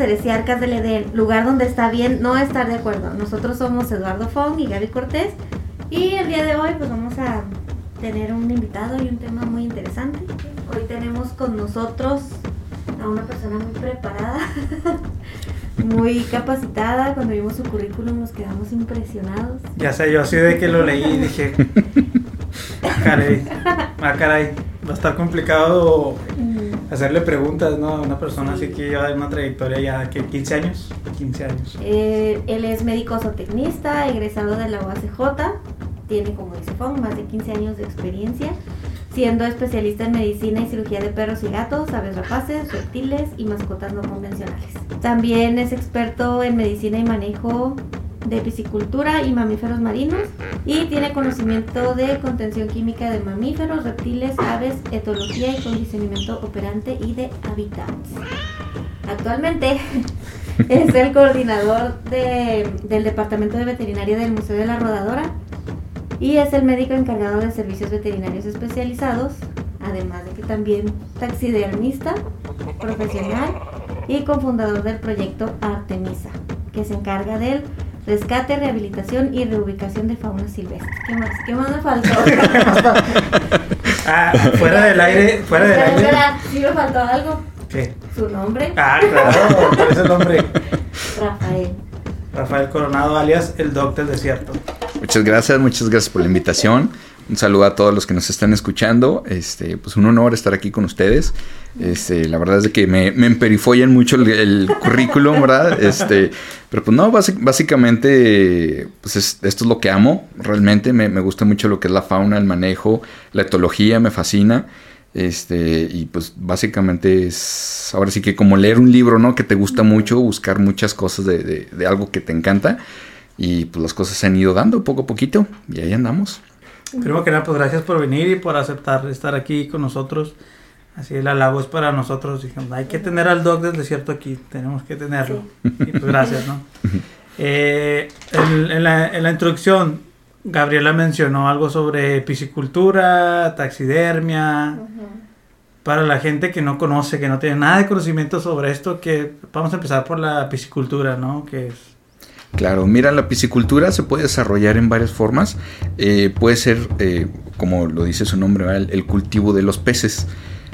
Heresiarcas del Edén, lugar donde está bien no estar de acuerdo. Nosotros somos Eduardo Fong y Gaby Cortés y el día de hoy pues vamos a tener un invitado y un tema muy interesante. Hoy tenemos con nosotros a una persona muy preparada, muy capacitada. Cuando vimos su currículum nos quedamos impresionados. Ya sé, yo así de que lo leí y dije, ah, caray, ah, caray, va a estar complicado hacerle preguntas, ¿no? A una persona así que lleva una trayectoria ya, que 15 años, 15 años. Eh, él es médico zootecnista, egresado de la UACJ, tiene como dice Fong más de 15 años de experiencia, siendo especialista en medicina y cirugía de perros y gatos, aves rapaces, reptiles y mascotas no convencionales. También es experto en medicina y manejo de piscicultura y mamíferos marinos y tiene conocimiento de contención química de mamíferos, reptiles, aves, etología y condicionamiento operante y de hábitats. Actualmente es el coordinador de- del Departamento de Veterinaria del Museo de la Rodadora y es el médico encargado de servicios veterinarios especializados, además de que también taxidermista profesional y cofundador del proyecto Artemisa, que se encarga del rescate, rehabilitación y reubicación de fauna silvestre. ¿Qué más? ¿Qué más me faltó? Ah, fuera del aire, fuera del aire. espera, sí me faltó algo. ¿Qué? Su nombre, Ah, claro, ¿cuál es el nombre? Rafael. Rafael Coronado, alias el Doc del Desierto. Muchas gracias, muchas gracias por la invitación. Un saludo a todos los que nos están escuchando. Este, pues un honor estar aquí con ustedes. Este, la verdad es de que me, me emperifollan mucho el, el currículum, ¿verdad? Este, pero pues no, básicamente, pues es- esto es lo que amo. Realmente me, me gusta mucho lo que es la fauna, el manejo, la etología, me fascina. Este, y pues básicamente es ahora sí que como leer un libro, ¿no? Que te gusta mucho, buscar muchas cosas de, de- de algo que te encanta. Y pues las cosas se han ido dando poco a poquito. Y ahí andamos. Primero que nada, pues gracias por venir y por aceptar estar aquí con nosotros. Así el halago es para nosotros. Dijimos, hay que tener al Doc del Desierto aquí, tenemos que tenerlo. Y pues gracias, ¿no? Eh, en, en la, en la introducción, Gabriela mencionó algo sobre piscicultura, taxidermia. Para la gente que no conoce, que no tiene nada de conocimiento sobre esto, que vamos a empezar por la piscicultura, ¿no? Que es Claro, mira, la piscicultura se puede desarrollar en varias formas. Eh, puede ser, eh, como lo dice su nombre, el cultivo de los peces.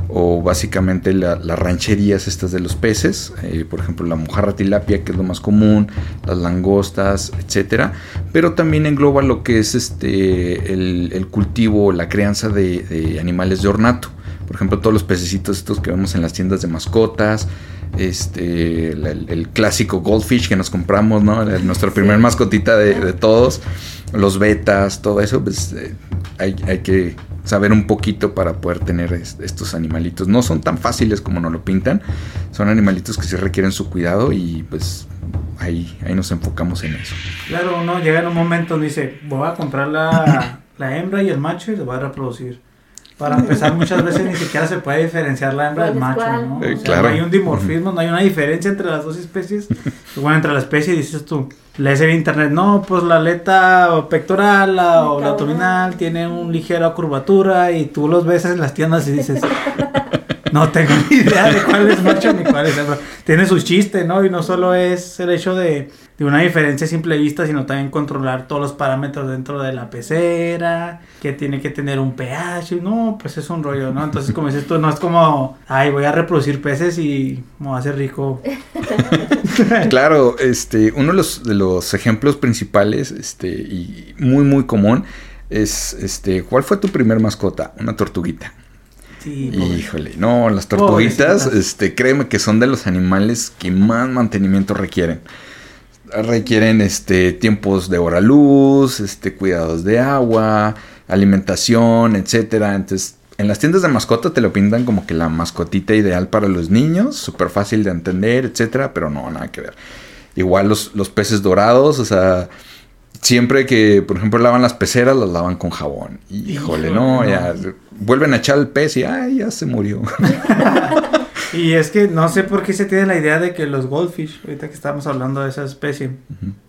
O básicamente la- las rancherías estas de los peces. eh, por ejemplo, la mojarra tilapia, que es lo más común, las langostas, etcétera. Pero también engloba lo que es este el, el cultivo, la crianza de, de animales de ornato. Por ejemplo, todos los pececitos estos que vemos en las tiendas de mascotas, este, el, clásico goldfish que nos compramos, ¿no? Nuestra primer mascotita de, de todos, los betas, todo eso, pues eh, hay, hay que saber un poquito para poder tener es- estos animalitos. No son tan fáciles como nos lo pintan, son animalitos que sí requieren su cuidado y pues ahí, ahí nos enfocamos en eso. Claro, uno llega en un momento donde dice, voy a comprar la, la hembra y el macho y los voy a reproducir. Para empezar, muchas veces ni siquiera se puede diferenciar la hembra del ¿Cuál es macho, cuál? ¿no? Eh, O sea, claro. No hay un dimorfismo, no hay una diferencia entre las dos especies. Bueno, entre la especie dices tú, lees en internet, no, pues la aleta pectoral la- o la abdominal tiene una ligera curvatura y tú los ves en las tiendas y dices, no tengo ni idea de cuál es macho ni cuál es. Tiene su chiste, ¿no? Y no solo es el hecho de, de una diferencia simple vista, sino también controlar todos los parámetros dentro de la pecera, que tiene que tener un pH. No, pues es un rollo, ¿no? Entonces, como dices tú, no es como, ay, voy a reproducir peces y me voy a hacer rico. Claro, este, uno de los, de los ejemplos principales, este, y muy muy común, es este, ¿cuál fue tu primer mascota? Una tortuguita. Sí, pobre. Híjole, no, las tortuguitas, Pobrecitas. este, créeme que son de los animales que más mantenimiento requieren. Requieren este tiempos de hora luz, este, cuidados de agua, alimentación, etcétera. Entonces, en las tiendas de mascota te lo pintan como que la mascotita ideal para los niños, súper fácil de entender, etcétera, pero no, nada que ver. Igual los, los peces dorados, o sea, siempre que, por ejemplo, lavan las peceras, las lavan con jabón. Híjole, Híjole, no, no. ya vuelven a echar el pez y ay, ya se murió. Y es que no sé por qué se tiene la idea de que los goldfish, ahorita que estamos hablando de esa especie,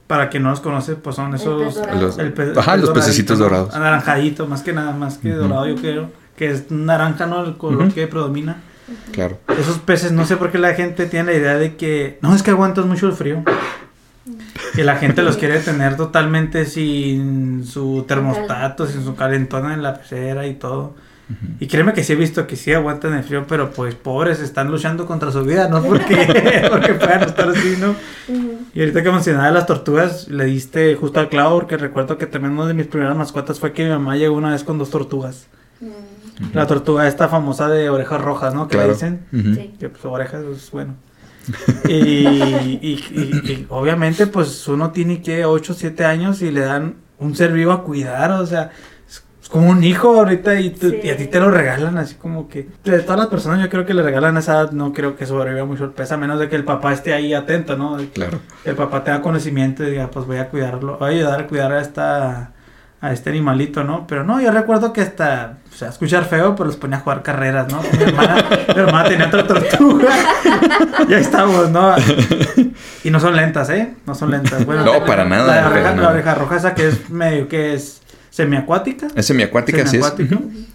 para quien no los conoce, pues son esos... Los- el pe- Ajá, el los doradito, pececitos dorados. Anaranjadito, más que nada, más que dorado yo creo. Que es naranja, ¿no? El color que predomina. Claro. Esos peces, no sé por qué la gente tiene la idea de que no es que aguantas mucho el frío. Que la gente los quiere tener totalmente sin su termostato, sin su calentón en la pecera y todo. Y créeme que sí he visto que sí aguantan el frío, pero pues pobres están luchando contra su vida, no porque, porque puedan estar así, ¿no? Y ahorita que mencionaba las tortugas, le diste justo al clavo, porque recuerdo que también una de mis primeras mascotas fue que mi mamá llegó una vez con dos tortugas. La tortuga esta famosa de orejas rojas, ¿no? Que le Claro. dicen. Sí. Que pues orejas, pues bueno. Y, y- y- y obviamente pues uno tiene que 8 o 7 años y le dan un ser vivo a cuidar, o sea, es, es como un hijo ahorita y, tú- Sí. y a ti te lo regalan así como que... De todas las personas yo creo que le regalan a esa edad, no creo que sobreviva mucho el pez, a menos de que el papá esté ahí atento, ¿no? De que Claro. El papá tenga conocimiento y diga, pues voy a cuidarlo, voy a ayudar a cuidar a esta... A este animalito, ¿no? Pero no, yo recuerdo que hasta, o sea, escuchar feo, pero los ponía a jugar carreras, ¿no? Mi hermana, mi hermana tenía otra tortuga. ya estamos, ¿no? Y no son lentas, ¿eh? No son lentas. Bueno, No, la- para nada, La, oreja roja esa que es medio que es semiacuática. Es semiacuática, sí es.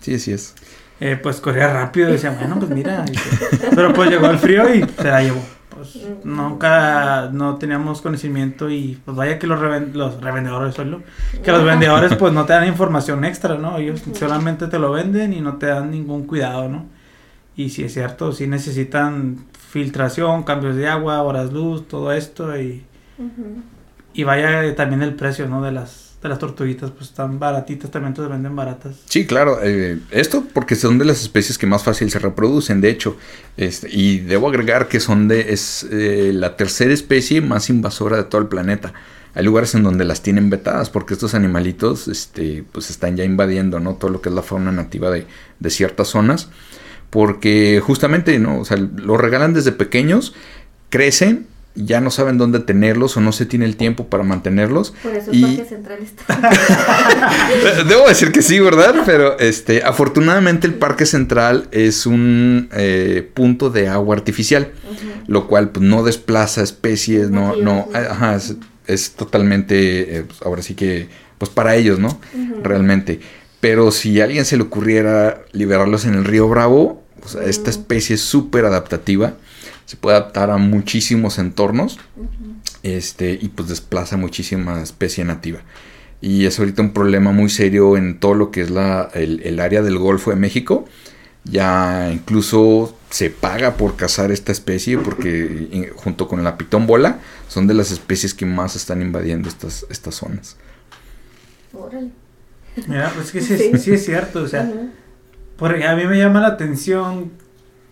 Sí, sí es. Eh, pues corría rápido y decía, bueno, pues mira. que- Pero pues llegó el frío y se la llevó. Pues nunca no teníamos conocimiento y pues vaya que los, reven- los revendedores solo, que los vendedores pues no te dan información extra, ¿no? Ellos solamente te lo venden y no te dan ningún cuidado, ¿no? Y si es cierto, sí necesitan filtración, cambios de agua, horas luz, todo esto y, y vaya también el precio, ¿no? De las de las tortuguitas, pues están baratitas, también te venden baratas. Sí, claro. eh, esto porque son de las especies que más fácil se reproducen, de hecho. Este, y debo agregar que son de es eh, la tercera especie más invasora de todo el planeta. Hay lugares en donde las tienen vetadas porque estos animalitos este, pues están ya invadiendo ¿no? todo lo que es la fauna nativa de, de ciertas zonas. Porque justamente, ¿no? O sea, los regalan desde pequeños, crecen, ya no saben dónde tenerlos o no se tiene el tiempo para mantenerlos. Por eso el Y- Parque Central está. Debo decir que sí, ¿verdad? Pero este, afortunadamente el Parque Central es un eh, punto de agua artificial, lo cual pues, no desplaza especies, no, no, sí. ajá, es, es totalmente, eh, pues, ahora sí que, pues para ellos, ¿no? Realmente. Pero si a alguien se le ocurriera liberarlos en el río Bravo, o sea, esta especie es súper adaptativa, se puede adaptar a muchísimos entornos Ujú. este, y pues desplaza muchísima especie nativa. Y es ahorita un problema muy serio en todo lo que es la, el, el área del Golfo de México. Ya incluso se paga por cazar esta especie porque junto con la pitón bola son de las especies que más están invadiendo estas, estas zonas. Órale. Mira, pues que sí, Sí. sí es cierto, o sea, Ujú. Porque a mí me llama la atención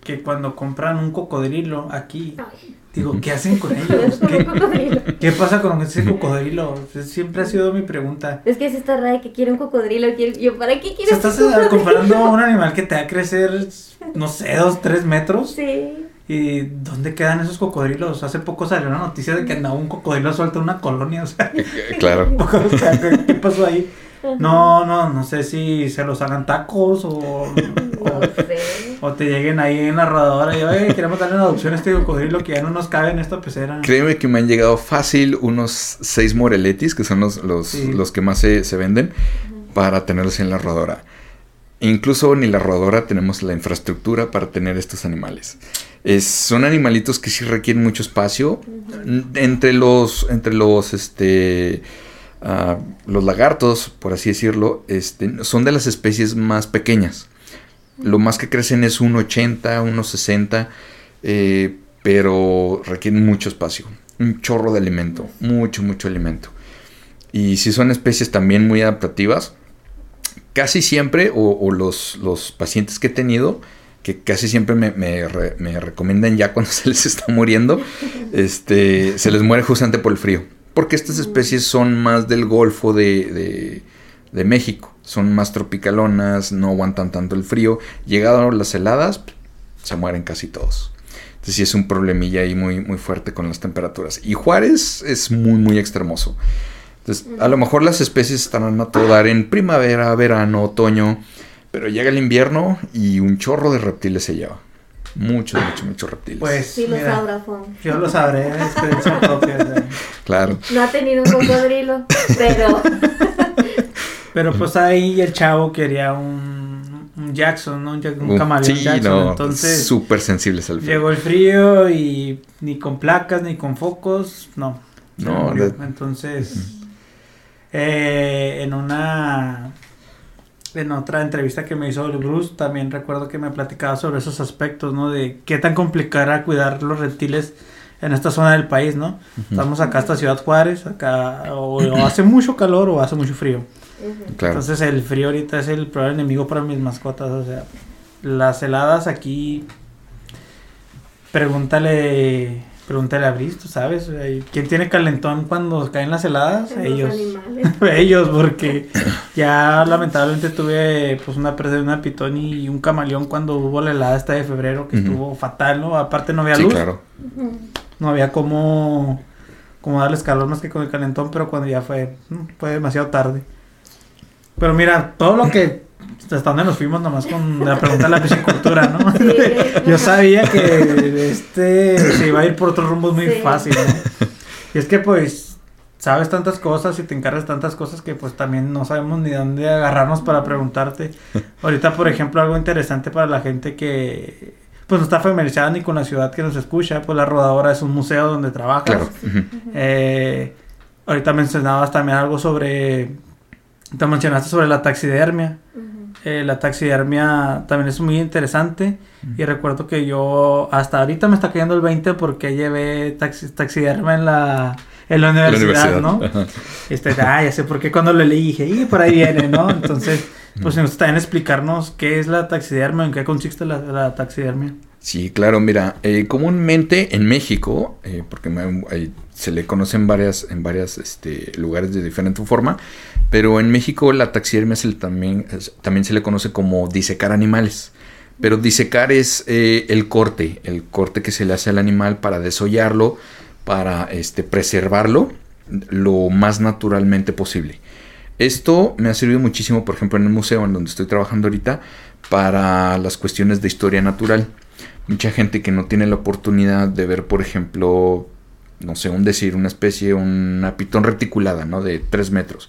que cuando compran un cocodrilo aquí, Ay, digo, ¿qué hacen con ellos? ¿Qué, qué pasa con ese cocodrilo? Siempre ha sido mi pregunta. Es que es esta raya que quiere un cocodrilo. quiere- Yo, ¿para qué O sea, quieres estás un eh, comprando un animal que te va a crecer, no sé, dos, tres metros. Sí. ¿Y dónde quedan esos cocodrilos? Hace poco salió una noticia de que andaba un cocodrilo suelto en una colonia. O sea, Claro. o sea, ¿qué, qué pasó ahí? No, no, no sé si se los hagan tacos o, No o, sé. o te lleguen ahí en la rodadora y, oye, queremos darle en adopción a este cocodrilo que ya no nos cabe en esta pecera. Créeme que me han llegado fácil unos seis moreletis, que son los, los, Sí. los que más se, se venden, para tenerlos en la rodadora. Incluso ni la rodadora tenemos la infraestructura para tener estos animales. Es- son animalitos que sí requieren mucho espacio. Entre los, entre los, este, ah, los lagartos, por así decirlo, este, son de las especies más pequeñas. Lo más que crecen es 1,80, 1,60, eh, pero requieren mucho espacio. Un chorro de alimento, mucho, mucho alimento. Y si son especies también muy adaptativas, casi siempre, o, o los, los pacientes que he tenido, que casi siempre me, me re- me recomiendan ya cuando se les está muriendo, este, se les muere justamente por el frío. Porque estas especies son más del Golfo de, de- de México. Son más tropicalonas, no aguantan tanto el frío. Llegado las heladas, se mueren casi todos. Entonces sí es un problemilla ahí muy, muy fuerte con las temperaturas. Y Juárez es muy, muy extremoso. Entonces, a lo mejor las especies estarán a todo dar en primavera, verano, otoño. Pero llega el invierno y un chorro de reptiles se lleva. Muchos, muchos, muchos reptiles. Pues, Sí lo mira, sabrá, Fon. yo lo sabré, experiencia propia. Claro. No ha tenido un cocodrilo, pero Pero pues ahí el chavo quería un, Jackson, ¿no? Un, un camaleón sí, Jackson. no, Entonces, súper sensibles al frío. llegó el frío y ni con placas ni con focos, no. No, de- Entonces, eh, en una. En otra entrevista que me hizo el Bruce, también recuerdo que me platicaba sobre esos aspectos, ¿no? De qué tan complicado era cuidar los reptiles en esta zona del país, ¿no? Estamos acá hasta Ciudad Juárez, acá o, o hace mucho calor o hace mucho frío. Claro. Entonces el frío ahorita es el peor enemigo para mis mascotas. O sea, las heladas aquí. Pregúntale. Pregúntale a Brice, tú sabes. ¿Quién tiene calentón cuando caen las heladas? Los Ellos. animales. Ellos, porque ya lamentablemente tuve pues una pérdida de una pitón y un camaleón cuando hubo la helada esta de febrero que estuvo fatal, ¿no? Aparte no había Sí, luz. claro. No había cómo, cómo darles calor más que con el calentón, pero cuando ya fue, fue demasiado tarde. Pero mira, todo lo que hasta donde nos fuimos nomás con la pregunta de la piscicultura, ¿no? Sí. Yo sabía que este se iba a ir por otros rumbos muy Sí. fácil, ¿no? Y es que pues sabes tantas cosas y te encargas tantas cosas que pues también no sabemos ni dónde agarrarnos para preguntarte. Ahorita, por ejemplo, algo interesante para la gente que pues no está familiarizada ni con la ciudad que nos escucha, pues la rodadora es un museo donde trabajas. Claro. Eh, ahorita mencionabas también algo sobre, te mencionaste sobre la taxidermia. Eh, la taxidermia también es muy interesante y recuerdo que yo hasta ahorita me está cayendo el 20 porque llevé taxi- taxidermia en la, en la La universidad, ¿no? Ajá. Este, ah, ya sé por qué cuando lo leí dije, y por ahí viene, ¿no? Entonces, pues si nos también explicarnos qué es la taxidermia, en qué consiste la, la taxidermia. Sí, claro, mira, eh, comúnmente en México, eh, porque me- hay- se le conoce en varias, en varias este, lugares de diferente forma, pero en México la taxidermia también, también se le conoce como disecar animales. Pero disecar es eh, el corte, el corte que se le hace al animal para desollarlo, para este, preservarlo lo más naturalmente posible. Esto me ha servido muchísimo, por ejemplo, en el museo en donde estoy trabajando ahorita, para las cuestiones de historia natural. Mucha gente que no tiene la oportunidad de ver, por ejemplo, no sé, un decir, una especie, una pitón reticulada, ¿no? De 3 metros.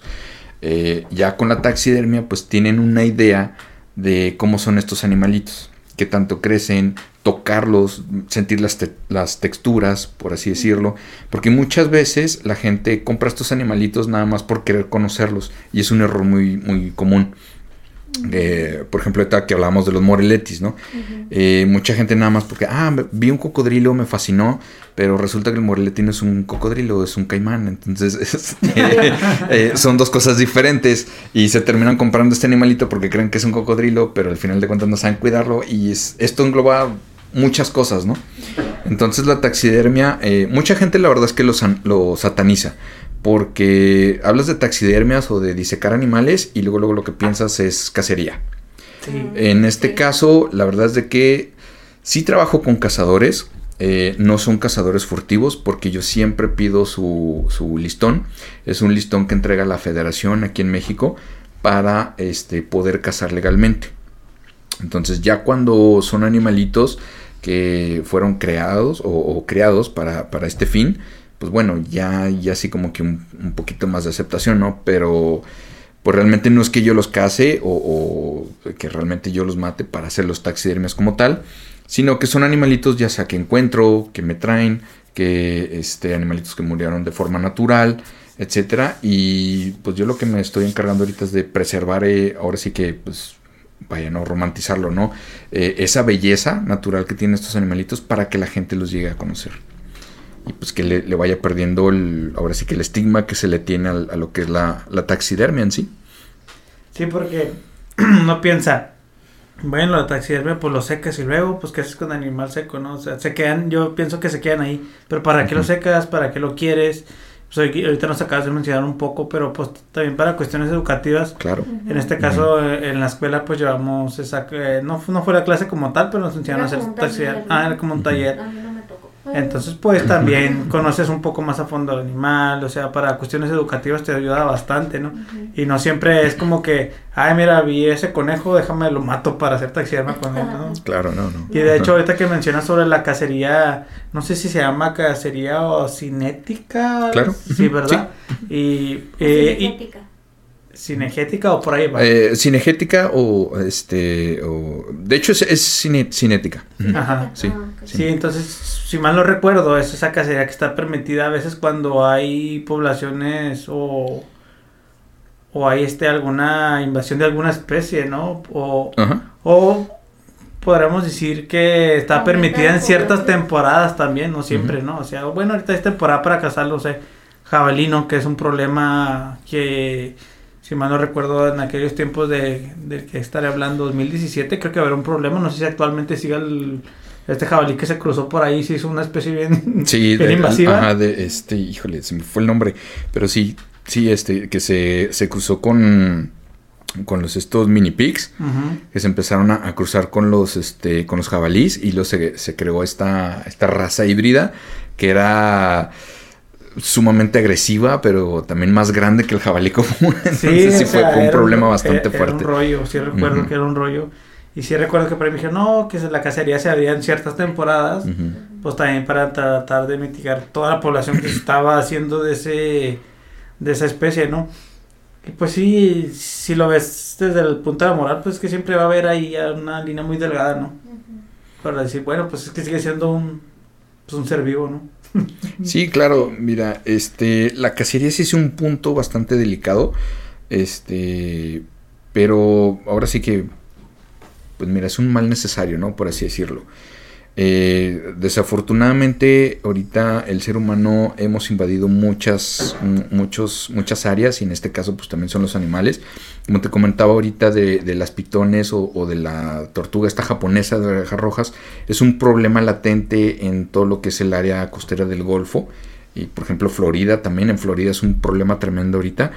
Eh, ya con la taxidermia, pues tienen una idea de cómo son estos animalitos, que tanto crecen, tocarlos, sentir las, te- las texturas, por así decirlo, porque muchas veces la gente compra estos animalitos nada más por querer conocerlos, y es un error muy, muy común. Eh, por ejemplo, ahorita que hablábamos de los moreletis, ¿no? Eh, mucha gente nada más porque, ah, vi un cocodrilo, me fascinó, pero resulta que el moreleti no es un cocodrilo, es un caimán. Entonces, este, eh, son dos cosas diferentes y se terminan comprando este animalito porque creen que es un cocodrilo, pero al final de cuentas no saben cuidarlo y es- esto engloba muchas cosas, ¿no? Entonces la taxidermia, eh, mucha gente la verdad es que lo, san- lo sataniza. Porque hablas de taxidermias o de disecar animales y luego, luego lo que piensas es cacería. Sí. En este Sí. caso, la verdad es de que sí trabajo con cazadores. eh, no son cazadores furtivos porque yo siempre pido su, su listón. Es un listón que entrega la federación aquí en México para este, poder cazar legalmente. Entonces ya cuando son animalitos que fueron creados o, o creados para, para este fin, pues bueno, ya, ya así como que un, poquito más de aceptación, ¿no? Pero pues realmente no es que yo los case o, o que realmente yo los mate para hacer los taxidermias como tal, sino que son animalitos ya sea que encuentro, que me traen, que este animalitos que murieron de forma natural, etcétera, y pues yo lo que me estoy encargando ahorita es de preservar, eh, ahora sí que pues vaya, no romantizarlo, ¿no? Eh, esa belleza natural que tienen estos animalitos para que la gente los llegue a conocer. Y pues que le, le vaya perdiendo el, ahora sí que el estigma que se le tiene al- a, lo que es la, la taxidermia en sí. Sí, porque uno piensa, bueno, la taxidermia pues lo secas y luego, pues qué haces con el animal seco, ¿no? O sea, se quedan, yo pienso que se quedan ahí, pero ¿para qué lo Ujú. secas? ¿Para qué lo quieres? Pues ahorita ahorita nos acabas de mencionar un poco, pero pues también para cuestiones educativas. Claro. En este caso, eh, en la escuela, pues llevamos esa, eh, no, no fue la clase como tal, pero nos enseñaron a hacer como un taxidermia. taller, ¿no? Ah, era como un taller. Entonces, pues también conoces un poco más a fondo al animal, o sea, para cuestiones educativas te ayuda bastante, ¿no? Y no siempre es como que, ay, mira, vi ese conejo, déjame lo mato para hacer taxidermia con él, ¿no? Claro, no, no. Y de hecho, ahorita que mencionas sobre la cacería, no sé si se llama cacería o cinética. Claro. Sí, ¿verdad? Y, eh, y- Cinegética. cinegética o por ahí va. Eh, cinegética o este o de hecho es, es cine- cinética. Ajá. Sí. Sí, entonces, si mal no recuerdo, es esa cacería que está permitida a veces cuando hay poblaciones o, o hay este alguna invasión de alguna especie, ¿no? O, Ajá. o podríamos decir que está Aumenta permitida en ciertas temporadas también, no siempre. ¿no? O sea, bueno, ahorita es temporada para cazar, no sé, jabalino, que es un problema que, si mal no recuerdo, en aquellos tiempos de, de que estaré hablando, 2017, creo que habrá un problema, no sé si actualmente siga el, este jabalí que se cruzó por ahí, se hizo una especie bien, Sí, bien de, invasiva. ajá, de este, híjole, se me fue el nombre, pero sí, sí, este, que se, se cruzó con, con los estos mini pigs, que se empezaron a, a cruzar con los, este, con los jabalís y luego se, se creó esta, esta raza híbrida que era sumamente agresiva, pero también más grande que el jabalí común. Entonces sí, o fue, sea, fue un era problema era- bastante era fuerte. un rollo, sí recuerdo que era un rollo. Y sí recuerdo que por ahí me dijeron, no, que la cacería se abría en ciertas temporadas. Pues también para tratar de mitigar toda la población que se estaba haciendo de ese de esa especie, ¿no? Y pues sí, si lo ves desde el punto de la moral, pues que siempre va a haber ahí una línea muy delgada, ¿no? Para decir, bueno, pues es que sigue siendo un pues un ser vivo, ¿no? Sí, claro, mira, este, la cacería sí es un punto bastante delicado, este, pero ahora sí que, pues mira, es un mal necesario, ¿no? Por así decirlo. Eh, desafortunadamente, ahorita el ser humano hemos invadido muchas, mu- muchos, muchas áreas y en este caso, pues también son los animales. Como te comentaba ahorita de, de las pitones o, o de la tortuga esta japonesa de orejas rojas, es un problema latente en todo lo que es el área costera del Golfo. Y por ejemplo, Florida también, en Florida es un problema tremendo ahorita.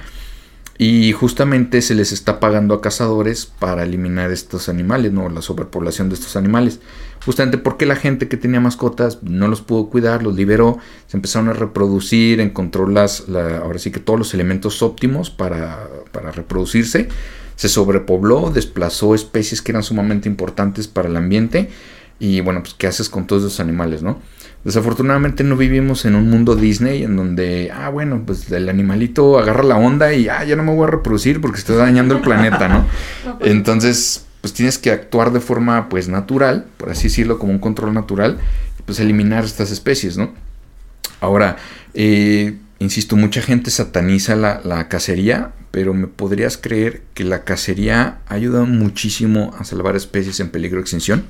Y justamente se les está pagando a cazadores para eliminar estos animales, ¿no? La sobrepoblación de estos animales. Justamente porque la gente que tenía mascotas no los pudo cuidar, los liberó, se empezaron a reproducir, encontró las, la- ahora sí que todos los elementos óptimos para, para reproducirse. Se sobrepobló, desplazó especies que eran sumamente importantes para el ambiente. Y bueno, pues ¿qué haces con todos esos animales, no? Desafortunadamente no vivimos en un mundo Disney en donde, ah, bueno, pues el animalito agarra la onda y, ah, ya no me voy a reproducir porque estoy dañando el planeta, ¿no? Pues, Entonces, pues tienes que actuar de forma, pues, natural, por así decirlo, como un control natural, y, pues eliminar estas especies, ¿no? Ahora, eh, insisto, mucha gente sataniza la, la cacería, pero me podrías creer que la cacería ayuda muchísimo a salvar especies en peligro de extinción,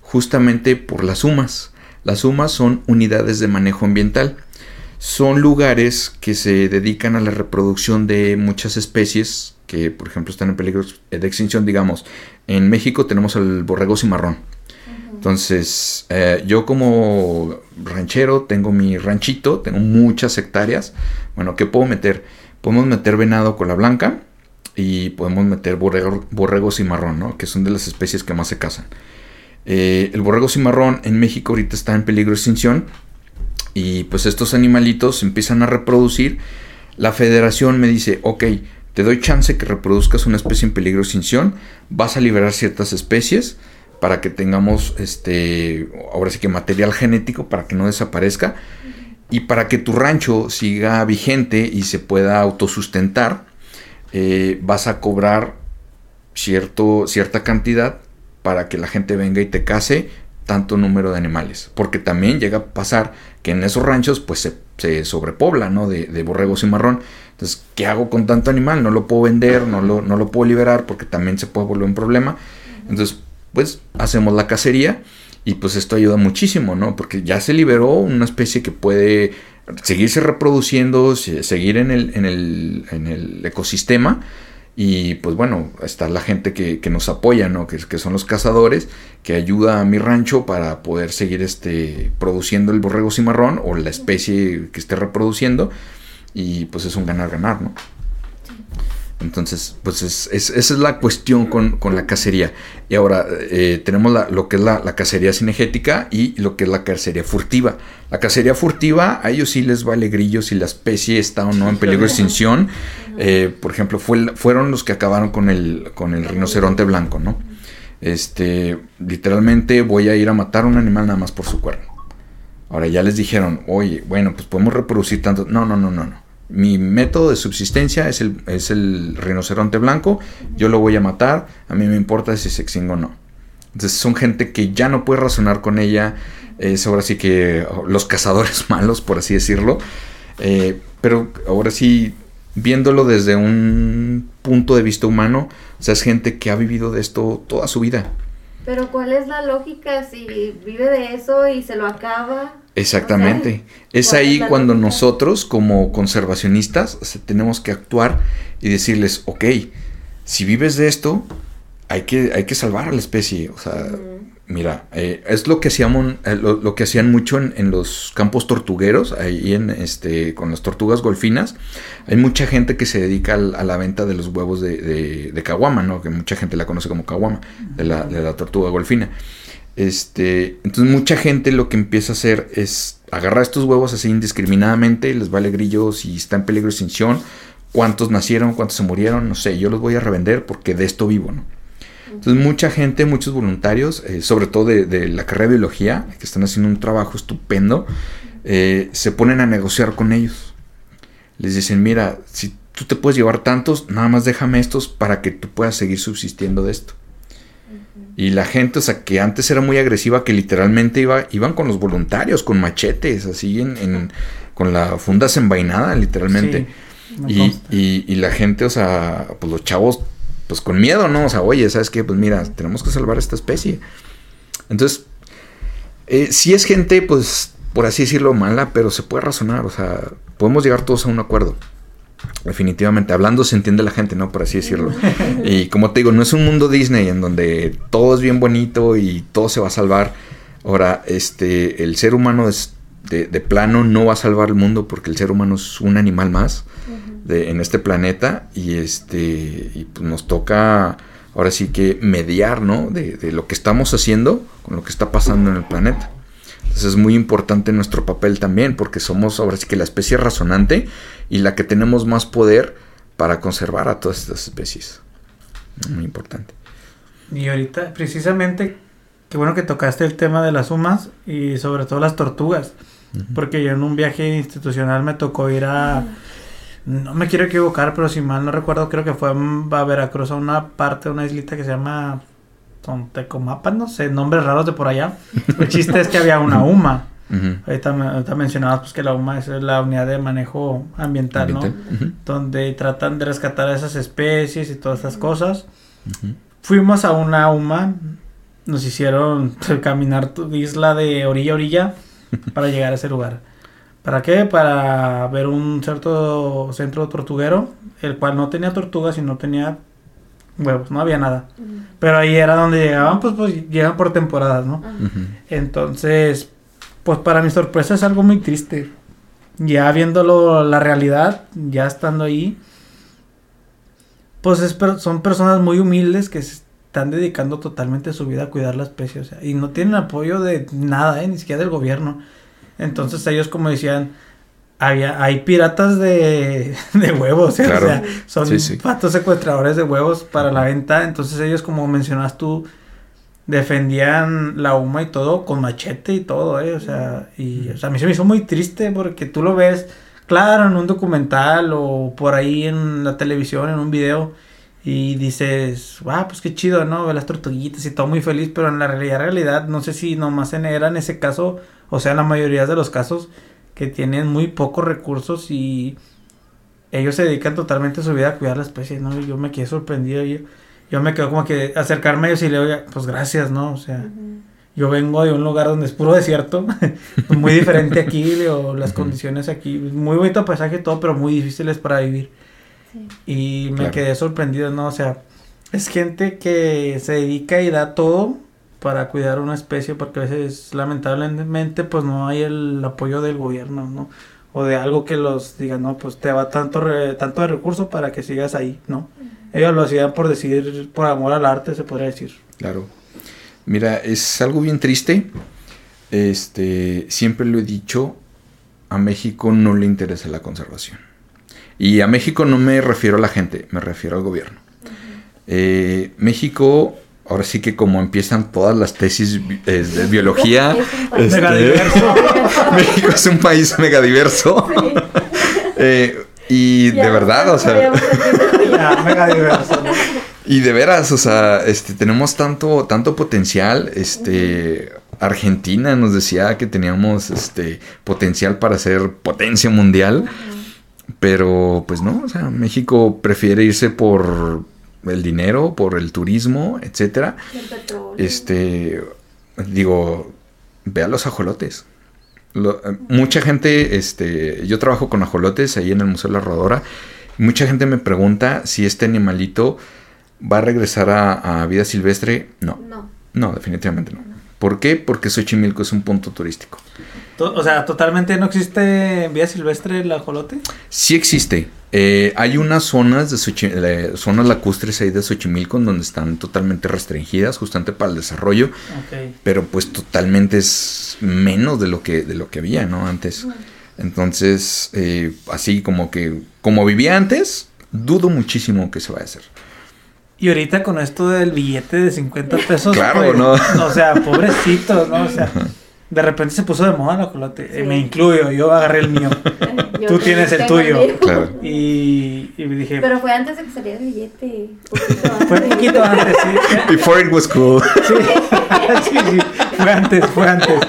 justamente por las UMAS. Las UMAS son unidades de manejo ambiental. Son lugares que se dedican a la reproducción de muchas especies que, por ejemplo, están en peligro de extinción. Digamos, en México tenemos el borrego cimarrón. Entonces, eh, yo como ranchero tengo mi ranchito, tengo muchas hectáreas. Bueno, ¿qué puedo meter? Podemos meter venado cola blanca y podemos meter borrego, borrego cimarrón, ¿no? Que son de las especies que más se cazan. Eh, el borrego cimarrón en México ahorita está en peligro de extinción y pues estos animalitos empiezan a reproducir. La federación me dice, ok, te doy chance que reproduzcas una especie en peligro de extinción, vas a liberar ciertas especies para que tengamos este ahora sí que material genético para que no desaparezca y para que tu rancho siga vigente y se pueda autosustentar eh, vas a cobrar cierto cierta cantidad para que la gente venga y te case tanto número de animales porque también llega a pasar que en esos ranchos pues se, se sobrepobla ¿no? de, de borregos y marrón entonces ¿qué hago con tanto animal? no lo puedo vender no lo, no lo puedo liberar porque también se puede volver un problema entonces pues hacemos la cacería y pues esto ayuda muchísimo, ¿no? Porque ya se liberó una especie que puede seguirse reproduciendo, se- seguir en el, en el, en el ecosistema y pues bueno, está la gente que, que nos apoya, ¿no? Que, que son los cazadores, que ayuda a mi rancho para poder seguir este, produciendo el borrego cimarrón o la especie que esté reproduciendo y pues es un ganar-ganar, ¿no? Entonces, pues es, es- esa es la cuestión con, con la cacería. Y ahora eh, tenemos la- lo que es la, la cacería cinegética y lo que es la cacería furtiva. La cacería furtiva, a ellos sí les vale grillo si la especie está o no en peligro de extinción. Eh, por ejemplo, fue, fueron los que acabaron con el, con el rinoceronte blanco, ¿no? Este, literalmente voy a ir a matar a un animal nada más por su cuerno. Ahora ya les dijeron, oye, bueno, pues podemos reproducir tanto. No, no, no, no, no. Mi método de subsistencia es el, es el rinoceronte blanco. Yo lo voy a matar. A mí me importa si se extingue o no. Entonces son gente que ya no puede razonar con ella. Es ahora sí que los cazadores malos, por así decirlo. Eh, pero ahora sí, viéndolo desde un punto de vista humano, o sea, es gente que ha vivido de esto toda su vida. Pero ¿cuál es la lógica si vive de eso y se lo acaba? Exactamente. es ahí cuando nosotros como conservacionistas tenemos que actuar y decirles, ok, si vives de esto, hay que, hay que salvar a la especie. O sea, mira, eh, es lo que hacíamos, eh, lo, que hacían mucho en, los campos tortugueros, ahí en este, con las tortugas golfinas. Hay mucha gente que se dedica a la venta de los huevos de, de, de caguama, ¿no? Que mucha gente la conoce como caguama, de la, de la tortuga golfina. Este, entonces mucha gente lo que empieza a hacer es agarrar estos huevos así indiscriminadamente, les vale grillo si está en peligro de extinción, cuántos nacieron, cuántos se murieron, no sé, yo los voy a revender porque de esto vivo, ¿no? Entonces mucha gente, muchos voluntarios, eh, sobre todo de, la carrera de biología, que están haciendo un trabajo estupendo, eh, se ponen a negociar con ellos. Les dicen, mira, si tú te puedes llevar tantos, nada más déjame estos para que tú puedas seguir subsistiendo de esto. Y la gente, o sea, que antes era muy agresiva, que literalmente iba, iban con los voluntarios, con machetes, así, en, con la funda desenvainada, literalmente. y, y, la gente, o sea, pues los chavos, pues con miedo, ¿no? O sea, oye, ¿sabes qué? Pues mira, tenemos que salvar esta especie. Entonces, eh, si es gente, pues, por así decirlo, mala, pero se puede razonar, o sea, podemos llegar todos a un acuerdo. Definitivamente, hablando se entiende la gente, ¿no? Por así decirlo. Y como te digo, no es un mundo Disney en donde todo es bien bonito y todo se va a salvar. Ahora, este, el ser humano es de, plano no va a salvar el mundo porque el ser humano es un animal más de, en este planeta y este, y pues nos toca ahora sí que mediar, ¿no? De, de lo que estamos haciendo con lo que está pasando en el planeta. Entonces es muy importante nuestro papel también, porque somos ahora sí que la especie razonante y la que tenemos más poder para conservar a todas estas especies. Muy importante. Y ahorita, precisamente, qué bueno que tocaste el tema de las humas y sobre todo las tortugas, porque yo en un viaje institucional me tocó ir a... No me quiero equivocar, pero si mal no recuerdo, creo que fue a Veracruz, a una parte, una islita que se llama son Tecomapas, no sé, nombres raros de por allá. El chiste es que había una UMA. ahorita, mencionabas pues, que la UMA es la unidad de manejo ambiental, ¿no? Donde tratan de rescatar esas especies y todas esas cosas. Fuimos a una UMA, nos hicieron caminar tu isla de orilla a orilla para llegar a ese lugar. ¿Para qué? Para ver un cierto centro tortuguero, el cual no tenía tortugas y no tenía huevos, no había nada. Pero ahí era donde llegaban, pues, pues llegan por temporadas, ¿no? Entonces, pues para mi sorpresa es algo muy triste. Ya viéndolo la realidad, ya estando ahí, pues son personas muy humildes que están dedicando totalmente su vida a cuidar la especie, o sea, y no tienen apoyo de nada, ¿eh? ni siquiera del gobierno. Entonces ellos como decían, había, hay piratas de, de huevos, ¿eh? o sea, son patos secuestradores de huevos para la venta. Entonces ellos, como mencionas tú, defendían la UMA y todo con machete y todo, ¿eh? O sea, y o sea, a mí se me hizo muy triste porque tú lo ves, claro, en un documental o por ahí en la televisión, en un video, y dices, ah, pues qué chido, ¿no? Ve las tortuguitas y todo muy feliz, pero en la realidad, realidad, no sé si nomás era en ese caso, o sea, en la mayoría de los casos, que tienen muy pocos recursos y ellos se dedican totalmente a su vida a cuidar la especie, ¿no? yo me quedé sorprendido, yo, yo me quedo como que acercarme a ellos y le digo, pues gracias, ¿no? O sea, yo vengo de un lugar donde es puro desierto, muy diferente aquí, o las condiciones aquí, muy bonito paisaje y todo, pero muy difíciles para vivir. Y me quedé sorprendido, ¿no? O sea, es gente que se dedica y da todo para cuidar una especie porque a veces lamentablemente pues no hay el apoyo del gobierno, ¿no? O de algo que los diga, no, pues te va tanto, tanto de recurso para que sigas ahí, ¿no? Ellos lo hacían por decir, por amor al arte, se podría decir. Claro. Mira, es algo bien triste. Este, siempre lo he dicho, a México no le interesa la conservación. Y a México no me refiero a la gente, me refiero al gobierno. Eh, México ahora sí que como empiezan todas las tesis de biología, este, México es un país megadiverso. eh, Y de verdad, o sea, Ya, mega diverso, ¿no? y de veras, o sea, este, tenemos tanto, tanto potencial, este, Argentina nos decía que teníamos, este, potencial para ser potencia mundial, pero pues no, o sea, México prefiere irse por el dinero, por el turismo, etcétera. El petróleo. Este, digo, ve a los ajolotes. Lo- eh, mucha gente, este, yo trabajo con ajolotes ahí en el Museo de la Rodora. Mucha gente me pregunta si este animalito va a regresar a, a vida silvestre. No, No. no, definitivamente no. ¿Por qué? Porque Xochimilco es un punto turístico. O sea, totalmente no existe en vía silvestre el ajolote. Sí existe. Eh, hay unas zonas de zonas lacustres ahí de Xochimilco donde están totalmente restringidas justamente para el desarrollo. Ok. pero pues totalmente es menos de lo que de lo que había no antes entonces eh, así como que como vivía antes dudo muchísimo que se vaya a hacer Y ahorita con esto del billete de 50 pesos. Claro, pues, ¿no? O sea, pobrecito, ¿no? O sea, de repente se puso de moda el ajolote. Eh, Sí. Me incluyo, yo agarré el mío. Tú tienes el tuyo. Claro. Y, y dije, Pero fue antes de que saliera el billete. poquito fue antes. poquito antes, sí. before it was cool Sí, sí, sí, fue antes, fue antes.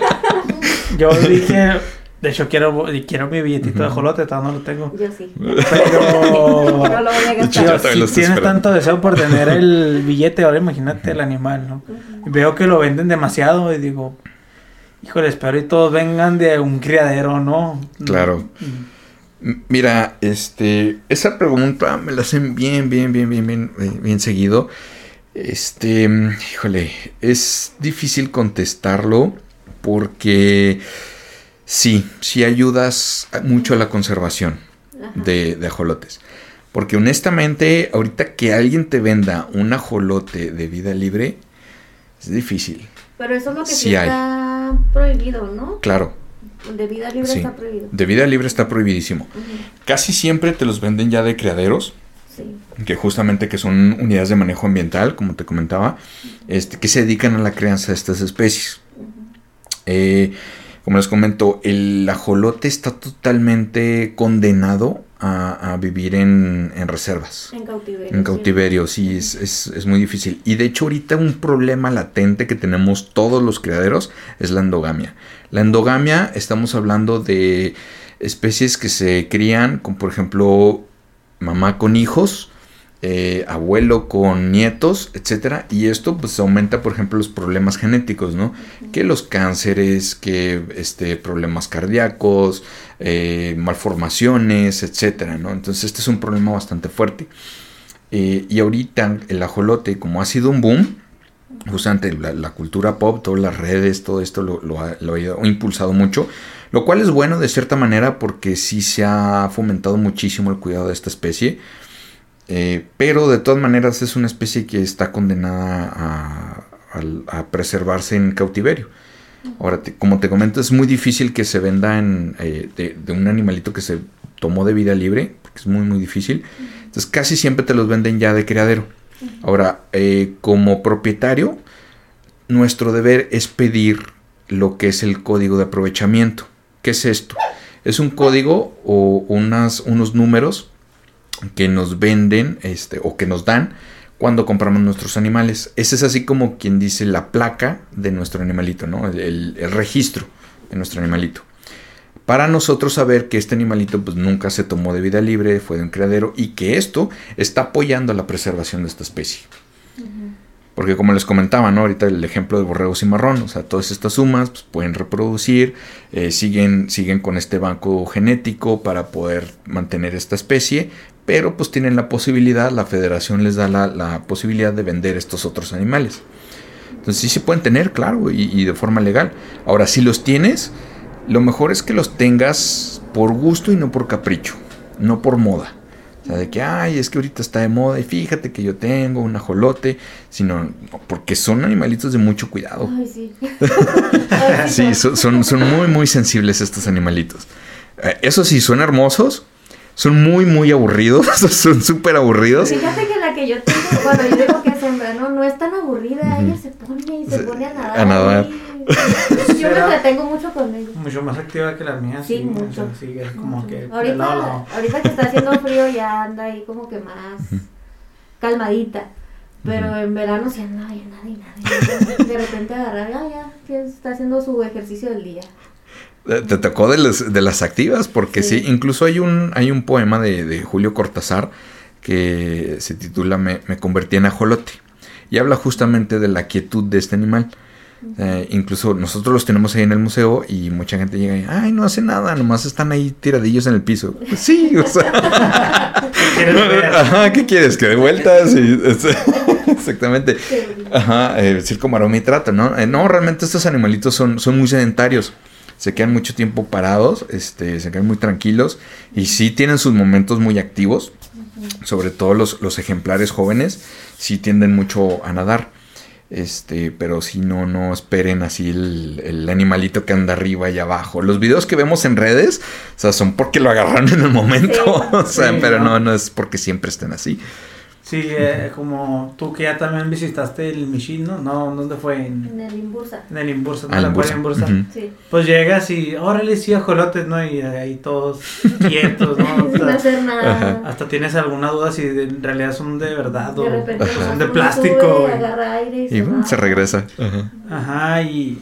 Yo dije, de hecho quiero, quiero mi billetito de ajolote, todavía no lo tengo. Yo sí. Pero... No lo voy a gastar. yo si tienes esperando. tanto deseo por tener el billete, ahora imagínate el animal, ¿no? Veo que lo venden demasiado y digo, híjole, espero y todos vengan de un criadero, ¿no? Claro. Mira, este, esa pregunta me la hacen bien, bien, bien, bien, bien, eh, bien seguido. Este, híjole, es difícil contestarlo porque sí, sí ayudas mucho a la conservación de, de ajolotes. Porque honestamente, ahorita que alguien te venda un ajolote de vida libre, es difícil. Pero eso es lo que sí, Sí hay. Está prohibido, ¿no? Claro, De vida libre Sí. está prohibido. de vida libre está prohibidísimo. Casi siempre te los venden ya de criaderos. Sí. que justamente que son unidades de manejo ambiental, como te comentaba, este, que se dedican a la crianza de estas especies. Eh, como les comento, el ajolote está totalmente condenado a, a vivir en, en reservas. En cautiverio. En sí. cautiverio, sí, es, es- es muy difícil. Y de hecho ahorita un problema latente que tenemos todos los criaderos es la endogamia. La endogamia, estamos hablando de especies que se crían con, por ejemplo, mamá con hijos, eh, abuelo con nietos, etcétera, y esto pues aumenta, por ejemplo, los problemas genéticos, ¿no? Que los cánceres, que este problemas cardíacos, eh, malformaciones, etcétera, ¿no? Entonces este es un problema bastante fuerte. Eh, y ahorita el ajolote, como ha sido un boom, justamente la, la cultura pop, todas las redes, todo esto lo, lo ha, lo ha impulsado mucho, lo cual es bueno de cierta manera porque sí se ha fomentado muchísimo el cuidado de esta especie. Eh, pero de todas maneras es una especie que está condenada a, preservarse en cautiverio. Ahora, como te comento, es muy difícil que se venda en, eh, de, un animalito que se tomó de vida libre, porque es muy, muy difícil. Entonces, casi siempre te los venden ya de criadero. Ahora, eh, como propietario, nuestro deber es pedir lo que es el código de aprovechamiento. ¿Qué es esto? Es un código o unos números que nos venden este, o que nos dan cuando compramos nuestros animales. Ese es así como quien dice la placa de nuestro animalito, ¿no? El, el registro de nuestro animalito. Para nosotros saber que este animalito pues nunca se tomó de vida libre, fue de un criadero y que esto está apoyando la preservación de esta especie. Porque como les comentaba, ¿no? Ahorita el ejemplo de borrego cimarrón, o sea, todas estas sumas pues, pueden reproducir, eh, siguen, siguen con este banco genético para poder mantener esta especie, pero pues tienen la posibilidad, la federación les da la, posibilidad de vender estos otros animales. Entonces sí se pueden tener, claro, y de forma legal. Ahora, si los tienes, lo mejor es que los tengas por gusto y no por capricho, no por moda. Sea, de que, ay, es que ahorita está de moda y fíjate que yo tengo un ajolote, sino no, porque son animalitos de mucho cuidado. Ay, sí. Ay, Sí, son, son, son muy, muy sensibles estos animalitos. Eh, eso sí, son hermosos, son muy, muy aburridos, son súper aburridos. Fíjate que la que yo tengo, bueno, yo digo que es hembra, ¿no? No es tan aburrida, ella se pone y se pone a nadar. A nadar. y- Yo me entretengo mucho con ellos. mucho más activa que la mía. Sí, o sea, mucho. sí, es como que. Ahorita, lado a lado. ahorita que está haciendo frío ya anda ahí como que más calmadita. Pero en verano sí anda bien, nadie, nadie. De repente agarrar, ya, ya, que está haciendo su ejercicio del día. Te tocó de, las- de las activas, porque sí. Sí. incluso hay un, hay un poema de, de Julio Cortázar que se titula Me, me convertí en ajolote. Y habla justamente de la quietud de este animal. Eh, incluso nosotros los tenemos ahí en el museo y mucha gente llega y, ay, no hace nada, nomás están ahí tiradillos en el piso. Pues sí, o sea. Ajá, ¿qué quieres? ¿Que de vueltas? Sí, exactamente. Ajá, el circo, maroma y trata, ¿no? Eh, no, realmente estos animalitos son, son muy sedentarios. Se quedan mucho tiempo parados, este, se quedan muy tranquilos y sí tienen sus momentos muy activos. Sobre todo los, los ejemplares jóvenes sí tienden mucho a nadar. Este, pero si no, no esperen así el, el animalito que anda arriba y abajo. Los videos que vemos en redes, o sea, son porque lo agarraron en el momento. Sí. o sea, Sí, pero ¿no? no, no es porque siempre estén así. Sí, eh, como tú que ya también visitaste el Michin, ¿no? No, ¿dónde fue? En, En el Imbursa. en el Imbursa, ¿no? Ah, la. Imbursa. Sí. Pues llegas y, órale, sí, ajolotes, ¿no? Y ahí todos quietos, ¿no? Sin hacer nada. Hasta tienes alguna duda si de- en realidad son de verdad o De repente Ajá. son de plástico. sube, güey. agarra aire y, Y se, regresa. Ajá. Ajá, y,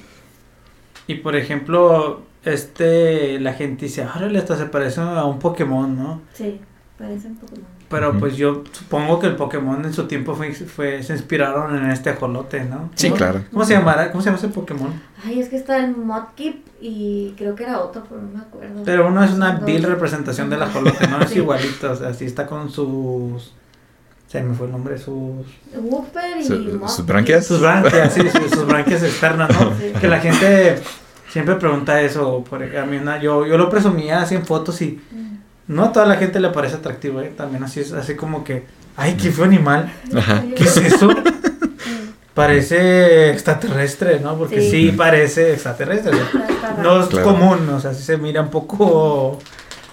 y por ejemplo, este, la gente dice, órale, hasta se parece a un Pokémon, ¿no? Sí, parecen Pokémon. Pero pues yo supongo que el Pokémon en su tiempo fue, fue se inspiraron en este ajolote, ¿no? Sí, ¿Cómo- claro. ¿Cómo se llamará? ¿Cómo se llama ese Pokémon? Ay, es que está el Mudkip y creo que era otro, pero no me acuerdo. Pero uno es una Dos. vil representación del ajolote, ¿no? Es Sí. igualito, o sea, sí está con sus... Se me fue el nombre, sus... Wooper y Su- sus branquias. Sus branquias, sí, sí, sus branquias externas, ¿no? Sí. Que la gente siempre pregunta eso, por a mí una, yo, yo lo presumía así en fotos y Mm. No a toda la gente le parece atractivo, ¿eh? También así es, así como que, ay, qué feo animal, Ajá. ¿qué es eso? Mm. Parece extraterrestre, ¿no? Porque sí, Sí. parece extraterrestre. ¿no? Es Claro. común, o sea, sí se mira un poco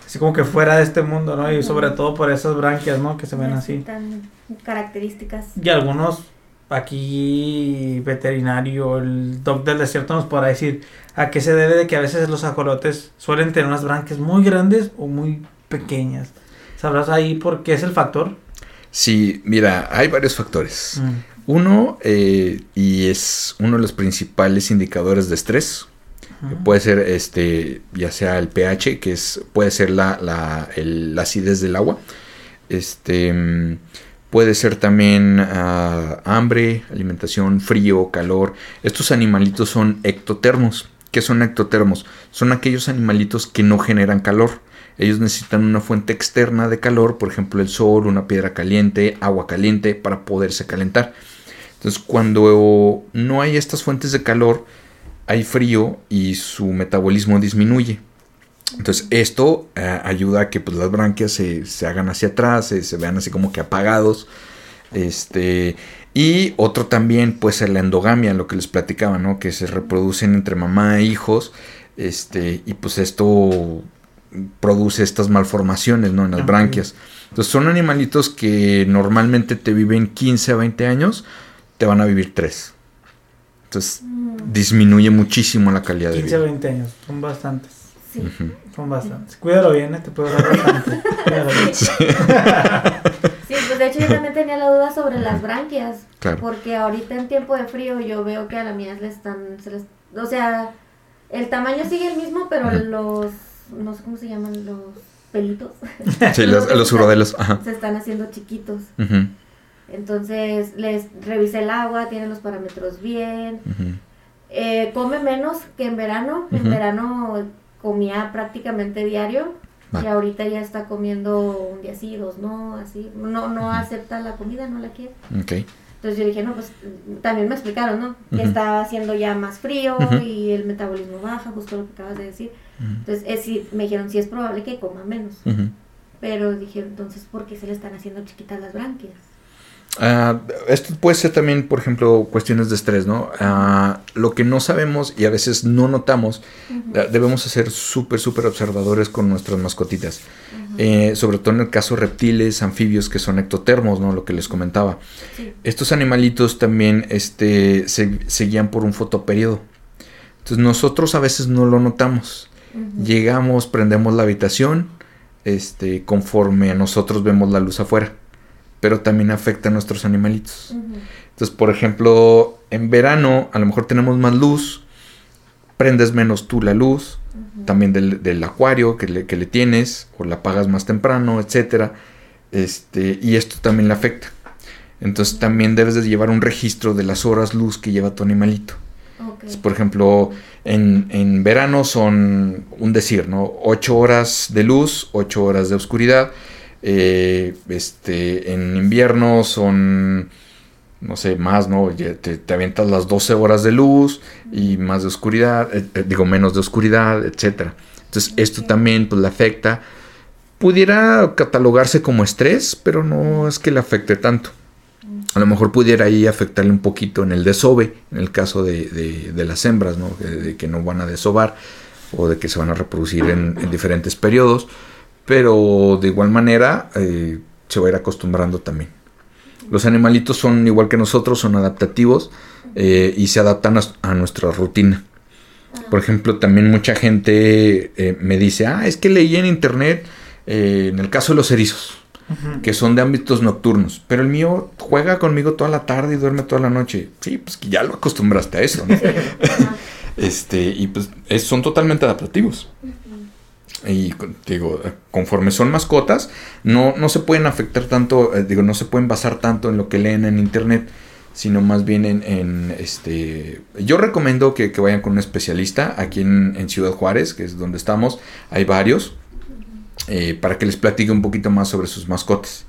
así como que fuera de este mundo, ¿no? Y sobre todo por esas branquias, ¿no? Que se ven así. Tan características. Y algunos aquí veterinario, el doc del desierto nos podrá decir a qué se debe de que a veces los ajolotes suelen tener unas branquias muy grandes o muy pequeñas. ¿Sabrás ahí por qué es el factor? Sí, mira, hay varios factores. Mm. Uno, eh, y es uno de los principales indicadores de estrés, puede ser este, ya sea el pH, que es, puede ser la, la, el- la acidez del agua. Este mm, puede ser también ah, hambre, alimentación, frío, calor. Estos animalitos son ectotermos. ¿Qué son ectotermos? Son aquellos animalitos que no generan calor. Ellos necesitan una fuente externa de calor, por ejemplo el sol, una piedra caliente, agua caliente, para poderse calentar. Entonces cuando no hay estas fuentes de calor, hay frío y su metabolismo disminuye. Entonces esto eh, ayuda a que pues, las branquias se, se hagan hacia atrás, se, vean así como que apagados. Este, y otro también puede ser la endogamia, lo que les platicaba, ¿no? Que se reproducen entre mamá e hijos. Este, y pues esto produce estas malformaciones, ¿no? En las branquias. Entonces son animalitos que normalmente te viven 15 a 20 años, te van a vivir 3. Entonces Mm, disminuye muchísimo la calidad de 15 a vida. 20 años, son bastantes. Sí. Son bastantes. Cuídalo bien, ¿eh? te puedo dar bastante. Cuídalo bien. Sí, pues de hecho yo también tenía la duda sobre las branquias. Claro. Porque ahorita en tiempo de frío yo veo que a las mías le están. Se les, o sea, el tamaño sigue el mismo, pero los. No sé cómo se llaman, los pelitos. Sí, los, los urodelos. Ajá. Se están haciendo chiquitos. Entonces les revisé el agua, tiene los parámetros bien. Eh, come menos que en verano. En verano comía prácticamente diario. Y ahorita ya está comiendo un día sí, dos no, así. No, no acepta la comida, no la quiere. Entonces yo dije, no, pues también me explicaron, ¿no? Que estaba haciendo ya más frío y el metabolismo baja, justo lo que acabas de decir. Entonces es, me dijeron, sí es probable que coma menos. ujú. Pero dije, entonces, ¿por qué se le están haciendo chiquitas las branquias? Ah, esto puede ser también, por ejemplo, cuestiones de estrés, ¿no? Ah, lo que no sabemos y a veces no notamos, Ujú, ah, debemos ser súper, súper observadores con nuestras mascotitas. ujú. Eh, sobre todo en el caso reptiles, anfibios, que son ectotermos, ¿no? Lo que les comentaba. Sí. Estos animalitos también este, se, se guían por un fotoperiodo. Entonces nosotros a veces no lo notamos. Llegamos, prendemos la habitación, este, conforme a nosotros vemos la luz afuera. Pero también afecta a nuestros animalitos. Entonces, por ejemplo, en verano a lo mejor tenemos más luz, prendes menos tú la luz, también del, del acuario que le, que le tienes, o la apagas más temprano, etcétera. Este, y esto también le afecta. Entonces también debes de llevar un registro de las horas luz que lleva tu animalito. Por ejemplo, en, en verano son un decir, ¿no? 8 horas de luz, 8 horas de oscuridad. Eh, este, en invierno son, no sé, más, ¿no? Te, te avientas las 12 horas de luz y más de oscuridad, eh, eh, digo, menos de oscuridad, etcétera. Entonces, esto también pues, le afecta. Pudiera catalogarse como estrés, pero no es que le afecte tanto. A lo mejor pudiera ahí afectarle un poquito en el desove, en el caso de, de- de las hembras, ¿no? De, de que no van a desovar o de que se van a reproducir en, en diferentes periodos, pero de igual manera eh, se va a ir acostumbrando también. Los animalitos son igual que nosotros, son adaptativos eh, y se adaptan a, a nuestra rutina. Por ejemplo, también mucha gente eh, me dice, ah, es que leí en internet, eh, en el caso de los erizos, Que son de ámbitos nocturnos. Pero el mío juega conmigo toda la tarde y duerme toda la noche. Sí, pues que ya lo acostumbraste a eso, ¿no? Este, y pues es- son totalmente adaptativos. Y digo, conforme son mascotas, no, no se pueden afectar tanto, eh, digo, no se pueden basar tanto en lo que leen en internet, sino más bien en, en, este... Yo recomiendo que, que vayan con un especialista aquí en, en Ciudad Juárez, que es donde estamos, hay varios, eh, para que les platique un poquito más sobre sus mascotas.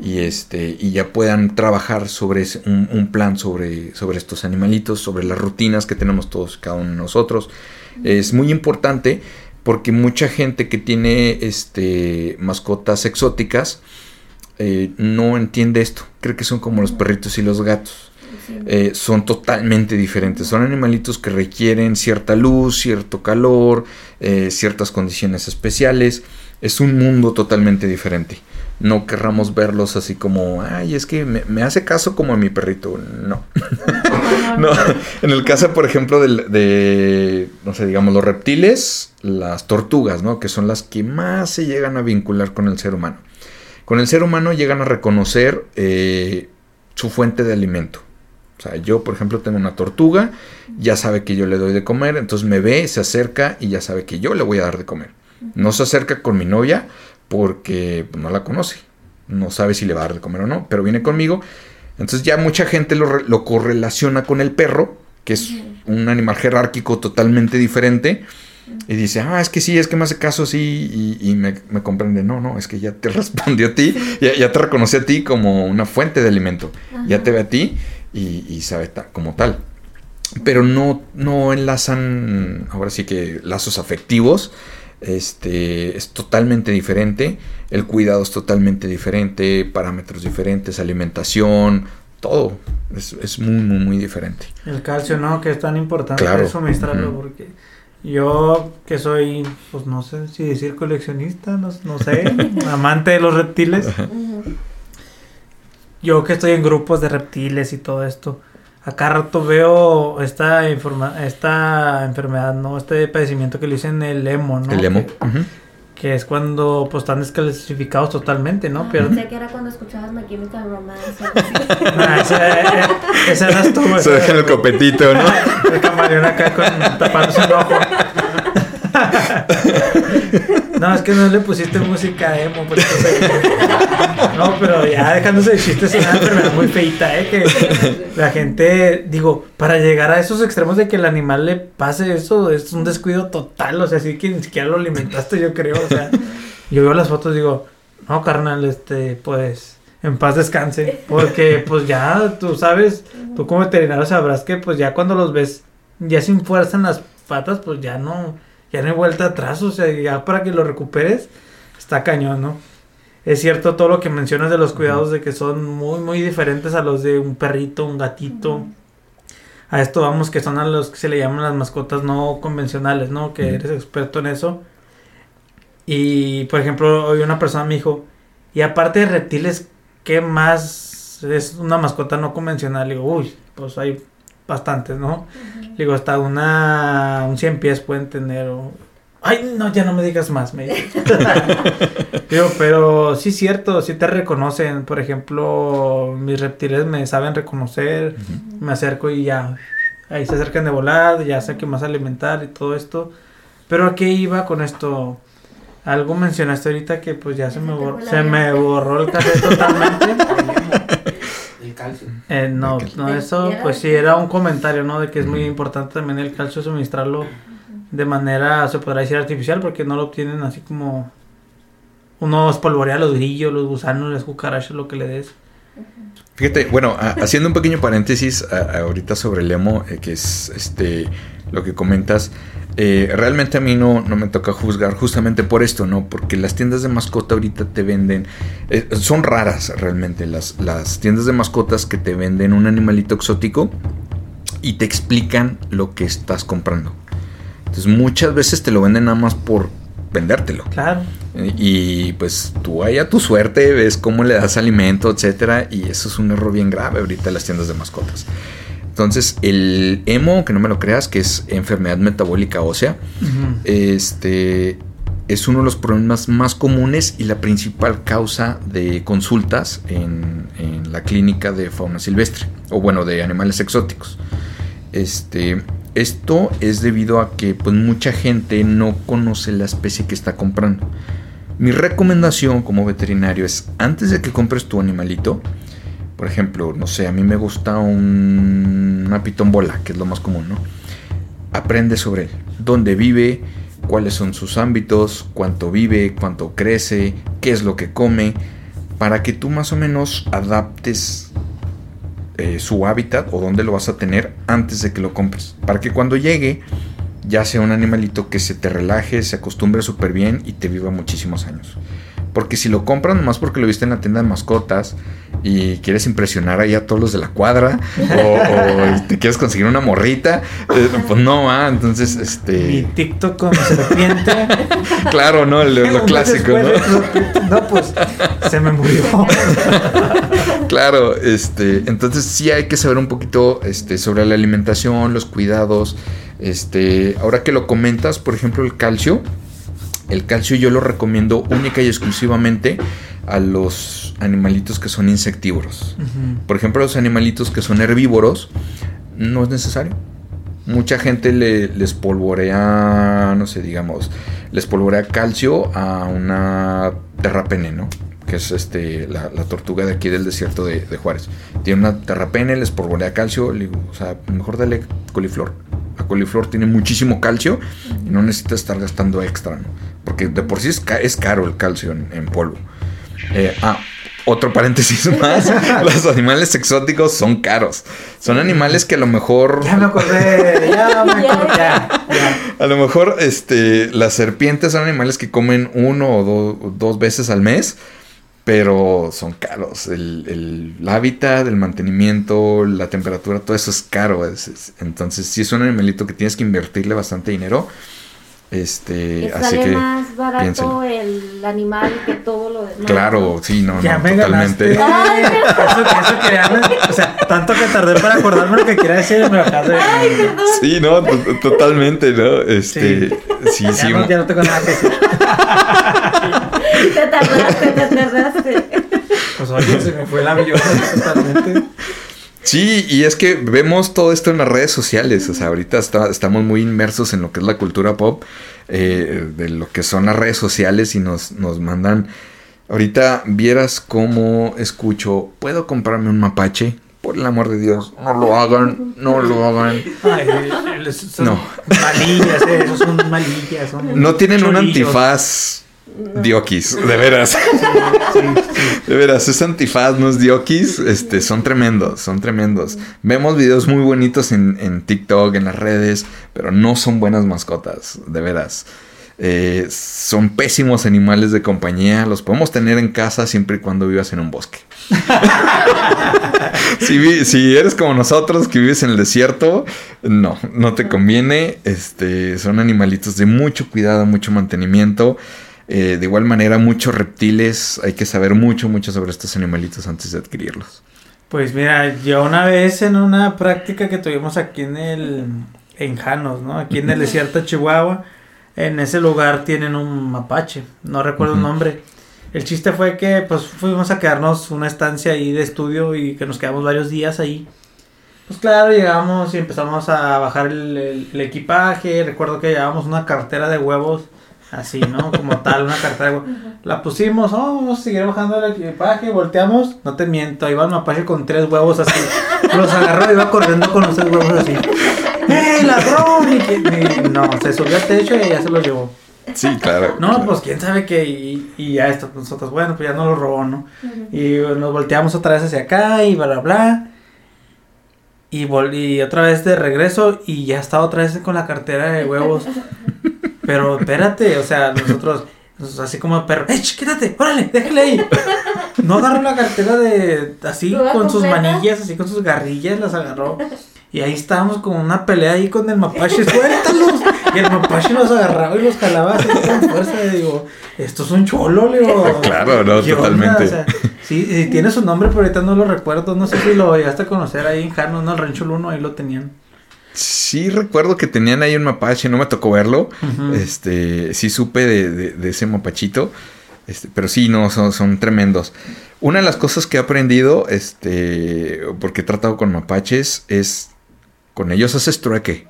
Y, este, y ya puedan trabajar sobre ese- un, un plan sobre, sobre estos animalitos, sobre las rutinas que tenemos todos, cada uno de nosotros. Es muy importante porque mucha gente que tiene este, mascotas exóticas eh, no entiende esto. Cree que son como los perritos y los gatos. Eh, son totalmente diferentes. Son animalitos que requieren cierta luz, cierto calor, eh, ciertas condiciones especiales. Es un mundo totalmente diferente. No querramos verlos así como, ay, es que me, hace caso como a mi perrito. No. no. En el caso, por ejemplo, de, no sé, digamos, los reptiles, las tortugas, ¿no? Que son las que más se llegan a vincular con el ser humano. Con el ser humano llegan a reconocer eh, su fuente de alimento. O sea, yo, por ejemplo, tengo una tortuga, ya sabe que yo le doy de comer, entonces me ve, se acerca y ya sabe que yo le voy a dar de comer. No se acerca con mi novia porque pues, no la conoce, no sabe si le va a dar de comer o no, pero viene conmigo. Entonces ya mucha gente lo, lo correlaciona con el perro, que es un animal jerárquico totalmente diferente. Y dice, ah, es que sí, es que me hace caso así y, y me, me comprende. No, no, es que ya te respondió a ti, ya, ya te reconoce a ti como una fuente de alimento. Ya te ve a ti y, y sabe ta- como tal. Pero no, no enlazan, ahora sí que lazos afectivos. Este es totalmente diferente. El cuidado es totalmente diferente. Parámetros diferentes, alimentación, todo. Es, es muy, muy, muy diferente. El calcio, ¿no? Que es tan importante Claro. suministrarlo porque yo que soy, pues no sé si decir coleccionista, no, no sé, amante de los reptiles, yo que estoy en grupos de reptiles y todo esto, acá rato veo esta, informa esta enfermedad, ¿no? Este padecimiento que le dicen el emo, ¿no? El emo. Que, ujú. que es cuando pues están desclasificados totalmente, ¿no? Ah, Pero... Pensé que era cuando escuchabas My Chemical Romance. o algo así. Ah, esa, eh, esa eras tú, Se esa deja en el copetito, ¿no? El camaleón acá con tapándose un ojo. No, es que no le pusiste música emo, No, pero ya dejándose de chistes, es una enfermedad muy feita, ¿eh? Que la gente, digo, para llegar a esos extremos de que el animal le pase eso, es un descuido total, o sea, así que ni siquiera lo alimentaste, yo creo, o sea, yo veo las fotos y digo, no, carnal, este, pues, en paz descanse, porque, pues, ya, tú sabes, tú como veterinario sabrás que, pues, ya cuando los ves ya sin fuerza en las patas, pues, ya no, ya no hay vuelta atrás, o sea, ya para que lo recuperes, está cañón, ¿no? Es cierto todo lo que mencionas de los cuidados de que son muy, muy diferentes a los de un perrito, un gatito. A esto vamos que son a los que se le llaman las mascotas no convencionales, ¿no? Que eres experto en eso. Y, por ejemplo, hoy una persona me dijo, y aparte de reptiles, ¿qué más es una mascota no convencional? Y digo, uy, pues hay bastantes, ¿no? Digo, hasta una, un 100 pies pueden tener. Ay, no, ya no me digas más, me Digo, pero sí es cierto, sí te reconocen. Por ejemplo, mis reptiles me saben reconocer, me acerco y ya, ahí se acercan de volar, ya sé que más alimentar y todo esto. Pero ¿a qué iba con esto? Algo mencionaste ahorita que pues ya se, me, borró, se me borró el café totalmente. El calcio. Eh, no, no, eso pues sí era un comentario, ¿no? De que es muy importante también el calcio suministrarlo de manera, se podrá decir artificial, porque no lo obtienen así como uno espolvorea los grillos, los gusanos, las cucarachas, lo que le des. Fíjate, bueno, haciendo un pequeño paréntesis ahorita sobre el emo, eh, que es este lo que comentas, eh, realmente a mí no, no me toca juzgar justamente por esto, ¿no? Porque las tiendas de mascota ahorita te venden, eh, son raras realmente las, las tiendas de mascotas que te venden un animalito exótico y te explican lo que estás comprando. Entonces muchas veces te lo venden nada más por vendértelo. Claro. Y pues tú ahí a tu suerte ves cómo le das alimento, etcétera, y eso es un error bien grave ahorita en las tiendas de mascotas. Entonces, el emo, que no me lo creas, que es enfermedad metabólica ósea, este es uno de los problemas más comunes y la principal causa de consultas en, la clínica de fauna silvestre, o bueno, de animales exóticos. Este, esto es debido a que pues, mucha gente no conoce la especie que está comprando. Mi recomendación como veterinario es, antes de que compres tu animalito, por ejemplo, no sé, a mí me gusta un, una pitombola, que es lo más común, ¿no? Aprende sobre él, dónde vive, cuáles son sus ámbitos, cuánto vive, cuánto crece, qué es lo que come, para que tú más o menos adaptes eh, su hábitat o dónde lo vas a tener antes de que lo compres. Para que cuando llegue ya sea un animalito que se te relaje, se acostumbre súper bien y te viva muchísimos años. Porque si lo compras nomás porque lo viste en la tienda de mascotas y quieres impresionar ahí a todos los de la cuadra o, te quieres conseguir una morrita, eh, pues no, ah, entonces este... Mi TikTok con serpiente. claro, ¿no? Lo, clásico, ¿no? no, pues se me murió. claro, este, entonces sí hay que saber un poquito este, sobre la alimentación, los cuidados. Este, ahora que lo comentas, por ejemplo, el calcio el calcio yo lo recomiendo única y exclusivamente a los animalitos que son insectívoros. Por ejemplo, los animalitos que son herbívoros, no es necesario. Mucha gente le, les polvorea, no sé, digamos, les polvorea calcio a una terrapene, ¿no? Que es este, la, tortuga de aquí del desierto de, Juárez. Tiene una terrapene, les polvorea calcio, o sea, mejor dale coliflor. La coliflor tiene muchísimo calcio y no necesita estar gastando extra, ¿no? Porque de por sí es, caro el calcio en, polvo. Eh, ah, otro paréntesis más, los animales exóticos son caros. Son animales que a lo mejor... Ya me acordé, ya me acordé. A lo mejor este, las serpientes son animales que comen uno o dos veces al mes, pero son caros. El, hábitat, el mantenimiento, la temperatura, todo eso es caro. entonces, si es un animalito que tienes que invertirle bastante dinero, este, así que más barato el animal que todo lo demás. Claro, sí, no, ya no, me totalmente. eso, eso quería, o sea, tanto que tardé para acordarme lo que quería decir, me acabé. Sí, no, totalmente, ¿no? Este, sí, sí. sí ya, no, ya no tengo nada que decir. te tardaste, te tardaste. Pues oye, se me fue el avión totalmente. Sí, y es que vemos todo esto en las redes sociales. O sea, ahorita estamos muy inmersos en lo que es la cultura pop, eh, de lo que son las redes sociales y nos, nos mandan. Ahorita vieras cómo escucho, ¿puedo comprarme un mapache? Por el amor de Dios, no lo hagan, no lo hagan. Ay, son no. malillas, eh, esos son malillas. no tienen un antifaz Diokis, de veras. De veras, es antifaz, no es Diokis. Este, son tremendos, son tremendos. Vemos videos muy bonitos en, TikTok, en las redes, pero no son buenas mascotas, de veras. Eh, son pésimos animales de compañía. Los podemos tener en casa siempre y cuando vivas en un bosque. si, si, eres como nosotros que vives en el desierto, no, no te conviene. Este, son animalitos de mucho cuidado, mucho mantenimiento. Eh, de igual manera, muchos reptiles, hay que saber mucho, mucho sobre estos animalitos antes de adquirirlos. Pues mira, yo una vez en una práctica que tuvimos aquí en el en Janos, ¿no? Aquí en el desierto de Chihuahua, en ese lugar tienen un mapache, no recuerdo el nombre. El chiste fue que pues fuimos a quedarnos una estancia ahí de estudio y que nos quedamos varios días ahí. Pues claro, llegamos y empezamos a bajar el, el- el equipaje. Recuerdo que llevábamos una cartera de huevos, así, ¿no? Como tal, una cartera de huevos. La pusimos, oh, vamos a seguir bajando el equipaje, volteamos. No te miento, iba el mapache con tres huevos así. Los agarró y iba corriendo con los tres huevos así. ¡Eh, ladrón! Y, que- y no, se subió al techo y ya se los llevó. Sí, claro. No, pues quién sabe qué. Y, y ya esto, nosotros, bueno, pues ya no lo robó, ¿no? Y nos volteamos otra vez hacia acá y bla, bla, bla. Y, vol- y otra vez de regreso y ya estaba otra vez con la cartera de huevos. Pero espérate, o sea, nosotros, nos- así como perro, ¡eh, quítate! ¡Órale, déjale ahí! No agarró la cartera de, así, ¿Toda con sus manillas, así con sus garrillas, las agarró. Y ahí estábamos con una pelea ahí con el mapache, ¡suéltalos! Y el mapache los agarraba y los jalaba así con fuerza. Y digo, esto es un cholo, le digo. Claro, no, totalmente. O sea, sí, sí, tiene su nombre, pero ahorita no lo recuerdo. No sé si lo llegaste a conocer ahí en Jano, no, el Rancho Luno, ahí lo tenían. Sí recuerdo que tenían ahí un mapache, no me tocó verlo. Este, sí supe de, de- de ese mapachito. Este, pero sí, no, son, son tremendos. Una de las cosas que he aprendido, este, porque he tratado con mapaches, es con ellos haces trueque.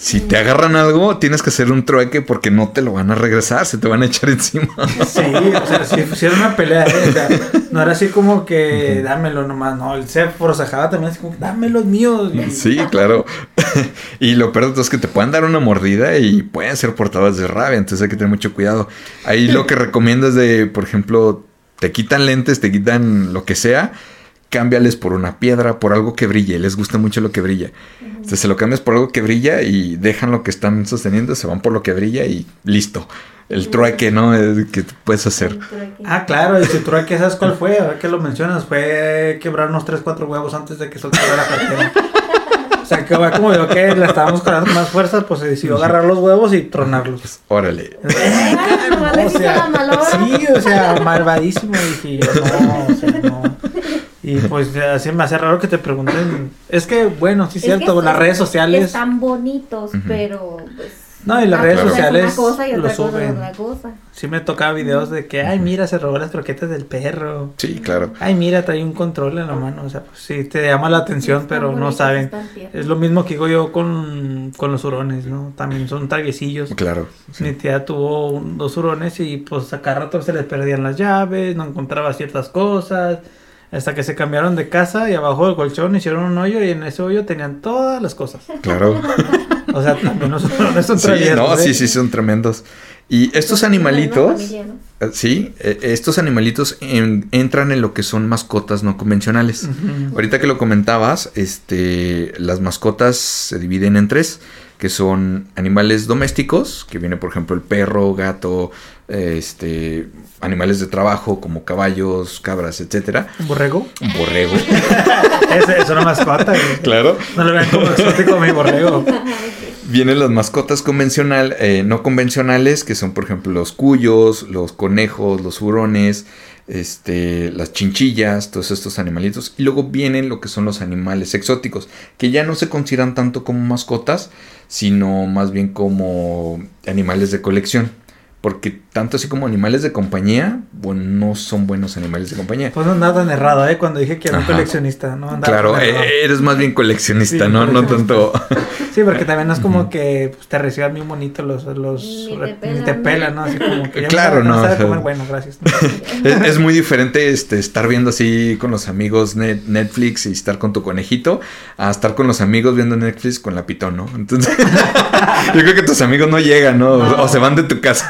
Si te agarran algo, tienes que hacer un trueque porque no te lo van a regresar, se te van a echar encima. Sí, o sea, sí, sí era una pelea, ¿eh? o sea, no era así como que dámelo nomás, no, él se forcejaba también así como, dámelo mío. Sí, claro. y lo peor de todo es que te pueden dar una mordida y pueden ser portadas de rabia, entonces hay que tener mucho cuidado. Ahí lo que recomiendo es de, por ejemplo, te quitan lentes, te quitan lo que sea, cámbiales por una piedra, por algo que brille, les gusta mucho lo que brilla. Entonces se lo cambias por algo que brilla y dejan lo que están sosteniendo, se van por lo que brilla y listo. El trueque, ¿no? Es que puedes hacer. Ah, claro, y si tú que sabes cuál fue, ahora que lo mencionas, fue quebrar unos 3, 4 huevos antes de que soltara la cartera. O sea, que va como yo que la estábamos con más fuerzas, pues se decidió agarrar los huevos y tronarlos. Órale. Ah, O sea, sí, o sea, malvadísimo. Dije yo, no, o sea, no. Y pues así me hace raro que te pregunten. Es que, bueno, sí, Es cierto, las redes sociales. Están bonitos, pero pues. No, y las una redes cosa sociales Es una cosa y lo otra cosa es suben. otra cosa. Sí me tocaba videos de que, ay, mira, se robó las croquetas del perro. Sí, claro. Ay, mira, trae un control en la mano. O sea, pues sí, te llama la atención, pero no saben. Es lo mismo que digo yo con, con los hurones, ¿no? También son traviesillos. Claro. sí. Mi tía tuvo un- dos hurones y pues a cada rato se les perdían las llaves, no encontraba ciertas cosas. Hasta que se cambiaron de casa y abajo del colchón hicieron un hoyo y en ese hoyo tenían todas las cosas. Claro. O sea, también los hurones son Sí, no, ¿eh? sí, sí, son tremendos. Y estos animalitos, familia, ¿no? eh, sí, eh, estos animalitos en- entran en lo que son mascotas no convencionales. Ujú. Ahorita que lo comentabas, este, las mascotas se dividen en tres, que son animales domésticos, que viene por ejemplo el perro, gato, este, animales de trabajo como caballos, cabras, etcétera, ¿Un borrego? un borrego, Es, es una mascota. güey. claro. No lo vean como exótico mi borrego. Vienen las mascotas convencional, eh, no convencionales, que son por ejemplo los cuyos, los conejos, los hurones, este, las chinchillas, todos estos animalitos. Y luego vienen lo que son los animales exóticos, que ya no se consideran tanto como mascotas, sino más bien como animales de colección. Porque tanto así como animales de compañía, bueno, no son buenos animales de compañía. Pues no andaba tan errado, ¿eh? Cuando dije que era un coleccionista, ¿no? Andaba Claro, errado. eh, eres más bien coleccionista, Sí, ¿no? No tanto... Sí, porque también no es como que pues, te reciban bien bonito los... los Ni te pelan, ni te ¿no? pelan, ¿no? Así como que ya Claro, no, sabe o sea- comer, bueno, gracias. Es, es muy diferente este, estar viendo así con los amigos net- Netflix y estar con tu conejito a estar con los amigos viendo Netflix con la pitón, ¿no? Entonces, yo creo que tus amigos no llegan, ¿no? No. O se van de tu casa.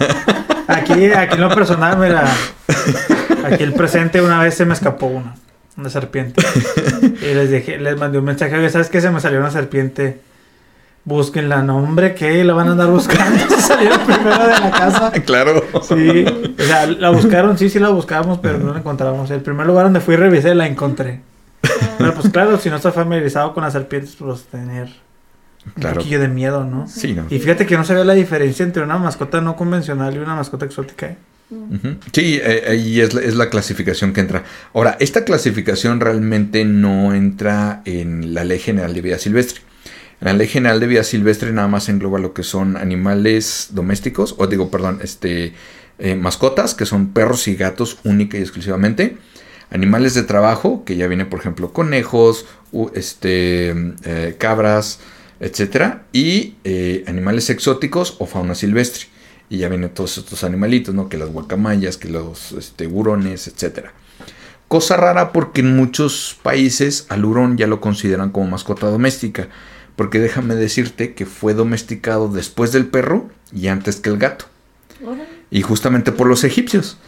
Aquí, aquí en lo personal, mira, aquí el presente una vez se me escapó una, una serpiente. Y les dije, les mandé un mensaje, oye, ¿sabes qué? Se me salió una serpiente. Búsquenla, no, hombre, ¿qué? La van a andar buscando. Se salieron primero de la casa. claro. Sí, o sea, la buscaron, sí, sí la buscábamos, pero no la encontramos. El primer lugar donde fui y revisé la encontré. Pero pues claro, si no estás familiarizado con las serpientes, pues tener un Claro. poquillo de miedo, ¿no? Sí, ¿no? Y fíjate que no sabía la diferencia entre una mascota no convencional y una mascota exótica. ¿eh? Sí, eh, ahí es, la- es la clasificación que entra. Ahora, esta clasificación realmente no entra en la Ley General de Vida Silvestre. En la Ley General de Vida Silvestre nada más engloba lo que son animales domésticos, o digo, perdón, este, eh, mascotas, que son perros y gatos única y exclusivamente. Animales de trabajo, que ya viene, por ejemplo, conejos, este, eh, cabras, etcétera. Y eh, animales exóticos o fauna silvestre. Y ya vienen todos estos animalitos, ¿no? Que las guacamayas, que los este, hurones, etcétera. Cosa rara porque en muchos países al hurón ya lo consideran como mascota doméstica. Porque déjame decirte que fue domesticado después del perro y antes que el gato. Y justamente por los egipcios.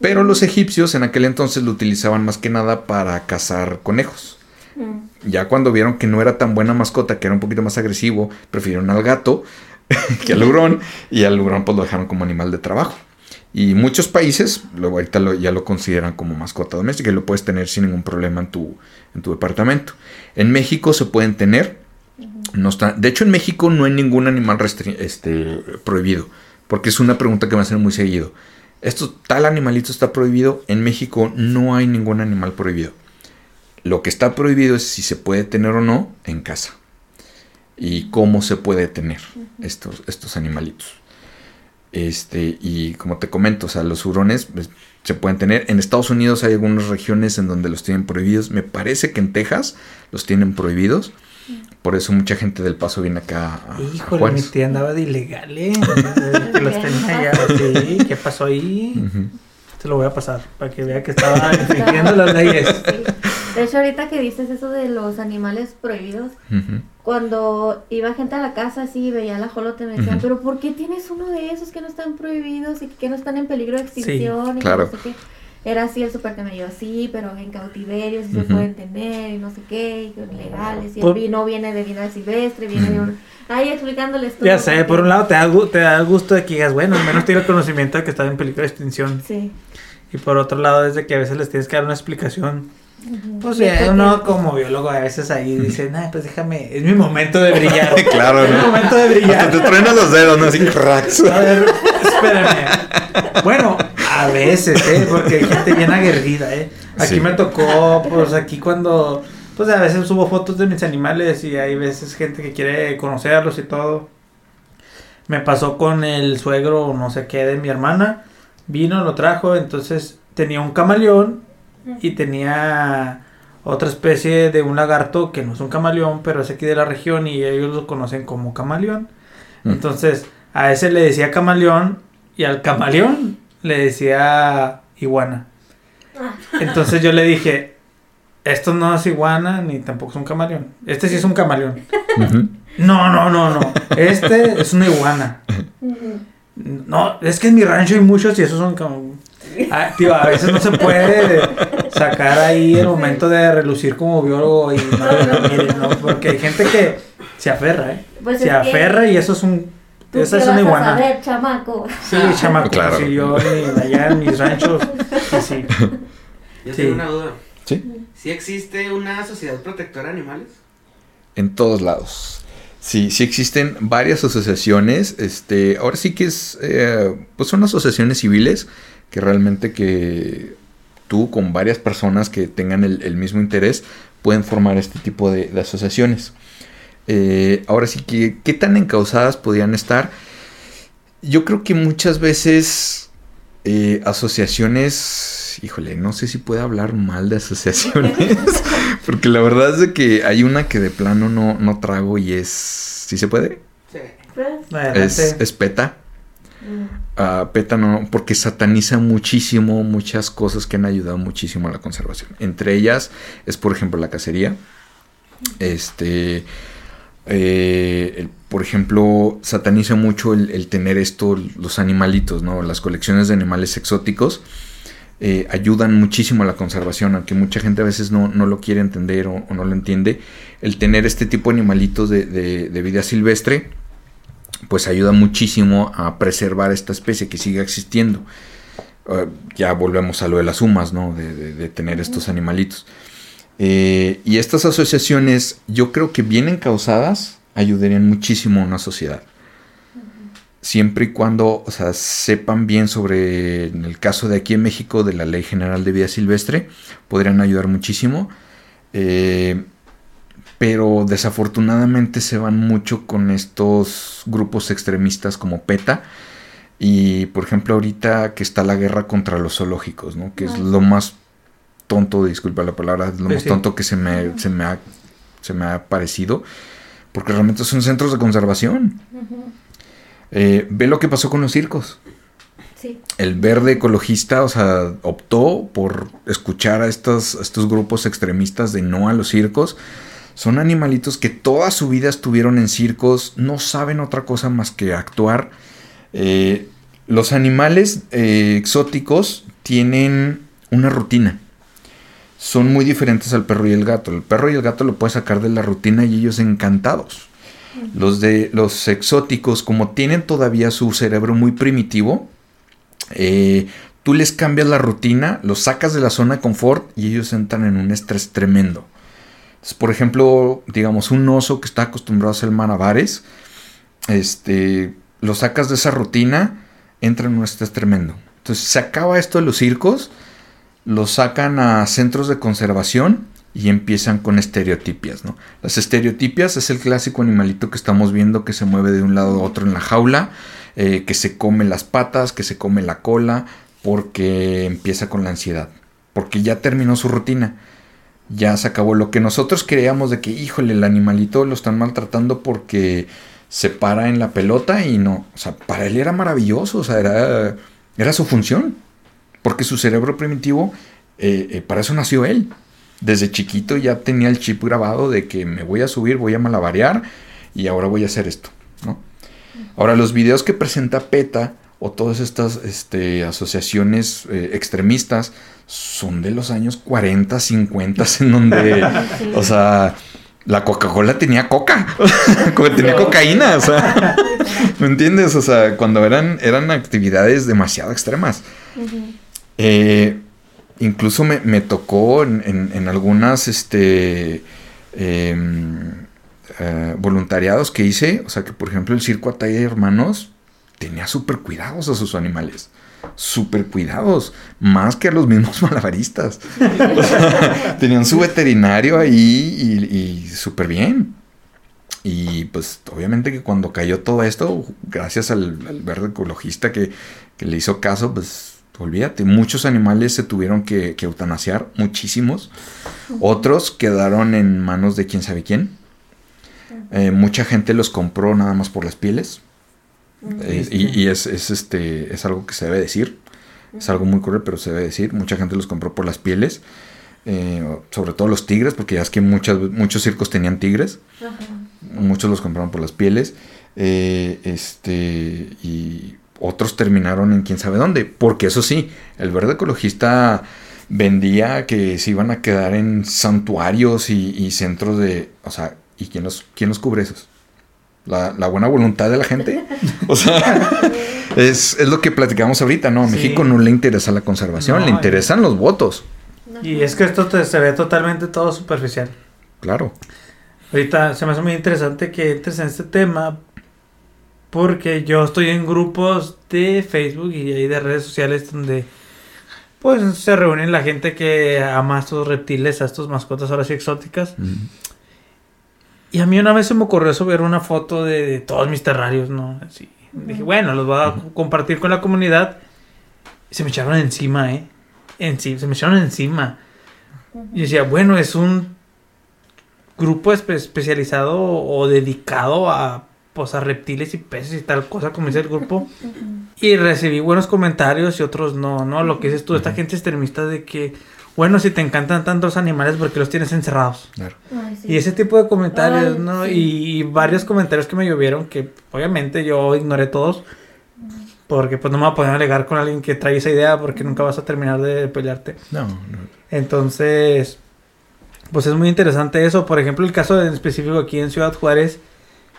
Pero los egipcios en aquel entonces lo utilizaban más que nada para cazar conejos. Mm. Ya cuando vieron que no era tan buena mascota, que era un poquito más agresivo, prefirieron al gato que al hurón. Y al hurón pues lo dejaron como animal de trabajo. Y muchos países luego ahorita lo- ya lo consideran como mascota doméstica y lo puedes tener sin ningún problema en tu, en tu departamento. En México se pueden tener. No está, de hecho, en México no hay ningún animal este, prohibido. Porque es una pregunta que me hacen muy seguido. Esto, tal animalito está prohibido. En México no hay ningún animal prohibido. Lo que está prohibido es si se puede tener o no en casa. Y cómo se puede tener estos, estos animalitos. Este, y como te comento, o sea, los hurones pues, se pueden tener. En Estados Unidos hay algunas regiones en donde los tienen prohibidos. Me parece que en Texas los tienen prohibidos. Por eso mucha gente del paso viene acá a, a Híjole, mi tía andaba de ilegal, ¿eh? que los tenía allá. Sí, ¿qué pasó ahí? Se lo voy a pasar para que vea que estaba infringiendo las leyes. Sí. De hecho, ahorita que dices eso de los animales prohibidos, cuando iba gente a la casa así veía la jolote me decían, pero ¿por qué tienes uno de esos que no están prohibidos y que no están en peligro de extinción? y claro. no sé qué? Era así el super que me dio así, pero en cautiverio sí se pueden tener y no sé qué, y legales, y el vino viene de vida silvestre, viene de un... Ahí explicándoles todo. Ya sé, porque- por un lado te da, te da el gusto de que digas, bueno, al menos tiene el conocimiento de que está en peligro de extinción. Sí. Y por otro lado es de que a veces les tienes que dar una explicación. Pues ya uno como biólogo a veces ahí dice, nah, pues déjame, es mi momento de brillar. Claro, Es mi ¿no? momento de Hasta brillar. te truenan los dedos, ¿no? Así cracks. A ver, espérame. Bueno, a veces, ¿eh? Porque hay gente bien aguerrida, ¿eh? Aquí Sí. me tocó, pues aquí cuando, pues a veces subo fotos de mis animales y hay veces gente que quiere conocerlos y todo. Me pasó con el suegro, no sé qué, de mi hermana. Vino, lo trajo, entonces tenía un camaleón y tenía otra especie de un lagarto que no es un camaleón, pero es aquí de la región y ellos lo conocen como camaleón. Mm. Entonces, a ese le decía camaleón y al camaleón le decía iguana. Entonces yo le dije, esto no es iguana ni tampoco es un camaleón. Este sí es un camaleón. No, no, no, no. Este es una iguana. No, es que en mi rancho hay muchos y esos son. Ah, tío, a veces no se puede sacar ahí el momento de relucir como biólogo y no, no, mire, no, porque hay gente que se aferra, ¿eh? Pues se aferra y eso es un... ¿Tú Esa es una vas a iguana. saber, chamaco? Sí, chamaco, Claro. sí, yo en- allá en mis ranchos, sí. Yo Sí. tengo una duda. Sí. ¿Sí existe una sociedad protectora de animales? En todos lados. Sí, sí existen varias asociaciones. Este, ahora sí que es, eh, pues son asociaciones civiles que realmente que tú con varias personas que tengan el, el mismo interés pueden formar este tipo de, de asociaciones. Eh, ahora sí que, ¿qué tan encausadas podían estar? Yo creo que muchas veces eh, asociaciones, híjole, no sé si puede hablar mal de asociaciones, porque la verdad es de que hay una que de plano no, no trago y es, ¿sí se puede? Sí. Pues, Es, es PETA. mm, Ah, PETA no, porque sataniza muchísimo muchas cosas que han ayudado muchísimo a la conservación. Entre ellas es, por ejemplo, la cacería. Este, eh, por ejemplo, sataniza mucho el, tener esto, los animalitos, ¿no? Las colecciones de animales exóticos eh, ayudan muchísimo a la conservación, aunque mucha gente a veces no, no lo quiere entender o, no lo entiende. El tener este tipo de animalitos de- de vida silvestre, pues ayuda muchísimo a preservar esta especie que siga existiendo. Eh, ya volvemos a lo de las sumas, ¿no? De, de- de tener estos animalitos. Eh, y estas asociaciones, yo creo que bien encausadas, ayudarían muchísimo a una sociedad. siempre y cuando, o sea, sepan bien sobre, en el caso de aquí en México, de la Ley General de Vida Silvestre, podrían ayudar muchísimo. Eh, pero desafortunadamente se van mucho con estos grupos extremistas como PETA. Y por ejemplo, ahorita que está la guerra contra los zoológicos, ¿no? Que es lo más tonto, disculpa la palabra, lo Sí, más sí. tonto que se me, se me ha, se me ha parecido. Porque realmente son centros de conservación. Eh, ve lo que pasó con los circos. Sí. El verde ecologista, o sea, optó por escuchar a estos, a estos grupos extremistas de no a los circos. Son animalitos que toda su vida estuvieron en circos, no saben otra cosa más que actuar. Eh, los animales eh, exóticos tienen una rutina. Son muy diferentes al perro y el gato. El perro y el gato lo puedes sacar de la rutina y ellos encantados. Los de los exóticos, como tienen todavía su cerebro muy primitivo, eh, tú les cambias la rutina, los sacas de la zona de confort y ellos entran en un estrés tremendo. Por ejemplo, digamos, un oso que está acostumbrado a hacer malabares, este, lo sacas de esa rutina, entra en un estrés tremendo. Entonces, se acaba esto de los circos, los sacan a centros de conservación y empiezan con estereotipias, ¿no? Las estereotipias es el clásico animalito que estamos viendo que se mueve de un lado a otro en la jaula, eh, que se come las patas, que se come la cola, porque empieza con la ansiedad, porque ya terminó su rutina, ya se acabó lo que nosotros creíamos de que, híjole, el animalito lo están maltratando porque se para en la pelota y no, o sea, para él era maravilloso, o sea, era, era su función, porque su cerebro primitivo, eh, eh, para eso nació él. Desde chiquito ya tenía el chip grabado de que me voy a subir, voy a malabarear y ahora voy a hacer esto, ¿no? Ahora, los videos que presenta PETA o todas estas este, asociaciones eh, extremistas son de los años 40, 50, en donde, Sí. o sea, la Coca-Cola tenía coca, como tenía cocaína, o sea, ¿me entiendes? O sea, cuando eran, eran actividades demasiado extremas. Eh, incluso me, me tocó en, en- en algunas este, em, eh, voluntariados que hice, o sea que por ejemplo el circo Ataya Hermanos tenía súper cuidados a sus animales, súper cuidados, más que a los mismos malabaristas. O sea, tenían su veterinario ahí y, y súper bien. Y pues obviamente que cuando cayó todo esto, gracias al, al verde ecologista que, que le hizo caso, pues olvídate, muchos animales se tuvieron que, que eutanasiar, muchísimos. Otros quedaron en manos de quién sabe quién. Eh, mucha gente los compró nada más por las pieles. Eh, y y es, es, este, es algo que se debe decir. Es algo muy cruel, pero se debe decir. Mucha gente los compró por las pieles. eh, sobre todo los tigres, porque ya es que muchas, muchos circos tenían tigres. Ajá. Muchos los compraron por las pieles. eh, este. Y otros terminaron en quién sabe dónde. Porque eso sí, el verde ecologista vendía que se iban a quedar en santuarios y, y centros de. O sea, ¿y quién los, quién los cubre esos? La, la buena voluntad de la gente. O sea, es, es lo que platicamos ahorita, ¿no? A Sí. México no le interesa la conservación, No, le interesan los votos. Y es que esto te- se ve totalmente todo superficial. Claro. Ahorita se me hace muy interesante que entres en este tema porque yo estoy en grupos de Facebook y ahí de redes sociales donde pues se reúnen la gente que ama a estos reptiles, a estos mascotas ahora sí exóticas. Y a mí una vez se me ocurrió subir una foto de, de todos mis terrarios, ¿no? Así. Dije, bueno, los voy a compartir con la comunidad. Y se me echaron encima, ¿eh? En sí, se me echaron encima. Y decía, bueno, es un grupo espe- especializado o dedicado a, pues, a reptiles y peces y tal cosa, como dice el grupo. Y recibí buenos comentarios y otros no, ¿no? Lo que dices tú, esta gente extremista de que, bueno, si te encantan tantos animales, porque los tienes encerrados? Claro. Ay, sí. Y ese tipo de comentarios, Ay, ¿no? sí. Y, y varios comentarios que me llovieron que obviamente yo ignoré todos. Porque pues no me voy a poder alegar con alguien que trae esa idea porque nunca vas a terminar de pelearte. No, no. Entonces, pues es muy interesante eso. Por ejemplo, el caso en específico aquí en Ciudad Juárez,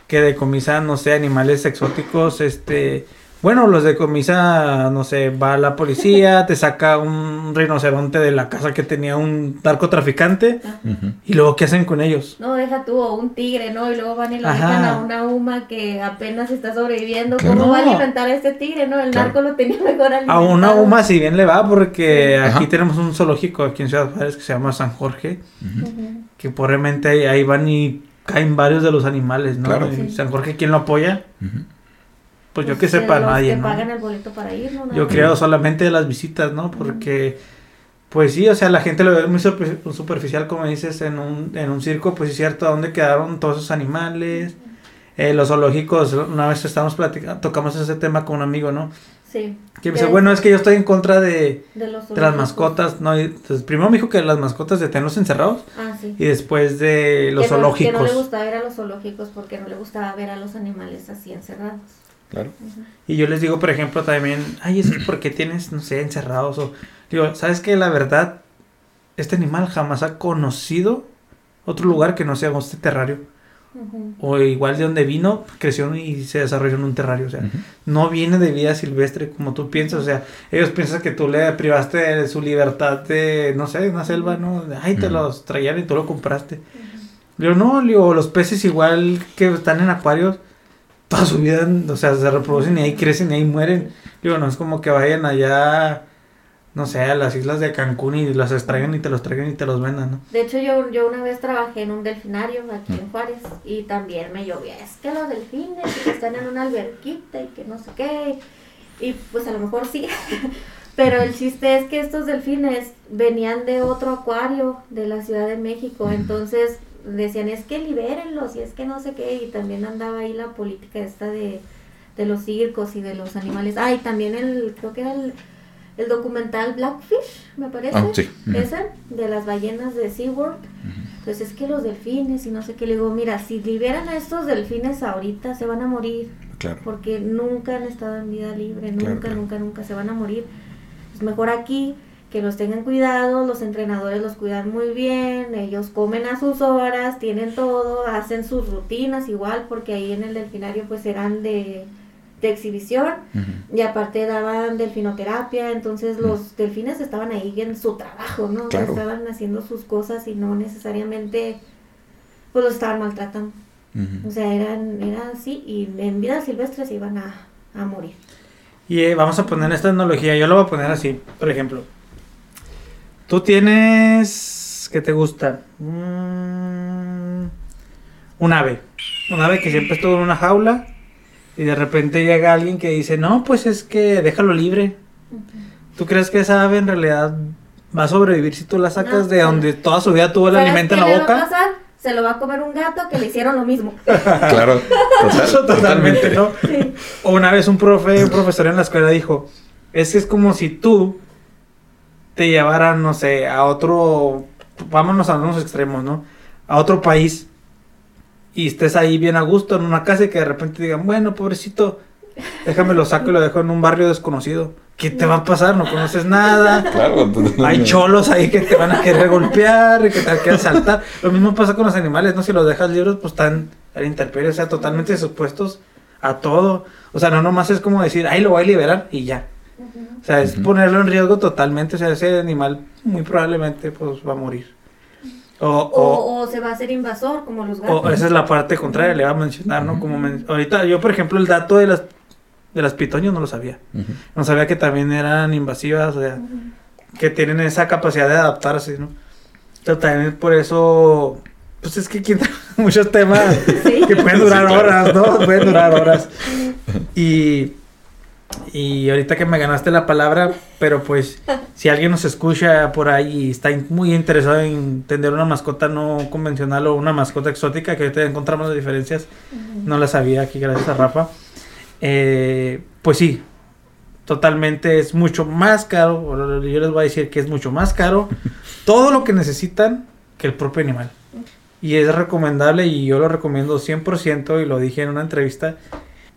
que decomisan, no sé, animales exóticos, este, Bueno, los decomisa, no sé, va la policía, te saca un rinoceronte de la casa que tenía un narcotraficante. Ujú. Y luego, ¿qué hacen con ellos? No, deja tú, o un tigre, ¿no? Y luego van y lo Ajá. dejan a una huma que apenas está sobreviviendo. Claro. ¿Cómo va a alimentar a este tigre, no? El Claro. narco lo tenía mejor alimentado. A una UMA si bien le va, porque Ajá. aquí tenemos un zoológico aquí en Ciudad Juárez que se llama San Jorge, Ujú. Ujú. que probablemente ahí, ahí van y caen varios de los animales, ¿no? Claro. Y Sí. San Jorge, ¿quién lo apoya? Ujú. Pues yo Pues que sepa nadie, que ¿no? pagan el boleto para ir, ¿no? Yo creo solamente de las visitas, ¿no? Porque, pues sí, o sea, la gente lo ve muy super- superficial, como dices, en un, en un circo, pues es cierto, ¿dónde quedaron todos esos animales? Eh, los zoológicos, una vez estábamos platicando, tocamos ese tema con un amigo, ¿no? Sí. Que me dice, bueno, es que yo estoy en contra de, De los de las mascotas, ¿no? Y, entonces, primero me dijo que las mascotas de tenerlos encerrados Ah, sí. y después de los que no, zoológicos. Que no le gustaba ver a los zoológicos porque no le gustaba ver a los animales así encerrados. Claro. Y yo les digo, por ejemplo, también, ay, es que ¿por qué tienes, no sé, encerrados? O, digo, ¿sabes qué? La verdad, este animal jamás ha conocido otro lugar que no sea este terrario. O igual de donde vino, creció y se desarrolló en un terrario. O sea, no viene de vida silvestre como tú piensas. O sea, ellos piensan que tú le privaste de su libertad de, no sé, una selva, ¿no? Ay, te los traían y tú lo compraste. Digo, no, digo, los peces igual que están en acuarios, toda su vida, o sea, se reproducen y ahí crecen y ahí mueren. Digo, no es como que vayan allá, no sé, a las islas de Cancún y los extraigan y te los traigan y te los vendan, ¿no? De hecho, yo, yo una vez trabajé en un delfinario aquí en Juárez y también me llovía. Es que los delfines que están en una alberquita y que no sé qué. Y pues a lo mejor sí. Pero el chiste es que estos delfines venían de otro acuario de la Ciudad de México. Entonces decían, es que libérenlos y es que no sé qué. Y también andaba ahí la política esta de, de los circos y de los animales. Ah, y también el, creo que era el, el documental Blackfish, me parece. Ah, sí. Ese, de las ballenas de SeaWorld. Pues es que los delfines y no sé qué. Le digo, mira, si liberan a estos delfines ahorita, se van a morir. Claro. Porque nunca han estado en vida libre. Nunca, Claro, claro. nunca, nunca se van a morir. Es mejor aquí que los tengan cuidados. Los entrenadores los cuidan muy bien. Ellos comen a sus horas, tienen todo, hacen sus rutinas igual. Porque ahí en el delfinario, pues eran de, de exhibición. Y aparte daban delfinoterapia, entonces los delfines estaban ahí en su trabajo, ¿no? O sea, Claro. estaban haciendo sus cosas y no necesariamente pues los estaban maltratando. O sea, eran, eran así y en vida silvestre se iban a, a morir. Y eh, vamos a poner esta analogía, yo lo voy a poner así, por ejemplo. Tú tienes, ¿qué te gusta? Mm, un ave. Un ave que siempre estuvo en una jaula y de repente llega alguien que dice, no, pues es que déjalo libre. ¿Tú crees que esa ave en realidad va a sobrevivir si tú la sacas No, de donde toda su vida tuvo el ¿Sabes alimento en la le va a boca? pasar? Se lo va a comer un gato que le hicieron lo mismo. Claro. Total- Eso totalmente, ¿no? Sí. O una vez un profe, un profesor en la escuela dijo, es que es como si tú te llevaran, no sé, a otro, vámonos a unos extremos, ¿no? A otro país y estés ahí bien a gusto en una casa y que de repente digan, bueno, pobrecito, déjame lo saco y lo dejo en un barrio desconocido. ¿Qué te va a pasar? No conoces nada. Claro. Hay cholos ahí que te van a querer golpear, que te van a querer saltar. Lo mismo pasa con los animales, ¿no? Si los dejas libres, pues están a la intemperie, o sea, totalmente supuestos a todo. O sea, no nomás es como decir, ay, lo voy a liberar y ya. O sea, es Ujú. ponerlo en riesgo totalmente. O sea, ese animal muy probablemente pues va a morir. O, o, O, o se va a hacer invasor, como los gatos. o esa es la parte contraria, le va a mencionar, ¿no? Como men- ahorita yo, por ejemplo, el dato de las de las pitoños no lo sabía. No sabía que también eran invasivas, o sea, que tienen esa capacidad de adaptarse, ¿no? Pero también por eso, pues es que aquí entran muchos temas Sí. que pueden durar Sí, claro. horas, ¿no? Pueden durar horas. Y, y ahorita que me ganaste la palabra, pero pues si alguien nos escucha por ahí y está muy interesado en tener una mascota no convencional o una mascota exótica, que ahorita encontramos las diferencias, no las sabía aquí gracias a Rafa, eh, pues sí, totalmente es mucho más caro, yo les voy a decir que es mucho más caro todo lo que necesitan que el propio animal. Y es recomendable y yo lo recomiendo 100% y lo dije en una entrevista.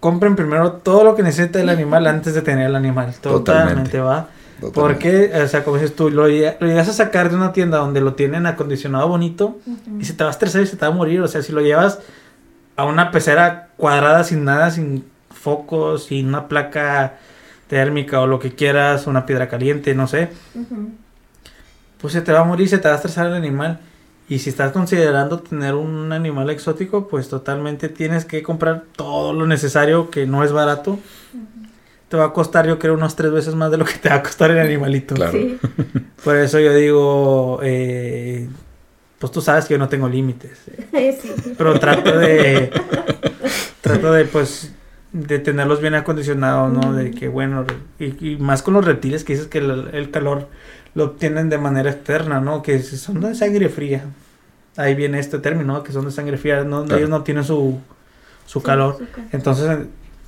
Compren primero todo lo que necesita el animal antes de tener el animal. Totalmente, Totalmente. va. Totalmente. Porque, o sea, como dices tú, lo, lo llegas a sacar de una tienda donde lo tienen acondicionado bonito y se te va a estresar y se te va a morir. O sea, si lo llevas a una pecera cuadrada sin nada, sin focos, sin una placa térmica o lo que quieras, una piedra caliente, no sé, pues se te va a morir, se te va a estresar el animal. Y si estás considerando tener un animal exótico, pues totalmente tienes que comprar todo lo necesario que no es barato. Te va a costar, yo creo, unas tres veces más de lo que te va a costar el animalito. Claro. Sí. Por eso yo digo, eh, pues tú sabes que yo no tengo límites. sí. Pero trato de, trato de, pues, de tenerlos bien acondicionados, ¿no? De que, bueno, y, y más con los reptiles que dices que el, el calor lo obtienen de manera externa, ¿no? Que son de sangre fría. Ahí viene este término, ¿no? Que son de sangre fría, ¿no? Claro. Ellos no tienen su, su calor. Sí. Entonces,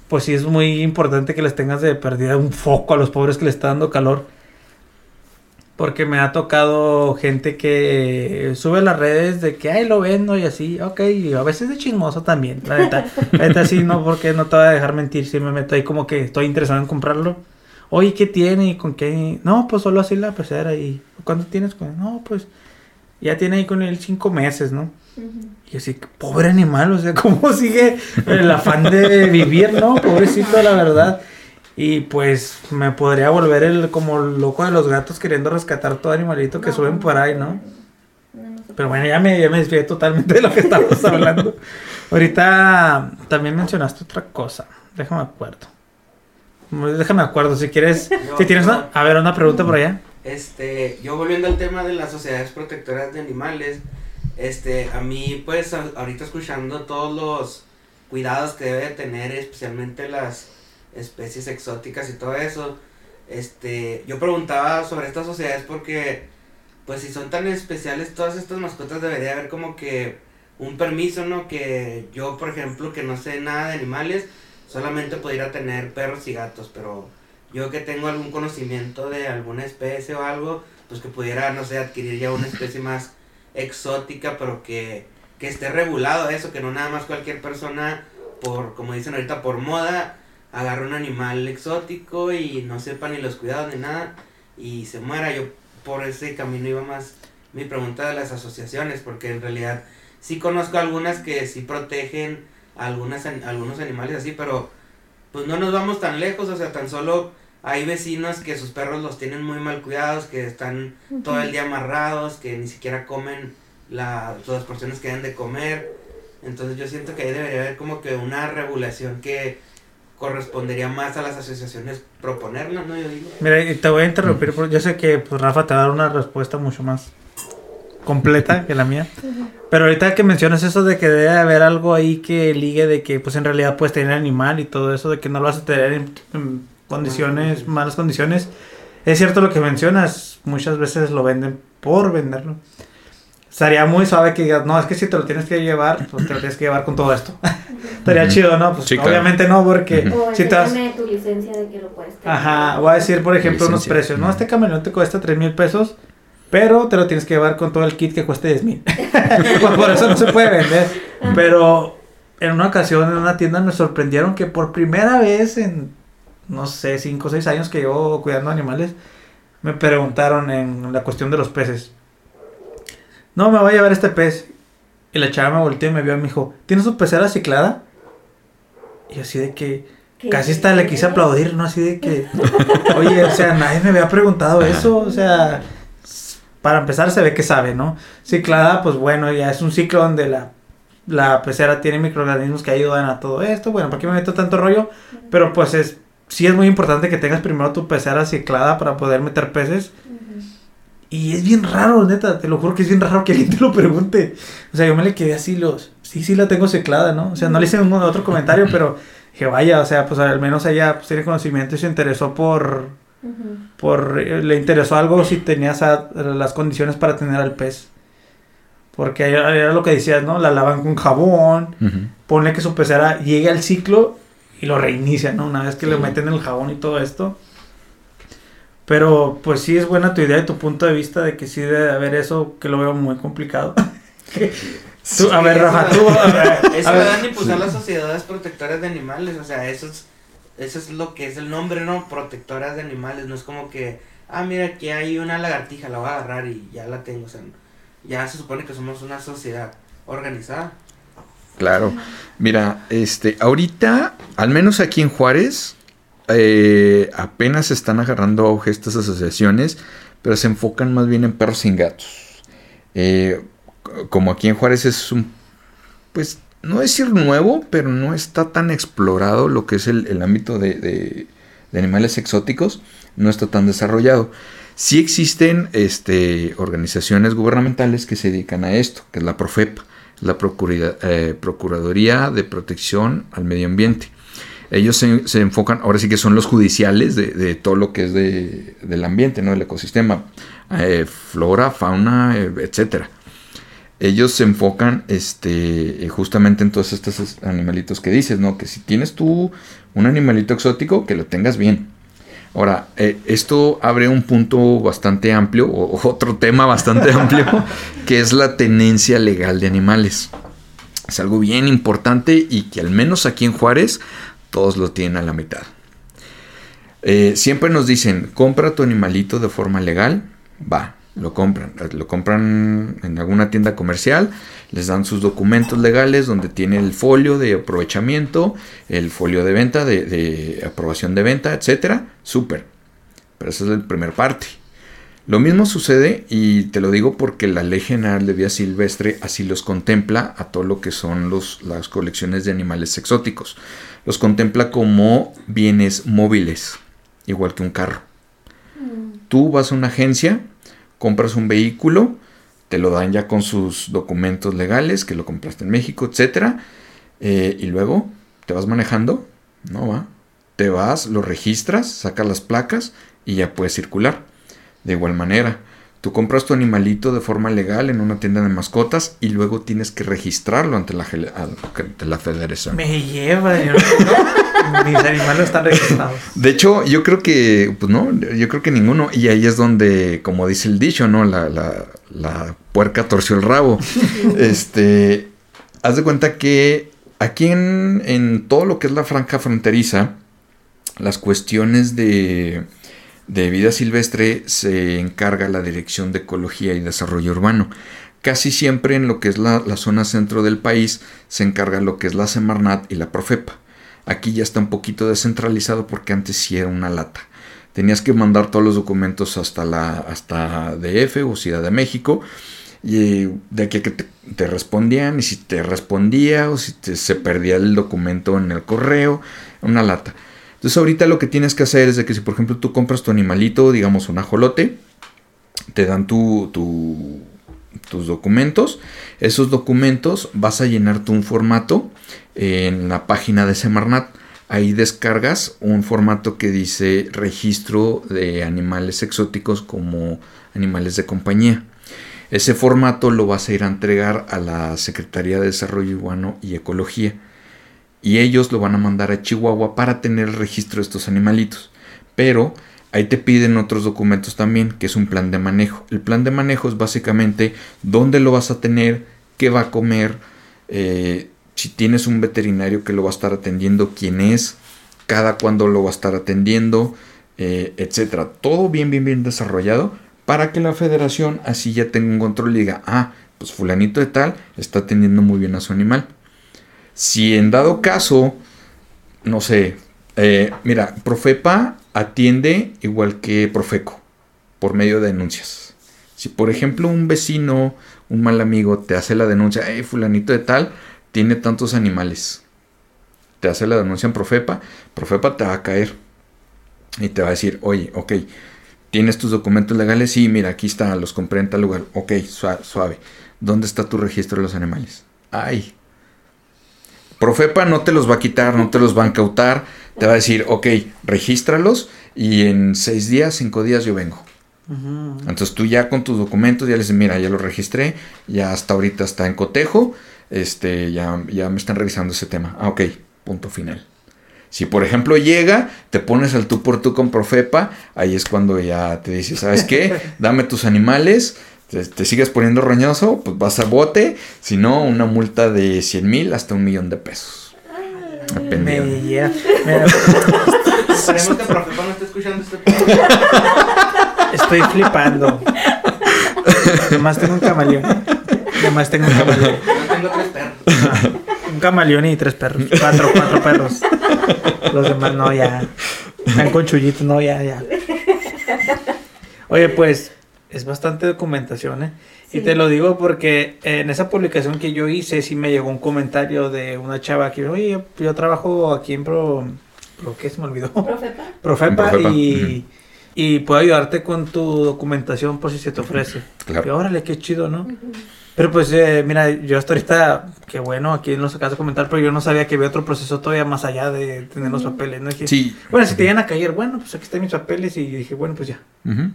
pues sí es muy importante que les tengas de perdida un foco a los pobres que les está dando calor. Porque me ha tocado gente que sube a las redes de que, ay, lo vendo y así, ok, y a veces de chismoso también, la neta. La neta sí, no, porque no te voy a dejar mentir, si me meto ahí como que estoy interesado en comprarlo. Oye, ¿qué tiene y con qué? No, pues solo así la pecera y... ¿Cuánto tienes con? No, pues ya tiene ahí con él cinco meses, ¿no? Y así, pobre animal, o sea, cómo sigue el afán de vivir, ¿no? Pobrecito, la verdad. Y pues me podría volver el como loco de los gatos queriendo rescatar todo animalito que No. suben por ahí, ¿no? No, Pero bueno, ya me, ya me desvié totalmente de lo que estábamos hablando. Ahorita también mencionaste otra cosa. Déjame acuerdo. Déjame acuerdo, si quieres. Si tienes una. A ver, una pregunta por allá. Este, yo volviendo al tema de las sociedades protectoras de animales, este, a mí, pues, a- ahorita escuchando todos los cuidados que debe de tener, especialmente las especies exóticas y todo eso, este, yo preguntaba sobre estas sociedades porque, pues, si son tan especiales todas estas mascotas, debería haber como que un permiso, ¿no? Que yo, por ejemplo, que no sé nada de animales, solamente pudiera tener perros y gatos, pero yo que tengo algún conocimiento de alguna especie o algo, pues que pudiera, no sé, adquirir ya una especie más exótica, pero que, que esté regulado eso, que no nada más cualquier persona, por, como dicen ahorita, por moda, agarre un animal exótico y no sepa ni los cuidados ni nada y se muera. Yo por ese camino iba más mi pregunta de las asociaciones, porque en realidad sí conozco algunas que sí protegen algunas, an- algunos animales así, pero pues no nos vamos tan lejos, o sea, tan solo hay vecinos que sus perros los tienen muy mal cuidados, que están todo el día amarrados, que ni siquiera comen la, las porciones que deben de comer. Entonces yo siento que ahí debería haber como que una regulación que correspondería más a las asociaciones proponernos, ¿no? Yo digo. Mira, y te voy a interrumpir porque yo sé que pues, Rafa te va a dar una respuesta mucho más completa que la mía. Pero ahorita que mencionas eso de que debe haber algo ahí que ligue de que pues en realidad puedes tener animal y todo eso, de que no lo vas a tener en, en condiciones, malas condiciones. Es cierto lo que mencionas, muchas veces lo venden por venderlo. Estaría muy suave que digas, no, es que si te lo tienes que llevar, pues te lo tienes que llevar con todo esto. Estaría Ujú. chido, ¿no? Pues Sí, claro. obviamente no, porque Ujú. O si te vas... enséñame tu licencia de que lo puedes tener. Ajá, voy a decir, por ejemplo, unos precios, ¿no? Este camión te cuesta 3 mil pesos, pero te lo tienes que llevar con todo el kit que cueste 10 mil. Pues por eso no se puede vender. Pero en una ocasión en una tienda me sorprendieron que por primera vez en, no sé, 5 o 6 años que llevo cuidando animales, me preguntaron en la cuestión de los peces. No, me voy a llevar este pez. Y la chava me volteó y me vio y me dijo, ¿tienes su pecera ciclada? Y así de que... ¿Qué? Casi hasta le quise aplaudir, ¿no? Así de que, oye, o sea, nadie me había preguntado eso, o sea, para empezar se ve que sabe, ¿no? Ciclada, pues bueno, ya es un ciclo donde la, la pecera tiene microorganismos que ayudan a todo esto, bueno, ¿para qué me meto tanto rollo? Pero pues es, sí es muy importante que tengas primero tu pecera ciclada para poder meter peces. Y es bien raro, neta, te lo juro que es bien raro que alguien te lo pregunte. O sea, yo me le quedé así, los, sí, sí la tengo ciclada, ¿no? O sea, no le hice ningún otro comentario, pero dije, vaya, o sea, pues al menos ella pues, tiene conocimiento y se interesó por, Por, eh, le interesó algo si tenías a- las condiciones para tener al pez. Porque era, lo que decías, ¿no? La lavan con jabón, Ujú. ponle que su pecera llegue al ciclo y lo reinicia, ¿no? Una vez que le meten el jabón y todo esto. Pero pues sí es buena tu idea y tu punto de vista de que sí debe haber eso, que lo veo muy complicado. Tú- a ver, Rafa, tú... a ver, Eso a impulsar las sociedades protectoras de animales, o sea, eso es, eso es lo que es el nombre, ¿no? Protectoras de animales, no es como que, ah, mira, aquí hay una lagartija, la voy a agarrar y ya la tengo, o sea, ya se supone que somos una sociedad organizada. Claro. Mira, este, ahorita, al menos aquí en Juárez, eh, apenas están agarrando auge estas asociaciones, pero se enfocan más bien en perros sin gatos. Eh, como aquí en Juárez es un, pues, no decir nuevo, pero no está tan explorado lo que es el, ámbito de, de, animales exóticos, no está tan desarrollado. Sí existen este, organizaciones gubernamentales que se dedican a esto, que es la Profepa, la eh, Procuraduría de Protección al Medio Ambiente. Ellos se, enfocan, ahora sí que son los judiciales de, todo lo que es del ambiente, ¿no? del ecosistema, eh, flora, fauna, eh, etcétera ellos se enfocan este, eh, justamente en todos estos animalitos que dices, ¿no? Que si tienes tú un animalito exótico, que lo tengas bien. Ahora, eh, esto abre un punto bastante amplio, o otro tema bastante amplio, que es la tenencia legal de animales. Es algo bien importante y que al menos aquí en Juárez todos lo tienen a la mitad. Eh, siempre nos dicen, compra tu animalito de forma legal, va, lo compran. Lo compran en alguna tienda comercial, les dan sus documentos legales donde tiene el folio de aprovechamiento, el folio de venta, de, aprobación de venta, etcétera. Súper. Pero esa es la primera parte. Lo mismo sucede, y te lo digo porque la Ley General de Vía Silvestre así los contempla a todo lo que son los, las colecciones de animales exóticos. Los contempla como bienes móviles, igual que un carro. Mm. Tú vas a una agencia, compras un vehículo, te lo dan ya con sus documentos legales, que lo compraste en México, etc. Eh, y luego te vas manejando, no va. Te vas, lo registras, sacas las placas y ya puedes circular. De igual manera, tú compras tu animalito de forma legal en una tienda de mascotas y luego tienes que registrarlo ante la, ante la federación. Me lleva, mis animales están registrados. De hecho, yo creo que, pues no, yo creo que ninguno. Y ahí es donde, como dice el dicho, ¿no? La, la, la puerca torció el rabo. este, haz de cuenta que aquí en, en todo lo que es la franja fronteriza, las cuestiones de, de vida silvestre se encarga la Dirección de Ecología y Desarrollo Urbano. Casi siempre en lo que es la, zona centro del país se encarga lo que es la Semarnat y la Profepa. Aquí ya está un poquito descentralizado porque antes sí era una lata. Tenías que mandar todos los documentos hasta la hasta DF o Ciudad de México y de aquí a que te, respondían y si te respondía o si se perdía el documento en el correo, una lata. Entonces ahorita lo que tienes que hacer es de que si por ejemplo tú compras tu animalito, digamos un ajolote, te dan tu, tu tus documentos. Esos documentos vas a llenarte un formato en la página de Semarnat. Ahí descargas un formato que dice registro de animales exóticos como animales de compañía. Ese formato lo vas a ir a entregar a la Secretaría de Desarrollo Urbano y Ecología. Y ellos lo van a mandar a Chihuahua para tener el registro de estos animalitos. Pero Ahí te piden otros documentos también, que es un plan de manejo. El plan de manejo es básicamente dónde lo vas a tener, qué va a comer, eh, si tienes un veterinario que lo va a estar atendiendo, quién es, cada cuándo lo va a estar atendiendo, eh, etcétera. Todo bien, bien, bien desarrollado para que la federación así ya tenga un control y diga, ah, pues fulanito de tal está atendiendo muy bien a su animal. Si en dado caso, no sé, eh, mira, Profepa atiende igual que Profeco, por medio de denuncias. Si por ejemplo un vecino, un mal amigo te hace la denuncia, hey, fulanito de tal, tiene tantos animales. Te hace la denuncia en Profepa, Profepa te va a caer y te va a decir, oye, ok, ¿tienes tus documentos legales? Sí, mira, aquí están, los compré en tal lugar. Ok, suave. ¿Dónde está tu registro de los animales? Ay. Profepa no te los va a quitar, no te los va a incautar te va a decir, ok, regístralos y en seis días, cinco días yo vengo. Entonces tú ya con tus documentos ya les dices, mira, ya lo registré, ya hasta ahorita está en cotejo, este, ya, ya me están revisando ese tema. Ah, ok, punto final. Si por ejemplo llega, te pones al tú por tú con Profepa, ahí es cuando ya te dice, ¿sabes qué? Dame tus animales, te, te, sigues poniendo roñoso, pues vas a bote, si no, una multa de 100 mil hasta un millón de pesos. Me yeah. Esperemos que Profepa no esté escuchando este Estoy flipando. Además tengo un camaleón. Además tengo un camaleón. Yo tengo tres perros. Un camaleón y tres perros. Cuatro, cuatro perros. Los demás no, ya. Están con chullitos, no, ya, ya. Oye, pues es bastante documentación, ¿eh? Y te lo digo porque en esa publicación que yo hice sí me llegó un comentario de una chava que, oye, yo, yo trabajo aquí en Pro... ¿Pro qué? Se me olvidó. Profepa. Profepa, Profepa, y, y puedo ayudarte con tu documentación por si se te ofrece. Claro. Y órale, qué chido, ¿no? Pero pues, eh, mira, yo hasta ahorita, qué bueno, aquí nos acabas de comentar, pero yo no sabía que había otro proceso todavía más allá de tener los papeles, ¿no? Dije, Sí. Bueno, si te llegan a caer, bueno, pues aquí están mis papeles y dije, bueno, pues ya. Ujú.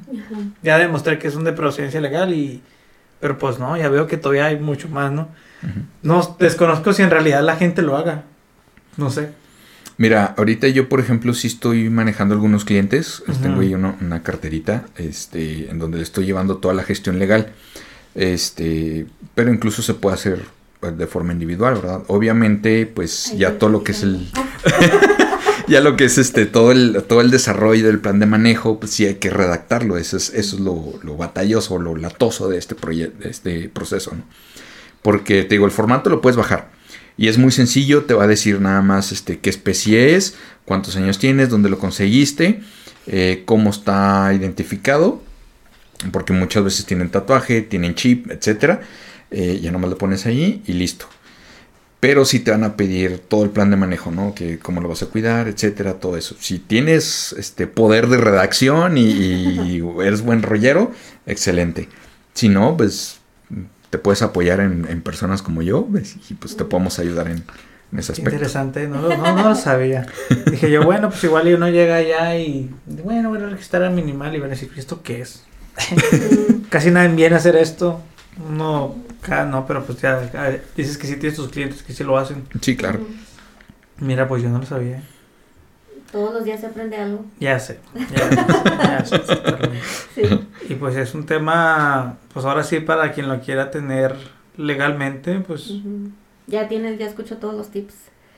Ya demostré que es un de procedencia legal y... Pero pues no, ya veo que todavía hay mucho más, ¿no? No, desconozco si en realidad la gente lo haga. No sé. Mira, ahorita yo, por ejemplo, sí estoy manejando algunos clientes. Ujú. Tengo ahí uno- una carterita, este, en donde le estoy llevando toda la gestión legal. Este, pero incluso se puede hacer pues, de forma individual, ¿verdad? Obviamente, pues Ay, ya todo lo que es el, ya lo que es este, todo el, todo el desarrollo del plan de manejo, pues sí hay que redactarlo. Eso es, eso es lo, lo batalloso, lo latoso de este proyecto, de este proceso, ¿no? Porque te digo, el formato lo puedes bajar. Y es muy sencillo, te va a decir nada más este, qué especie es, cuántos años tienes, dónde lo conseguiste, eh, cómo está identificado, porque muchas veces tienen tatuaje, tienen chip, etcétera. Eh, ya nomás lo pones ahí y listo. Pero sí te van a pedir todo el plan de manejo, ¿no? Que cómo lo vas a cuidar, etcétera, todo eso. Si tienes este poder de redacción y, y eres buen rollero, excelente. Si no, pues te puedes apoyar en, en personas como yo pues, y pues te podemos ayudar en, en ese aspecto. interesante, no, lo- no, no lo sabía. Dije yo, bueno, pues igual y uno llega allá y, bueno, voy a registrar al minimal y van a decir, ¿esto qué es? Casi nadie viene a hacer esto. No, acá no, pero pues ya, dices que sí tienes tus clientes que sí lo hacen. Sí, claro. Mira, pues yo no lo sabía. Todos los días se aprende algo. Ya sé, ya, ya sé. Sí. Y pues es un tema, pues ahora sí, para quien lo quiera tener legalmente, pues. Ya tienes, ya escucho todos los tips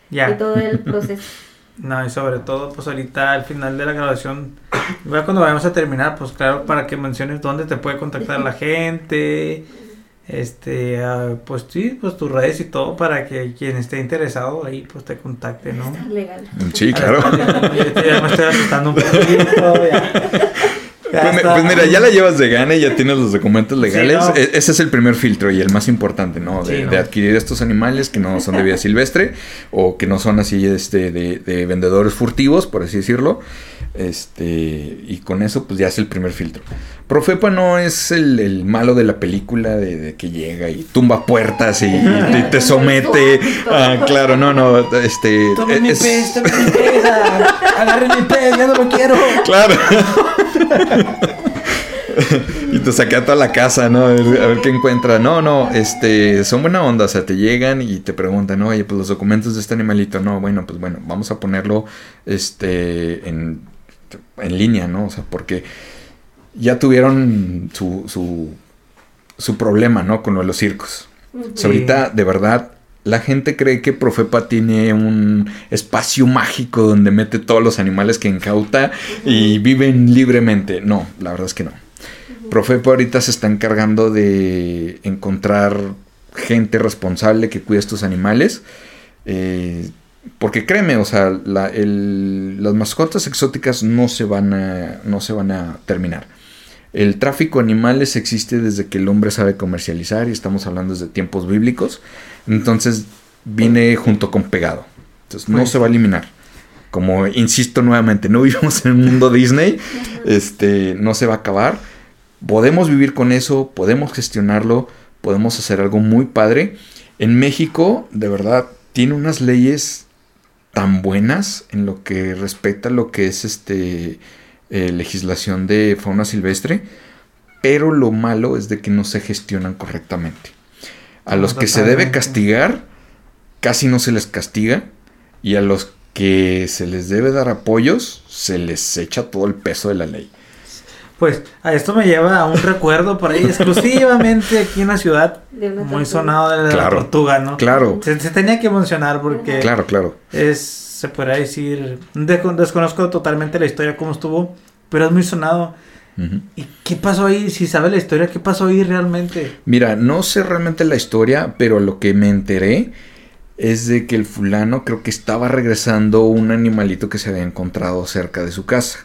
y ya. todo el proceso. No, y sobre todo, pues ahorita al final de la grabación, ya cuando vayamos a terminar, pues claro, para que menciones dónde te puede contactar la gente, este, ah, pues sí, pues tus redes y todo, para que quien esté interesado ahí, pues te contacte, ¿no? Está legal. Sí, claro. Ya, ya me estoy asustando un poquito, ya. Ya Pues, pues mira, ya la llevas de gana y ya tienes los documentos legales. Sí, no. E- Ese es el primer filtro y el más importante, ¿no? De, Sí, no. de adquirir estos animales que no son de vida silvestre o que no son así este, de, de vendedores furtivos, por así decirlo. Este, y con eso, pues ya es el primer filtro. Profepa no es el, el malo de la película de, de que llega y tumba puertas y, y te somete. Ah, claro, no, no. Este, Tome mi pez, tome mi pez, ah, agarre mi pez, ya no lo quiero. Claro. y te saqué a toda la casa, ¿no? A ver, a ver qué encuentra. No, no, este, son buena onda, o sea, te llegan y te preguntan, oye, pues los documentos de este animalito, no, bueno, pues bueno, vamos a ponerlo, este, en, en línea, ¿no? O sea, porque ya tuvieron su, su, su problema, ¿no? Con lo de los circos. Sí. ahorita, de verdad, la gente cree que Profepa tiene un espacio mágico donde mete todos los animales que incauta y viven libremente. No, la verdad es que no. Profepa ahorita se está encargando de encontrar gente responsable que cuide estos animales. eh, porque créeme, o sea, la- el- las mascotas exóticas no se van a, no se van a terminar. El tráfico de animales existe desde que el hombre sabe comercializar y estamos hablando desde tiempos bíblicos. Entonces viene junto con pegado. Entonces no Pues- se va a eliminar. Como insisto nuevamente, no vivimos en un mundo Disney. Este no se va a acabar. Podemos vivir con eso, podemos gestionarlo, podemos hacer algo muy padre. En México, de verdad, tiene unas leyes tan buenas en lo que respecta a lo que es este eh, legislación de fauna silvestre, pero lo malo es de que no se gestionan correctamente. A los que se debe castigar, casi no se les castiga, y a los que se les debe dar apoyos, se les echa todo el peso de la ley. Pues a esto me lleva a un recuerdo por ahí exclusivamente aquí en la ciudad, muy sonado de la Claro. tortuga, ¿no? Claro, Se, se tenía que mencionar porque claro, claro. es, se podría decir, desco- desconozco totalmente la historia, cómo estuvo, pero es muy sonado. ¿Y qué pasó ahí? Si sabe la historia, ¿qué pasó ahí realmente? Mira, no sé realmente la historia, pero lo que me enteré es de que el fulano creo que estaba regresando un animalito que se había encontrado cerca de su casa.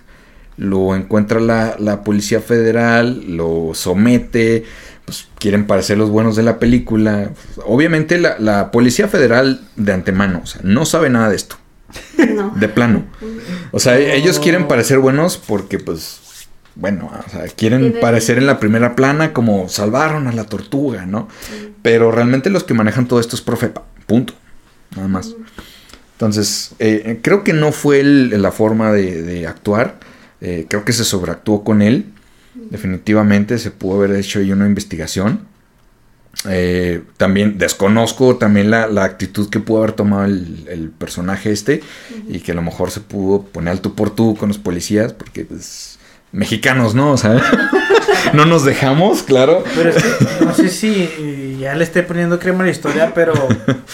Lo encuentra la, la policía federal, lo somete, pues quieren parecer los buenos de la película. Obviamente la, la policía federal de antemano, o sea, no sabe nada de esto. No. De plano. O sea, ellos quieren parecer buenos porque pues bueno, o sea, quieren parecer en la primera plana como salvaron a la tortuga, ¿no? Pero realmente los que manejan todo esto es Profepa, punto, nada más. Entonces, eh, creo que no fue el- la forma de, de actuar, eh, creo que se sobreactuó con él, definitivamente se pudo haber hecho ahí una investigación. Eh, también desconozco también la, la actitud que pudo haber tomado el, el personaje este y que a lo mejor se pudo poner al tú por tú con los policías porque pues mexicanos, ¿no? O sea, no nos dejamos, claro. Pero es que no sé si ya le esté poniendo crema a la historia, pero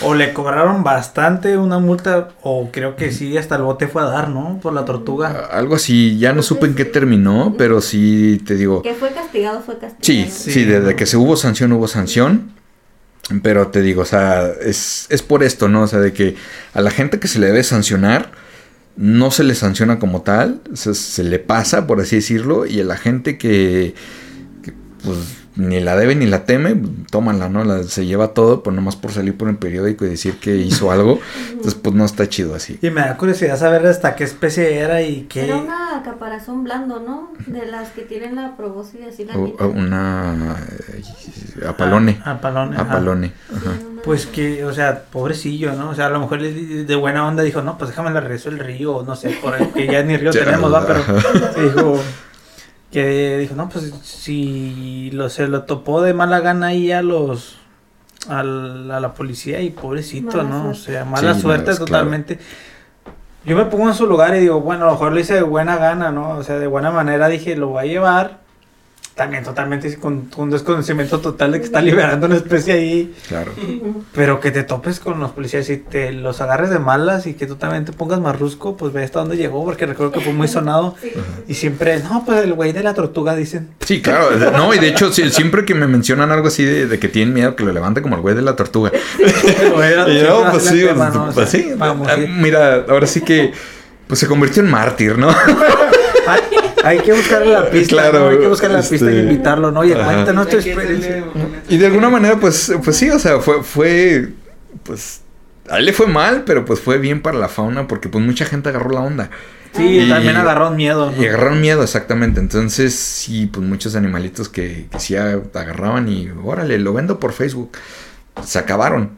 o le cobraron bastante una multa, o creo que sí, hasta el bote fue a dar, ¿no? Por la tortuga. Algo así, ya no supe en qué terminó, pero sí te digo, Que fue castigado, fue castigado. sí, Sí. sí, desde que se hubo sanción hubo sanción. Pero te digo, o sea, es, es por esto, ¿no? O sea, de que a la gente que se le debe sancionar, no se le sanciona como tal, se le pasa, por así decirlo, y a la gente que, que, pues ni la debe ni la teme, tómala, ¿no? La- se lleva todo, pues nomás por salir por el periódico y decir que hizo algo, entonces pues no está chido así. Y me da curiosidad saber hasta qué especie era y qué. Era una caparazón blando, ¿no? De las que tienen la probóscide así la O- una eh, apalone, Ah, apalone. apalone, ajá. Pues que, o sea, pobrecillo, ¿no? O sea, a lo mejor él de buena onda dijo, no, pues déjame la regreso el río, no sé, por ahí, que ya ni río tenemos, va, pero dijo, que dijo, no, pues si lo, se lo topó de mala gana ahí a los, al- a la policía y pobrecito, Mala ¿no? O sea, mala Sí, suerte no, es claro. totalmente. Yo me pongo en su lugar y digo, bueno, a lo mejor lo hice de buena gana, ¿no? O sea, de buena manera dije, lo voy a llevar. También totalmente con un desconocimiento total de que está liberando una especie ahí. Claro. Pero que te topes con los policías y te los agarres de malas y que tú también te pongas marrusco, pues ve hasta dónde llegó, porque recuerdo que fue muy sonado. Sí. Y siempre, no, pues el güey de la tortuga, dicen. Sí, claro. No, y de hecho, siempre que me mencionan algo así de, de que tienen miedo que lo levante como el güey de la tortuga. El güey de la Y tortuga yo, hace pues sí, tema, pues, ¿no? O pues sea, sí. Vamos, Ah, sí. Mira, ahora sí que pues se convirtió en mártir, ¿no? Hay, hay que buscarle la pista, Claro, ¿no? Hay que buscarle la pista y este- invitarlo, ¿no? Ajá. cuéntanos tu experiencia. Y de alguna manera, pues, pues sí, o sea, fue, fue, pues, a él le fue mal, pero pues fue bien para la fauna porque pues mucha gente agarró la onda. Sí, Y- también agarró miedo. ¿no? Y agarraron miedo, exactamente. Entonces, sí, pues muchos animalitos que, que sí agarraban y, órale, lo vendo por Facebook. Se acabaron.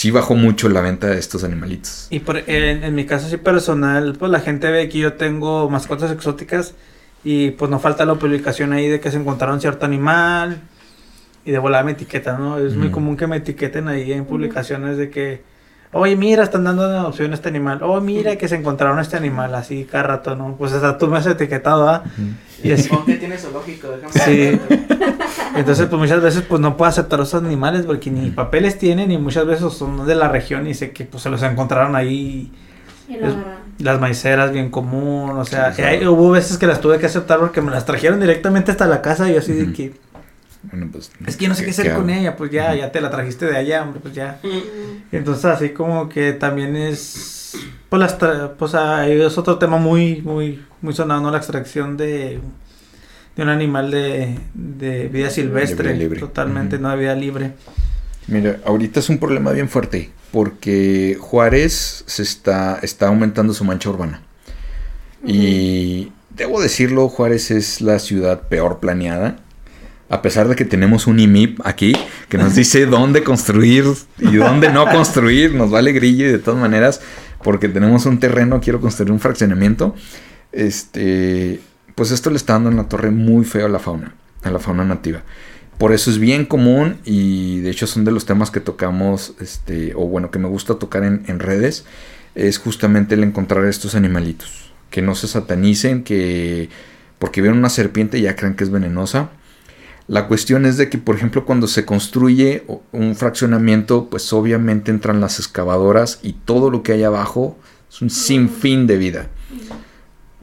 Sí bajó mucho la venta de estos animalitos. Y por, en, en mi caso sí personal, pues la gente ve que yo tengo mascotas exóticas y pues no falta la publicación ahí de que se encontraron cierto animal y de volada me etiquetan, ¿no? Es muy Ujú. común que me etiqueten ahí en publicaciones de que, oye, mira, están dando en adopción este animal, oh, mira que se encontraron este animal, así cada rato, ¿no? Pues hasta tú me has etiquetado, ¿ah? Y así. Supongo que tiene zoológico, déjame Sí. Entonces, pues muchas veces pues no puedo aceptar esos animales porque ni papeles tienen y muchas veces son de la región y sé que pues se los encontraron ahí Y Es- las maiceras bien común, o sea, Sí, y hay- claro. hubo veces que las tuve que aceptar porque me las trajeron directamente hasta la casa y yo así de que Bueno, pues, es que yo no sé qué hacer con ella, pues ya ya te la trajiste de allá, hombre, pues ya. Entonces así como que también es pues las tra- pues ahí es otro tema muy muy muy sonado, ¿no? La extracción de de un animal de, de vida silvestre, libre. totalmente, no de vida libre. Mira, ahorita es un problema bien fuerte porque Juárez se está, está aumentando su mancha urbana. Y debo decirlo, Juárez es la ciudad peor planeada. A pesar de que tenemos un IMIP aquí que nos dice dónde construir y dónde no construir, nos vale grillo y de todas maneras, porque tenemos un terreno, quiero construir un fraccionamiento. Este, pues esto le está dando en la torre muy feo a la fauna, a la fauna nativa. Por eso es bien común y de hecho son de los temas que tocamos, este, o bueno, que me gusta tocar en, en redes, es justamente el encontrar estos animalitos. Que no se satanicen, que porque ven una serpiente ya crean que es venenosa. La cuestión es de que, por ejemplo, cuando se construye un fraccionamiento, pues obviamente entran las excavadoras y todo lo que hay abajo es un sinfín de vida.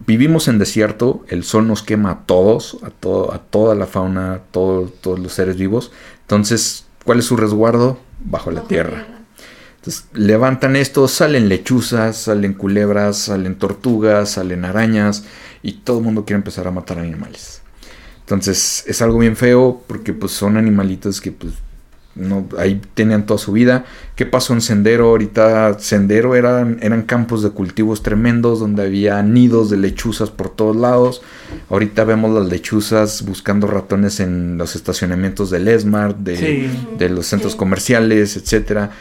Vivimos en desierto, el sol nos quema a todos, a, todo, a toda la fauna, a todo- todos los seres vivos. Entonces, ¿cuál es su resguardo? Bajo la tierra. Entonces levantan esto, salen lechuzas, salen culebras, salen tortugas, salen arañas y todo el mundo quiere empezar a matar animales. Entonces es algo bien feo porque pues son animalitos que pues no, ahí tenían toda su vida. ¿Qué pasó en Sendero? Ahorita Sendero eran, eran campos de cultivos tremendos donde había nidos de lechuzas por todos lados. Ahorita vemos las lechuzas buscando ratones en los estacionamientos del Esmart, de, Sí. de los centros Sí. comerciales, etcétera.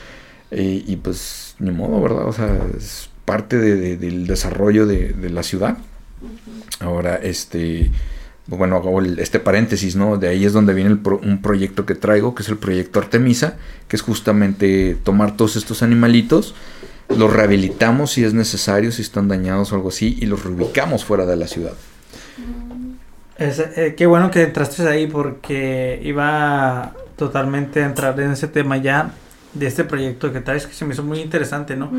Eh, y pues ni modo, ¿verdad? O sea, es parte de- de- del desarrollo de, de la ciudad. Ahora, este, bueno, hago el- este paréntesis, ¿no? De ahí es donde viene el pro- un proyecto que traigo, que es el proyecto Artemisa, que es justamente tomar todos estos animalitos, los rehabilitamos si es necesario, si están dañados o algo así, y los reubicamos fuera de la ciudad. Es, eh, qué bueno que entraste ahí porque iba totalmente a entrar en ese tema ya de este proyecto que traes que se me hizo muy interesante, ¿no?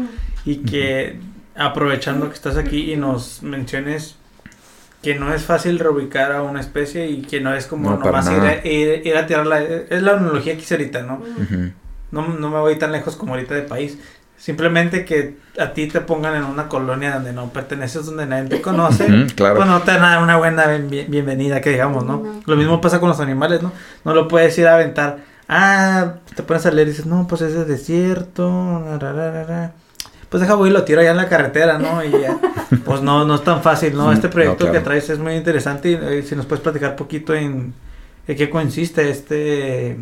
Y que aprovechando que estás aquí y nos menciones que no es fácil reubicar a una especie y que no es como No, nomás ir a, ir- ir a tirarla. Es la analogía que hice ahorita, ¿no? No, no me voy tan lejos como ahorita de país. Simplemente que a ti te pongan en una colonia donde no perteneces, donde nadie te conoce. Claro. Pues no te dan una- una buena bien- bienvenida, que digamos, ¿no? No. Lo mismo pasa con los animales, ¿no? No lo puedes ir a aventar. Ah, te pones a leer y dices, no, pues ese es desierto. ra, ra, ra, ra". Pues deja voy y lo tiro allá en la carretera, ¿no? Y ya. Pues no, no es tan fácil, ¿no? Mm, Este proyecto no, claro. que traes es muy interesante. Y eh, si nos puedes platicar poquito en, en qué consiste este,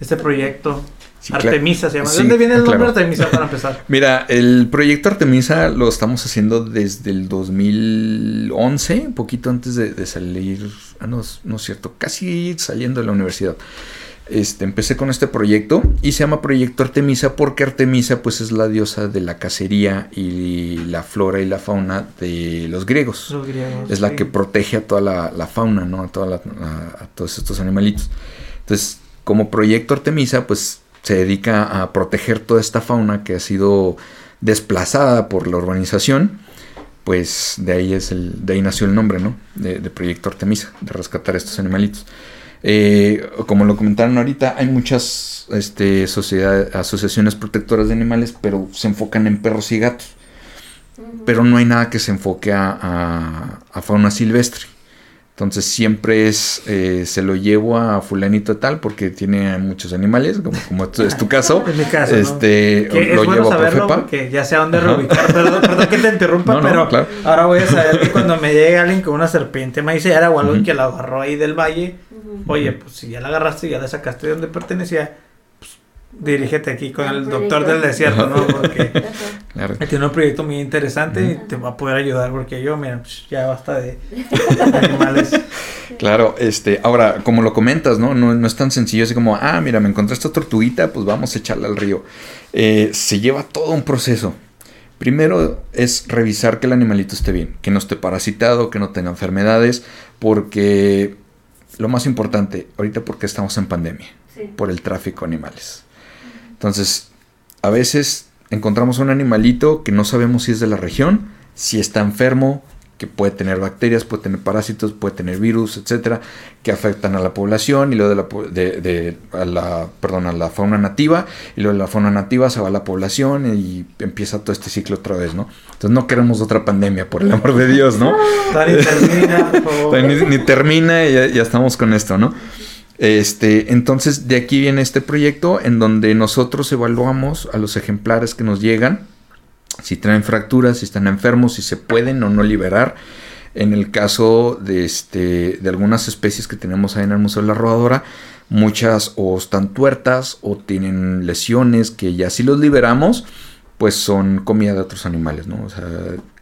este proyecto. Sí, Artemisa se llama. ¿De dónde viene el nombre claro. Artemisa para empezar? Mira, el proyecto Artemisa lo estamos haciendo desde el 2011, un poquito antes de, de salir, ah, no es cierto, casi saliendo de la universidad. Este, empecé con este proyecto y se llama Proyecto Artemisa porque Artemisa pues es la diosa de la cacería y la flora y la fauna de los griegos. Los griegos, Es la sí. que protege a toda la, la fauna, ¿no? A, toda la- a- a todos estos animalitos. Entonces, como proyecto Artemisa, pues se dedica a proteger toda esta fauna que ha sido desplazada por la urbanización. Pues de ahí es el, de ahí nació el nombre, ¿no? De, de proyecto Artemisa, de rescatar estos animalitos. Eh, como lo comentaron ahorita, hay muchas este, sociedades, asociaciones protectoras de animales, pero se enfocan en perros y gatos pero no hay nada que se enfoque a, a- a fauna silvestre. Entonces siempre es, eh, se lo llevo a fulanito tal porque tiene muchos animales, como, como es tu caso. Es mi caso, ¿no? Este, Que lo es bueno llevo a Profepa. porque ya sé a dónde reubicar. Perdón, perdón que te interrumpa, No, no, pero claro. ahora voy a saber que cuando me llegue alguien con una serpiente maicera o algo Ujú. que la agarró ahí del valle, Oye, pues si ya la agarraste y ya la sacaste de donde pertenecía, pues dirígete aquí con el doctor del desierto, ¿no? Porque. Claro. tiene un proyecto muy interesante y te va a poder ayudar porque yo, mira, pues, ya basta de animales. Claro, este, ahora, como lo comentas, ¿no? No, no es tan sencillo así como, ah, mira, me encontré esta tortuguita, pues vamos a echarla al río. Eh, se lleva todo un proceso. Primero es revisar que el animalito esté bien, que no esté parasitado, que no tenga enfermedades, porque lo más importante, ahorita porque estamos en pandemia, Sí. por el tráfico de animales. Entonces, a veces encontramos un animalito que no sabemos si es de la región, si está enfermo, que puede tener bacterias, puede tener parásitos, puede tener virus, etcétera, que afectan a la población y luego de la, de, de- a la, perdón, a la fauna nativa y luego de la fauna nativa se va a la población y empieza todo este ciclo otra vez, ¿no? Entonces no queremos otra pandemia, por el amor de Dios, ¿no? Dani, termina, por favor. ni, ni termina y ya, ya estamos con esto, ¿no? Este, entonces de aquí viene este proyecto en donde nosotros evaluamos a los ejemplares que nos llegan, si traen fracturas, si están enfermos, si se pueden o no liberar. En el caso de, este, de algunas especies que tenemos ahí en el Museo de la Rodadora, muchas o están tuertas o tienen lesiones que ya si los liberamos, pues son comida de otros animales, ¿no? O sea,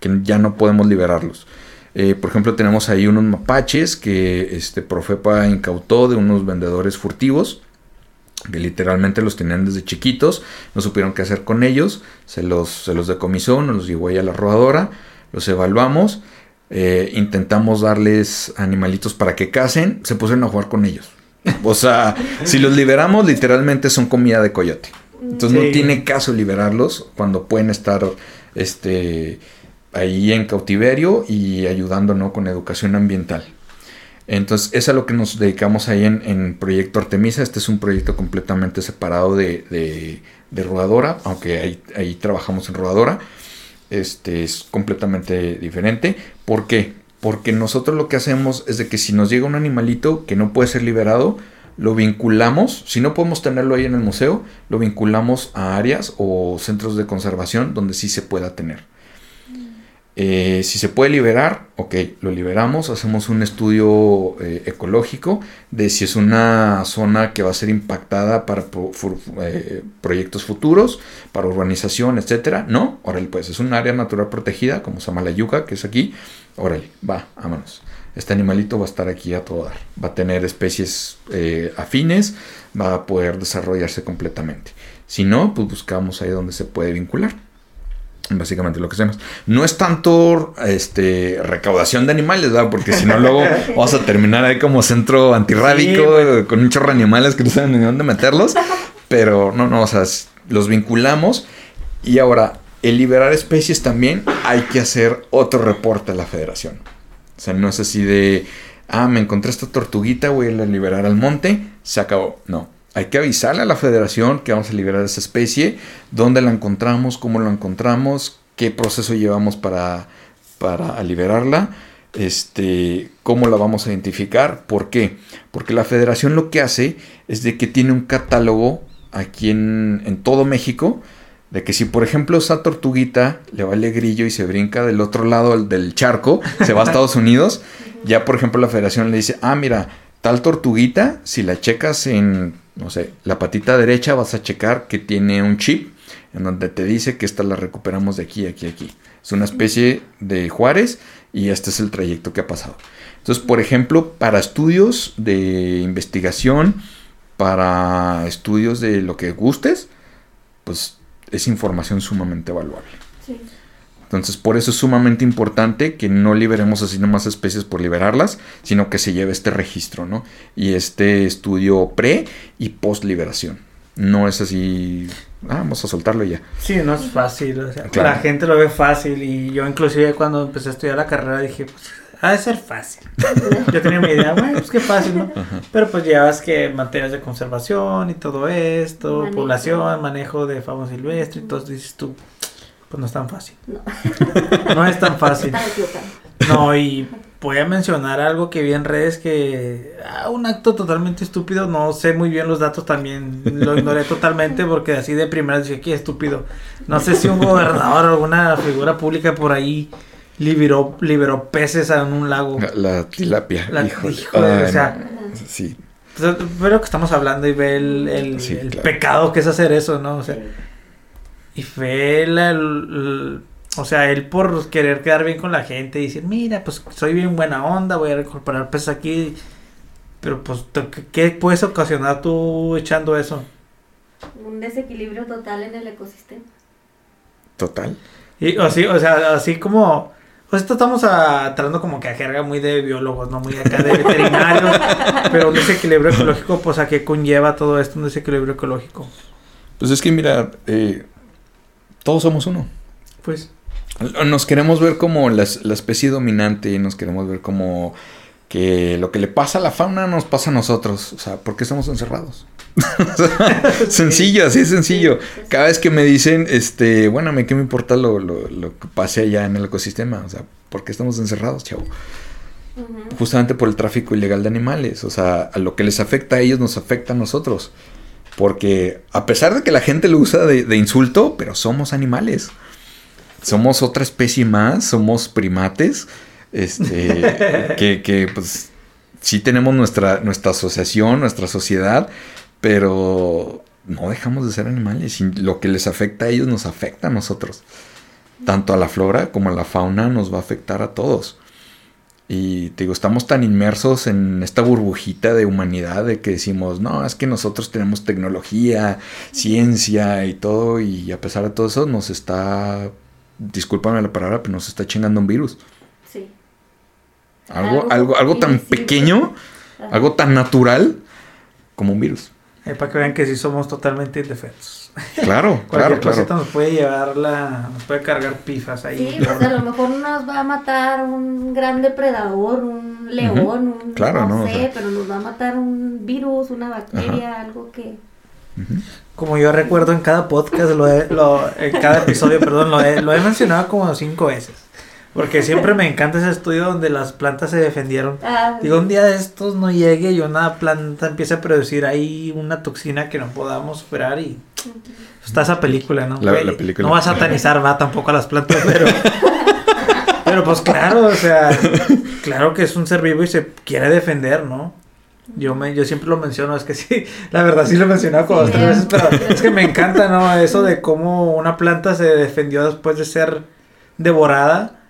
que ya no podemos liberarlos. Eh, por ejemplo, tenemos ahí unos mapaches que este Profepa incautó de unos vendedores furtivos que literalmente los tenían desde chiquitos, no supieron qué hacer con ellos, se los, se los decomisó, nos los llevó ahí a la rodadora, los evaluamos, eh, intentamos darles animalitos para que casen, se pusieron a jugar con ellos. O sea, si los liberamos, literalmente son comida de coyote. Entonces Sí. no tiene caso liberarlos cuando pueden estar este, ahí en cautiverio y ayudando ¿no? con educación ambiental. Entonces, es a lo que nos dedicamos ahí en, en Proyecto Artemisa. Este es un proyecto completamente separado de, de, de Rodadora, aunque ahí, ahí trabajamos en Rodadora. Este es completamente diferente. ¿Por qué? Porque nosotros lo que hacemos es de que si nos llega un animalito que no puede ser liberado, lo vinculamos, si no podemos tenerlo ahí en el museo, lo vinculamos a áreas o centros de conservación donde sí se pueda tener. Eh, si se puede liberar, ok, lo liberamos, hacemos un estudio eh, ecológico de si es una zona que va a ser impactada para eh, proyectos futuros, para urbanización, etcétera. No, órale, pues es un área natural protegida, como se llama la yuca, que es aquí. Órale, va, vámonos. Este animalito va a estar aquí a todo dar. Va a tener especies afines, va a poder desarrollarse completamente. Si no, pues buscamos ahí donde se puede vincular. Básicamente lo que hacemos. No es tanto este recaudación de animales, ¿verdad? Porque si no, luego vamos a terminar ahí como centro antirrábico Sí, con un chorro de animales que no saben ni dónde meterlos. Pero no, no, o sea, los vinculamos. Y ahora, el liberar especies también hay que hacer otro reporte a la federación. O sea, no es así de, ah, me encontré esta tortuguita, voy a liberar al monte, se acabó. No, hay que avisarle a la federación que vamos a liberar esa especie, dónde la encontramos, cómo la encontramos, qué proceso llevamos para, para liberarla, este, cómo la vamos a identificar, por qué. Porque la federación lo que hace es de que tiene un catálogo aquí en, en todo México, de que si por ejemplo esa tortuguita le vale grillo y se brinca del otro lado del- del charco, se va a Estados Unidos, ya por ejemplo la federación le dice, ah, mira, tal tortuguita, si la checas en, no sé, la patita derecha vas a checar que tiene un chip en donde te dice que esta la recuperamos de aquí, aquí, aquí. Es una especie de Juárez y este es el trayecto que ha pasado. Entonces, por ejemplo, para estudios de investigación, para estudios de lo que gustes, pues es información sumamente valuable. Entonces, por eso es sumamente importante que no liberemos así nomás especies por liberarlas, sino que se lleve este registro, ¿no? Y este estudio pre y post liberación. No es así, ah, vamos a soltarlo ya. Sí, no es fácil. o sea, Claro. La gente lo ve fácil y yo inclusive cuando empecé a estudiar la carrera dije, pues, ha de ser fácil. yo tenía mi idea, bueno, pues qué fácil, ¿no? Pero pues llevas que materias de conservación y todo esto, Manejo. población, manejo de fauna silvestre y todo, dices tú, pues no es tan fácil. No. No es tan fácil. No, y voy a mencionar algo que vi en redes que ah, un acto totalmente estúpido, no sé muy bien los datos también, lo ignoré totalmente porque así de primera dije, qué estúpido. No sé si un gobernador o alguna figura pública por ahí liberó, liberó peces en un lago. La, la tilapia. La- híjole. híjole, Ay, o sea, no. Sí. Pues, Pero que estamos hablando y ve el, el- Sí, el claro. pecado que es hacer eso, ¿no? O sea, y fue la- o sea, él por querer quedar bien con la gente y decir, mira, pues soy bien buena onda, voy a recuperar peces aquí. Pero pues, ¿qué puedes ocasionar tú echando eso? Un desequilibrio total en el ecosistema. Total. Y así, o sea, así como... Pues esto estamos a, tratando como que a jerga muy de biólogos, ¿no? Muy acá de veterinarios. pero un desequilibrio ecológico, pues a qué conlleva todo esto, un desequilibrio ecológico. Pues es que mira, eh, todos somos uno. Pues... Nos queremos ver como la especie dominante, nos queremos ver como que lo que le pasa a la fauna nos pasa a nosotros. O sea, ¿por qué estamos encerrados? sencillo, así es sencillo. Cada vez que me dicen, este, bueno, mí qué me importa lo, lo, lo que pase allá en el ecosistema. O sea, ¿por qué estamos encerrados, chavo? Justamente por el tráfico ilegal de animales. O sea, a lo que les afecta a ellos nos afecta a nosotros. Porque a pesar de que la gente lo usa de, de insulto, pero somos animales. Somos otra especie más, somos primates. Este, que, que pues sí tenemos nuestra, nuestra asociación, nuestra sociedad, pero no dejamos de ser animales. Y lo que les afecta a ellos nos afecta a nosotros. Tanto a la flora como a la fauna nos va a afectar a todos. Y te digo, estamos tan inmersos en esta burbujita de humanidad de que decimos, no, es que nosotros tenemos tecnología, ciencia y todo, y a pesar de todo eso nos está, discúlpame la palabra, pero nos está chingando un virus. Sí. Algo, Algo algo, algo tan pequeño, Ajá. algo tan natural como un virus. Eh, para que vean que sí somos totalmente indefensos. Claro, Cualquier claro, claro. cosita nos puede llevar la, nos puede cargar pifas ahí. Sí, pues a lo mejor nos va a matar un gran depredador, un león, un Claro, no, ¿no? O sé, sea- pero nos va a matar un virus, una bacteria, algo que. Como yo recuerdo en cada podcast, lo he- lo- en cada episodio, perdón, lo he, lo he mencionado como cinco veces. Porque siempre me encanta ese estudio donde las plantas se defendieron. ah, Digo, un día de estos no llegue y una planta empieza a producir ahí una toxina que no podamos superar y está esa película, ¿no? La- película. No va a satanizar, va tampoco a las plantas, pero... pero pues claro, o sea, claro que es un ser vivo y se quiere defender, ¿no? Yo me, yo siempre lo menciono, es que sí, la verdad sí lo he mencionado como Sí, dos, tres veces, pero es que me encanta, ¿no? Eso de cómo una planta se defendió después de ser devorada,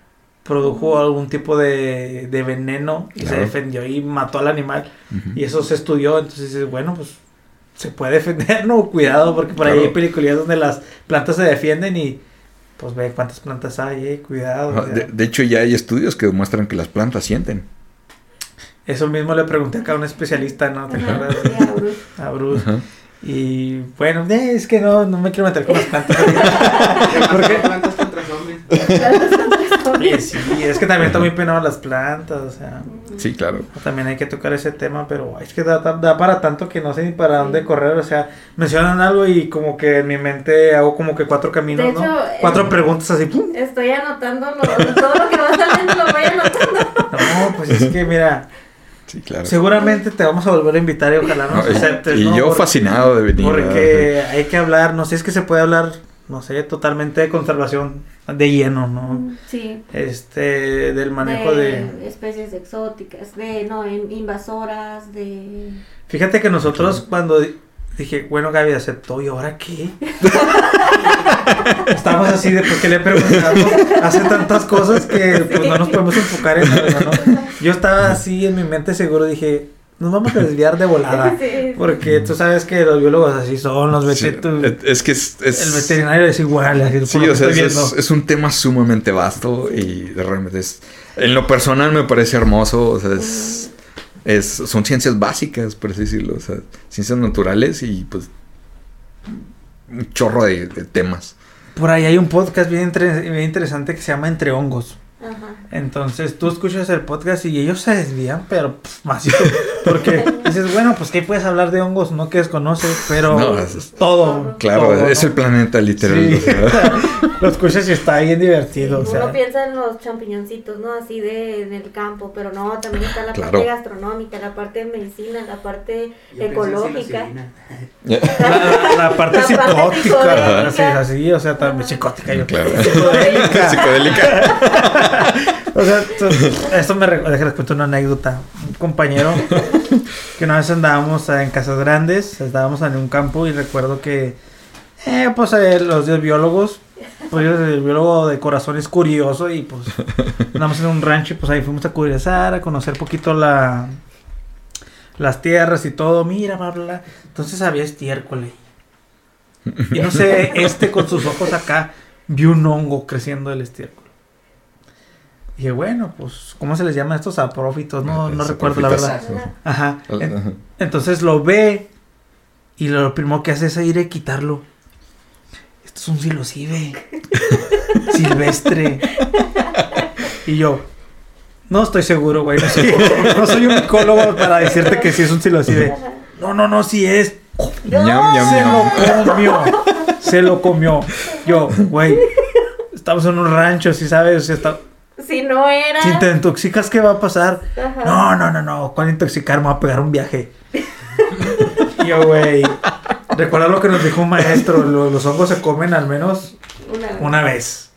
produjo algún tipo de, de veneno y se defendió y mató al animal. Y eso se estudió, entonces dices, bueno, pues se puede defender, ¿no? Cuidado, porque por ahí hay películas donde las plantas se defienden y pues ve cuántas plantas hay, eh, cuidado. De, de hecho, ya hay estudios que demuestran que las plantas sienten. Eso mismo le pregunté acá a un especialista, ¿no? ¿Te acuerdas? sí, a Bruce. A Bruce. Ajá. Y bueno, eh, es que no, no me quiero meter con las plantas. ¿Por qué? plantas contra zombies? Oye, sí, es que también está muy penado las plantas, o sea, Sí, claro. también hay que tocar ese tema, pero es que da, da- da para tanto que no sé ni para dónde correr, o sea, mencionan algo y como que en mi mente hago como que cuatro caminos, De ¿no? hecho, Cuatro eh, preguntas así, ¡pum! Estoy anotando lo- todo lo que va saliendo, lo voy anotando. No, pues es que mira, Sí, claro. seguramente te vamos a volver a invitar y ojalá No, nos y- aceptes, y ¿no? yo fascinado de venir. Porque hay que hablar, no sé, es que se puede hablar, no sé, totalmente de conservación de lleno, ¿no? Sí. Este, del manejo de... especies exóticas, de no in- invasoras, de Fíjate que nosotros cuando di- dije, bueno, Gaby aceptó, ¿y ahora qué? Estamos así de porque le preguntamos, hace tantas cosas que pues, no nos podemos enfocar en algo, ¿no? Yo estaba así en mi mente seguro, dije, nos vamos a desviar de volada. Porque tú sabes que los biólogos así son, los Sí, veterinarios. es que es, es- El veterinario es igual, así Sí, o sea, es, un tema sumamente vasto y de realmente es... En lo personal me parece hermoso, o sea, es, es- son ciencias básicas, por así decirlo, o sea, ciencias naturales y pues un chorro de, de temas. Por ahí hay un podcast bien, inter- bien interesante que se llama Entre Hongos. Ajá. Entonces tú escuchas el podcast y ellos se desvían, pero pff. Porque dices, bueno, pues que puedes hablar de hongos, no que desconoces, pero No, es- todo. Claro, todo, es ¿no? el planeta literal. Sí. o sea, Lo escuchas y está bien divertido. o sea. Uno piensa en los champiñoncitos, ¿no? Así de en el campo, pero no, también está la Claro. parte gastronómica, la parte de medicina, la parte Yo ecológica. La, la- la parte La parte psicótica, así, así, o sea, también psicótica, yo Claro. psicodélica. Psicodélica. O sea, esto, esto me recuerda, les cuento una anécdota. Un compañero que una vez andábamos en Casas Grandes, estábamos en un campo y recuerdo que, eh, pues eh, los biólogos, pues yo, el biólogo de corazón es curioso y pues andamos en un rancho y pues ahí fuimos a curiosar, a conocer poquito la las tierras y todo, mira, bla, bla, bla. Entonces había estiércol ahí. Y no sé, este con sus ojos acá vio un hongo creciendo del estiércol. Dije, bueno, pues, ¿cómo se les llama a estos aprófitos? No, no recuerdo la verdad. Ajá. entonces lo ve y lo primero que hace es ir a quitarlo. Esto es un silocibe. Silvestre. Y yo, no estoy seguro, güey. No soy, no soy un micólogo para decirte que sí es un silocibe. No, no, no, sí es. Ñam, ñam, Se ñam. lo comió. Se lo comió. Yo, güey. Estamos en un rancho, si sabes. O sea, está- Si no era. si te intoxicas, ¿qué va a pasar? Ajá. No, no, no, no. ¿Cuál intoxicar? Me va a pegar un viaje. Yo, güey. Recuerda lo que nos dijo un maestro. lo- los hongos se comen al menos Una, una vez.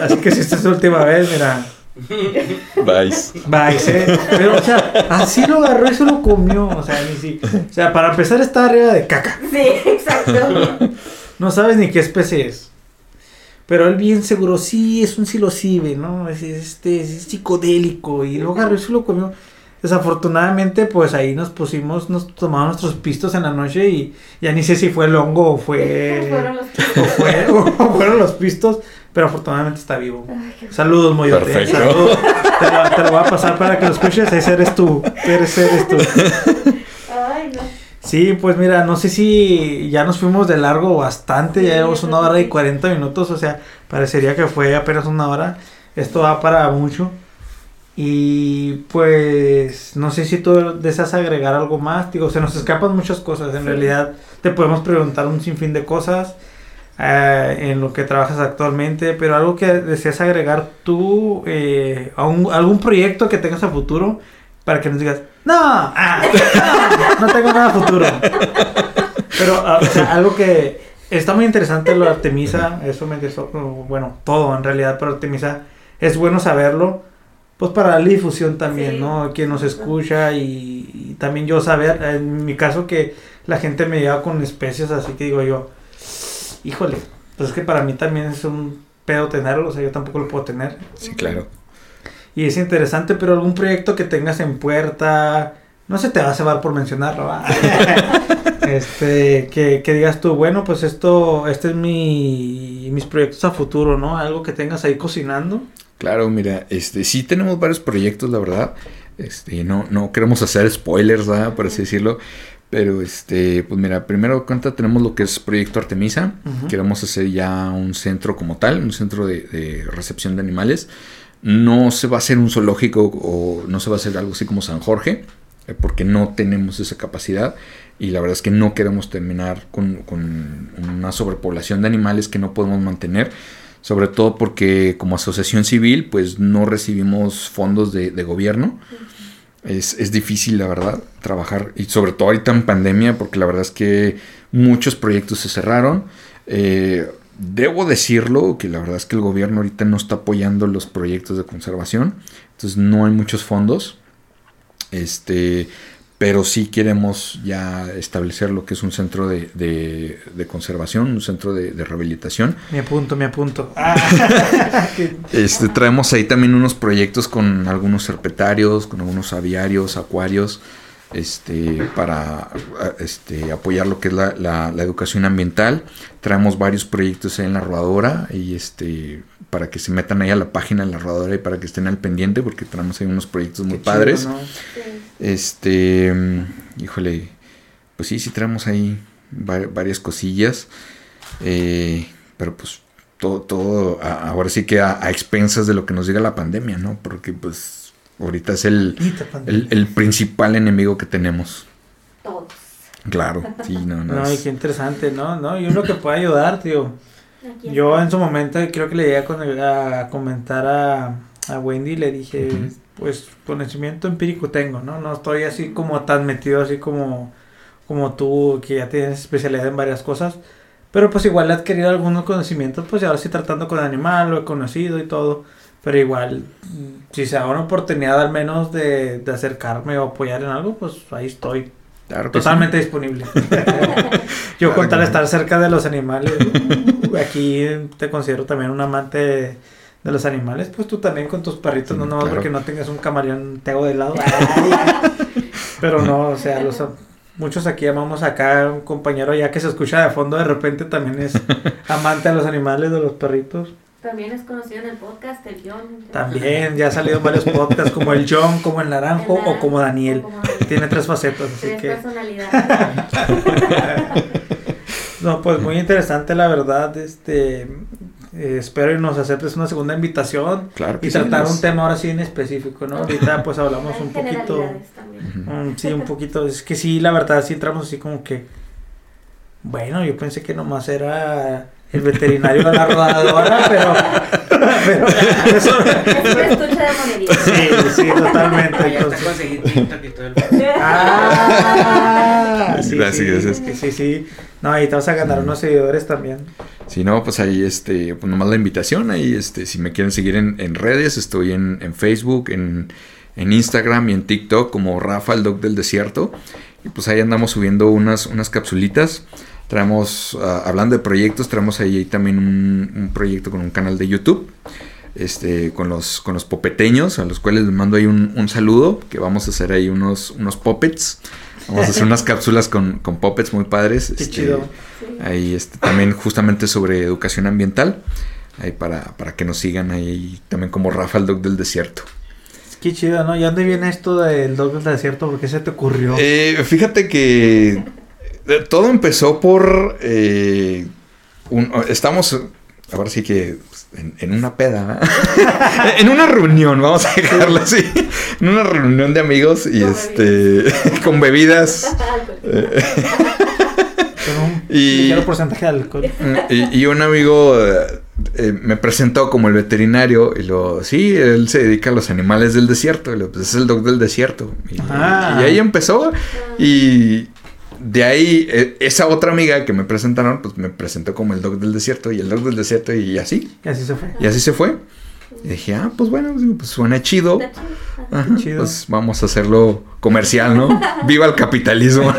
Así que si esta es la última vez, mira. Vice. Bye, ¿eh? Pero, o sea, así lo agarró y se lo comió. O sea, ni si. O sea, para empezar, está arriba de caca. Sí, exacto. No sabes ni qué especie es. Pero él bien seguro, sí, es un psilocibe, ¿no? Es, este, es psicodélico. Y lo agarró y se lo comió. Desafortunadamente, pues ahí nos pusimos, nos tomamos nuestros pistos en la noche y ya ni sé si fue el hongo o fue... Fueron los o, fue- o fueron los pistos, pero afortunadamente está vivo. Ay, qué- Saludos, Moyote. Perfecto. Saludos. Te lo, te lo voy a pasar para que lo escuches. Ese eres tú. Ese eres tú. Ay, no. Sí, pues mira, no sé si ya nos fuimos de largo bastante, Sí, ya llevamos una hora y sí. 40 minutos, o sea, parecería que fue apenas una hora. Esto va para mucho. Y pues no sé si tú deseas agregar algo más. Digo, se nos escapan muchas cosas. En Sí. realidad te podemos preguntar un sinfín de cosas eh, en lo que trabajas actualmente, pero algo que deseas agregar tú, eh, a un- algún proyecto que tengas a futuro para que nos digas, no, ah, no, no tengo nada a futuro. Pero, ah, o sea, algo que está muy interesante lo de Artemisa, eso me interesó, bueno, todo en realidad, pero Artemisa es bueno saberlo, pues para darle difusión también, Sí. ¿no? Quien nos escucha y, y también yo saber, en mi caso que la gente me lleva con especies, así que digo yo, híjole, pues es que para mí también es un pedo tenerlo, o sea, yo tampoco lo puedo tener. Sí, claro. Y es interesante, pero algún proyecto que tengas en puerta, no se te va a cebar por mencionarlo, ¿va? este, que, que digas tú, bueno, pues esto, este es mi, mis proyectos a futuro, ¿no? Algo que tengas ahí cocinando. Claro, mira, este, sí tenemos varios proyectos, la verdad. Este, no, no queremos hacer spoilers, ¿verdad? Por así decirlo. Pero este, pues mira, primero cuenta tenemos lo que es Proyecto Artemisa. Queremos hacer ya un centro como tal, un centro de, de recepción de animales. No se va a hacer un zoológico o no se va a hacer algo así como San Jorge, eh, porque no tenemos esa capacidad. Y la verdad es que no queremos terminar con, con una sobrepoblación de animales que no podemos mantener. Sobre todo porque como asociación civil, pues no recibimos fondos de, de gobierno. Es, es difícil, la verdad, trabajar. Y sobre todo ahorita en pandemia, porque la verdad es que muchos proyectos se cerraron. Eh, debo decirlo, que la verdad es que el gobierno ahorita no está apoyando los proyectos de conservación. Entonces no hay muchos fondos. Este, pero sí queremos ya establecer lo que es un centro de, de- de conservación, un centro de, de rehabilitación. Me apunto, me apunto. Ah, Este, traemos ahí también unos proyectos con algunos serpetarios, con algunos aviarios, acuarios, este, para este, apoyar lo que es la, la- la educación ambiental. Traemos varios proyectos ahí en la rodadora y este, para que se metan ahí a la página de la rodadora y para que estén al pendiente, porque traemos ahí unos proyectos muy qué chido, padres. ¿no? Este, híjole, pues sí, sí traemos ahí va- varias cosillas, eh, pero pues todo, todo, a- ahora sí que a, a expensas de lo que nos diga la pandemia, ¿no? Porque pues ahorita es el, el, el principal enemigo que tenemos. Todos. Claro, sí, no, no. No, y qué interesante, ¿no? ¿no? Y uno que puede ayudar, tío. Yo en su momento creo que le llegué a, con- a comentar a, a Wendy y le dije, Ujú. pues conocimiento empírico tengo, ¿no? No estoy así como tan metido así como, como tú, que ya tienes especialidad en varias cosas. Pero pues igual he adquirido algunos conocimientos, pues y ahora estoy tratando con animal, lo he conocido y todo. Pero igual, si se da una oportunidad al menos de, de acercarme o apoyar en algo, pues ahí estoy. claro que sí. Totalmente disponible. Yo Claro con tal de estar cerca de los animales, uh, aquí te considero también un amante de, de los animales, pues tú también con tus perritos, Sí, no nomás claro. porque no tengas un camaleón te hago de lado. Pero no, o sea, los muchos aquí amamos acá, un compañero ya que se escucha de fondo de repente también es amante de los animales, de los perritos. También es conocido en el podcast, el John. También ya ha salido en varios podcasts como el John, como el Naranjo El o como Daniel. o como Daniel. Tiene tres facetas, así Tres que... personalidades. No, pues muy interesante la verdad, este eh, espero y nos aceptes una segunda invitación Claro y tratar un tema ahora sí en específico, ¿no? Ahorita pues hablamos un poquito, mm, sí, un poquito, es que sí, la verdad sí entramos así como que, bueno, yo pensé que nomás era el veterinario de la rodadora, pero, pero eso, Es un estuche de sí, sí, totalmente. Ah, el Ah, sí, Gracias, sí, gracias. sí, sí. No, y te vas a ganar unos seguidores también. Si no, pues ahí, este, pues nomás la invitación, ahí, este, si me quieren seguir en, en redes, estoy en, en Facebook, en, en Instagram y en TikTok como Rafa, el Dog del Desierto. Y pues ahí andamos subiendo unas, unas capsulitas. Traemos, ah, hablando de proyectos, traemos ahí también un, un proyecto con un canal de YouTube. Este, con los, con los popeteños, a los cuales les mando ahí un, un saludo, que vamos a hacer ahí unos, unos puppets. Vamos a hacer unas cápsulas con, con puppets muy padres. Qué este, chido. Ahí este, también justamente sobre educación ambiental. Ahí para, para que nos sigan ahí también como Rafa el Dog del Desierto. Qué chido, ¿no? ¿Y dónde viene esto del dog del desierto? ¿Por qué se te ocurrió? Eh, fíjate que Todo empezó por. eh, un- estamos. Ahora sí que. En, en una peda. ¿verdad? en una reunión, vamos a dejarlo así. En una reunión de amigos y Con este. con bebidas. eh, Con un Y- ligero porcentaje de alcohol. y, y un amigo eh, eh, me presentó como el veterinario y lo, sí, él se dedica a los animales del desierto, y lo, pues es el doc del desierto. Y, Ah. y ahí empezó y de ahí eh, esa otra amiga que me presentaron, pues me presentó como el doc del desierto y el doc del desierto y así, Y así se fue. y así se fue. Y dije, ah, pues bueno, digo, pues suena chido. Ajá. Pues vamos a hacerlo comercial, ¿no? Viva el capitalismo.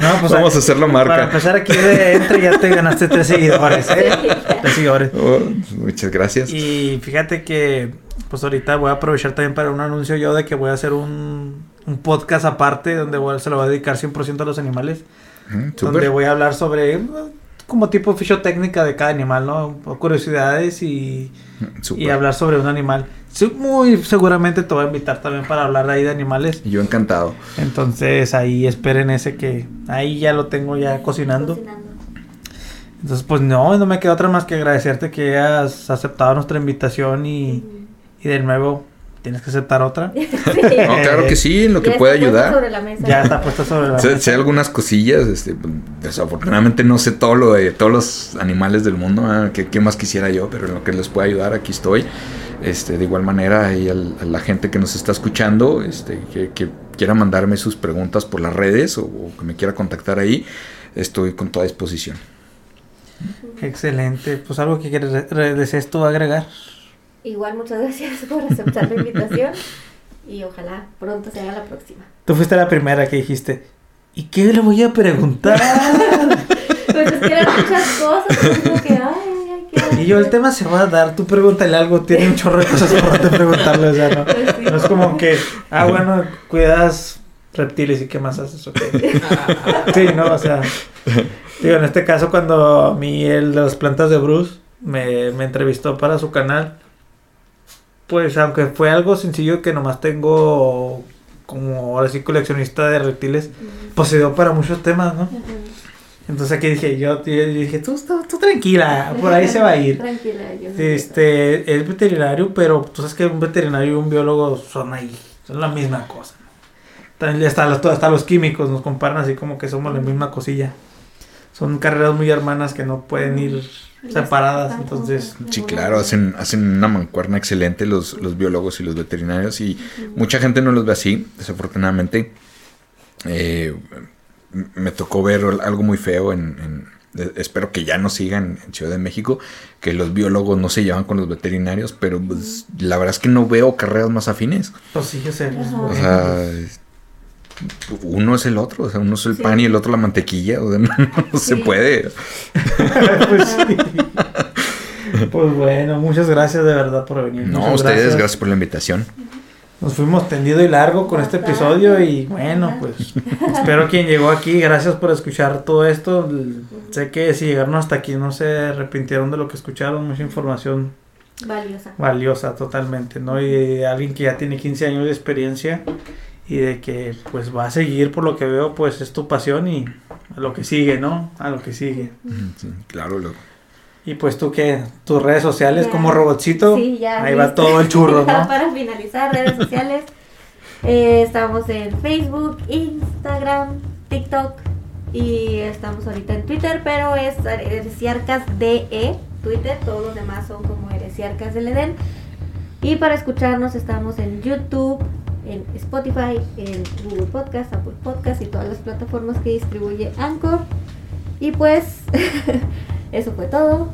No, pues vamos a hacerlo Para marca. empezar aquí de entre ya te ganaste tres seguidores, ¿eh? Tres seguidores. Oh, muchas gracias. Y fíjate que, pues ahorita voy a aprovechar también para un anuncio yo de que voy a hacer un, un podcast aparte donde voy- se lo voy a dedicar 100% a los animales. Ujú, Donde voy a hablar sobre eh, como tipo fisiotécnica de cada animal, ¿no? O curiosidades y, y hablar sobre un animal. Muy seguramente te voy a invitar también para hablar de ahí de animales. Yo encantado. Entonces ahí esperen ese que ahí ya lo tengo ya cocinando. Cocinando. Entonces pues no, no me queda otra más que agradecerte que hayas aceptado nuestra invitación y, y de nuevo tienes que aceptar otra. Sí. No, claro que sí, en lo que pueda ayudar. sobre la mesa. Ya está puesta sobre la Sé, mesa. sé algunas cosillas, este, pues, desafortunadamente no sé todo lo de todos los animales del mundo, que qué más quisiera yo, pero en lo que les pueda ayudar aquí estoy. Este, de igual manera, ahí al- a la gente que nos está escuchando, este, que, que quiera mandarme sus preguntas por las redes o, o que me quiera contactar ahí, estoy con toda disposición. Excelente. Pues algo que quieres re- re- desees tú agregar. Igual muchas gracias por aceptar la invitación y ojalá pronto se haga la próxima. Tú fuiste la primera que dijiste. ¿Y qué le voy a preguntar? Pues es que eran muchas cosas, como que ay, ay, y yo el tema se va a dar, tú pregúntale algo, tiene un chorro de cosas por te preguntarle, o sea, no, Pues sí. no es como que, ah, bueno, cuidas reptiles y qué más haces, ok. Sí, no, o sea, digo, en este caso cuando a mí el de las plantas de Bruce me, me entrevistó para su canal, pues aunque fue algo sencillo que nomás tengo como ahora sí coleccionista de reptiles, pues se dio para muchos temas, ¿no? Entonces aquí dije, yo, yo dije, tú, tú, tú tranquila, por ahí se va a ir. Tranquila, yo no Este, es veterinario, pero tú sabes que un veterinario y un biólogo son ahí, son la misma cosa. También hasta los, hasta los químicos nos comparan así como que somos la misma cosilla. Son carreras muy hermanas que no pueden ir separadas, entonces... Sí, claro, hacen, hacen una mancuerna excelente los, los biólogos y los veterinarios y mucha gente no los ve así, desafortunadamente. Eh, me tocó ver algo muy feo en, en- eh, espero que ya no sigan en Ciudad de México, que los biólogos no se llevan con los veterinarios, pero pues, la verdad es que no veo carreras más afines. Pues sí, yo sé. Ajá. O sea, uno es el otro, o sea, uno es el Sí. pan y el otro la mantequilla, o sea, no, no se puede. pues sí. Pues bueno, muchas gracias de verdad por venir. No, muchas ustedes, gracias por la invitación. Nos fuimos tendido y largo con este episodio y bueno, pues espero quien llegó aquí, gracias por escuchar todo esto. Sé que si llegaron hasta aquí no se arrepintieron de lo que escucharon, mucha información Valiosa. valiosa totalmente, ¿no? Y alguien que ya tiene 15 años de experiencia y de que pues va a seguir por lo que veo, pues es tu pasión y a lo que sigue, ¿no? A lo que sigue. Sí, claro, lo- Y pues tú que tus redes sociales Ya. como robotcito, Sí, ya. ahí va todo el churro, Ya ¿no? Para finalizar, redes sociales. eh, estamos en Facebook, Instagram, TikTok y estamos ahorita en Twitter, pero es Heresiarcas DE, Twitter, todos los demás son como Heresiarcas del Edén. Y para escucharnos estamos en YouTube, en Spotify, en Google Podcast, Apple Podcast y todas las plataformas que distribuye Anchor. Y pues eso fue todo.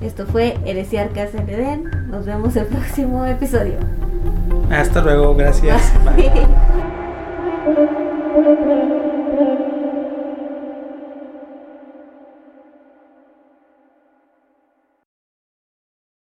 Esto fue Heresiarcas en Edén. Nos vemos el próximo episodio. Hasta luego, gracias. Bye.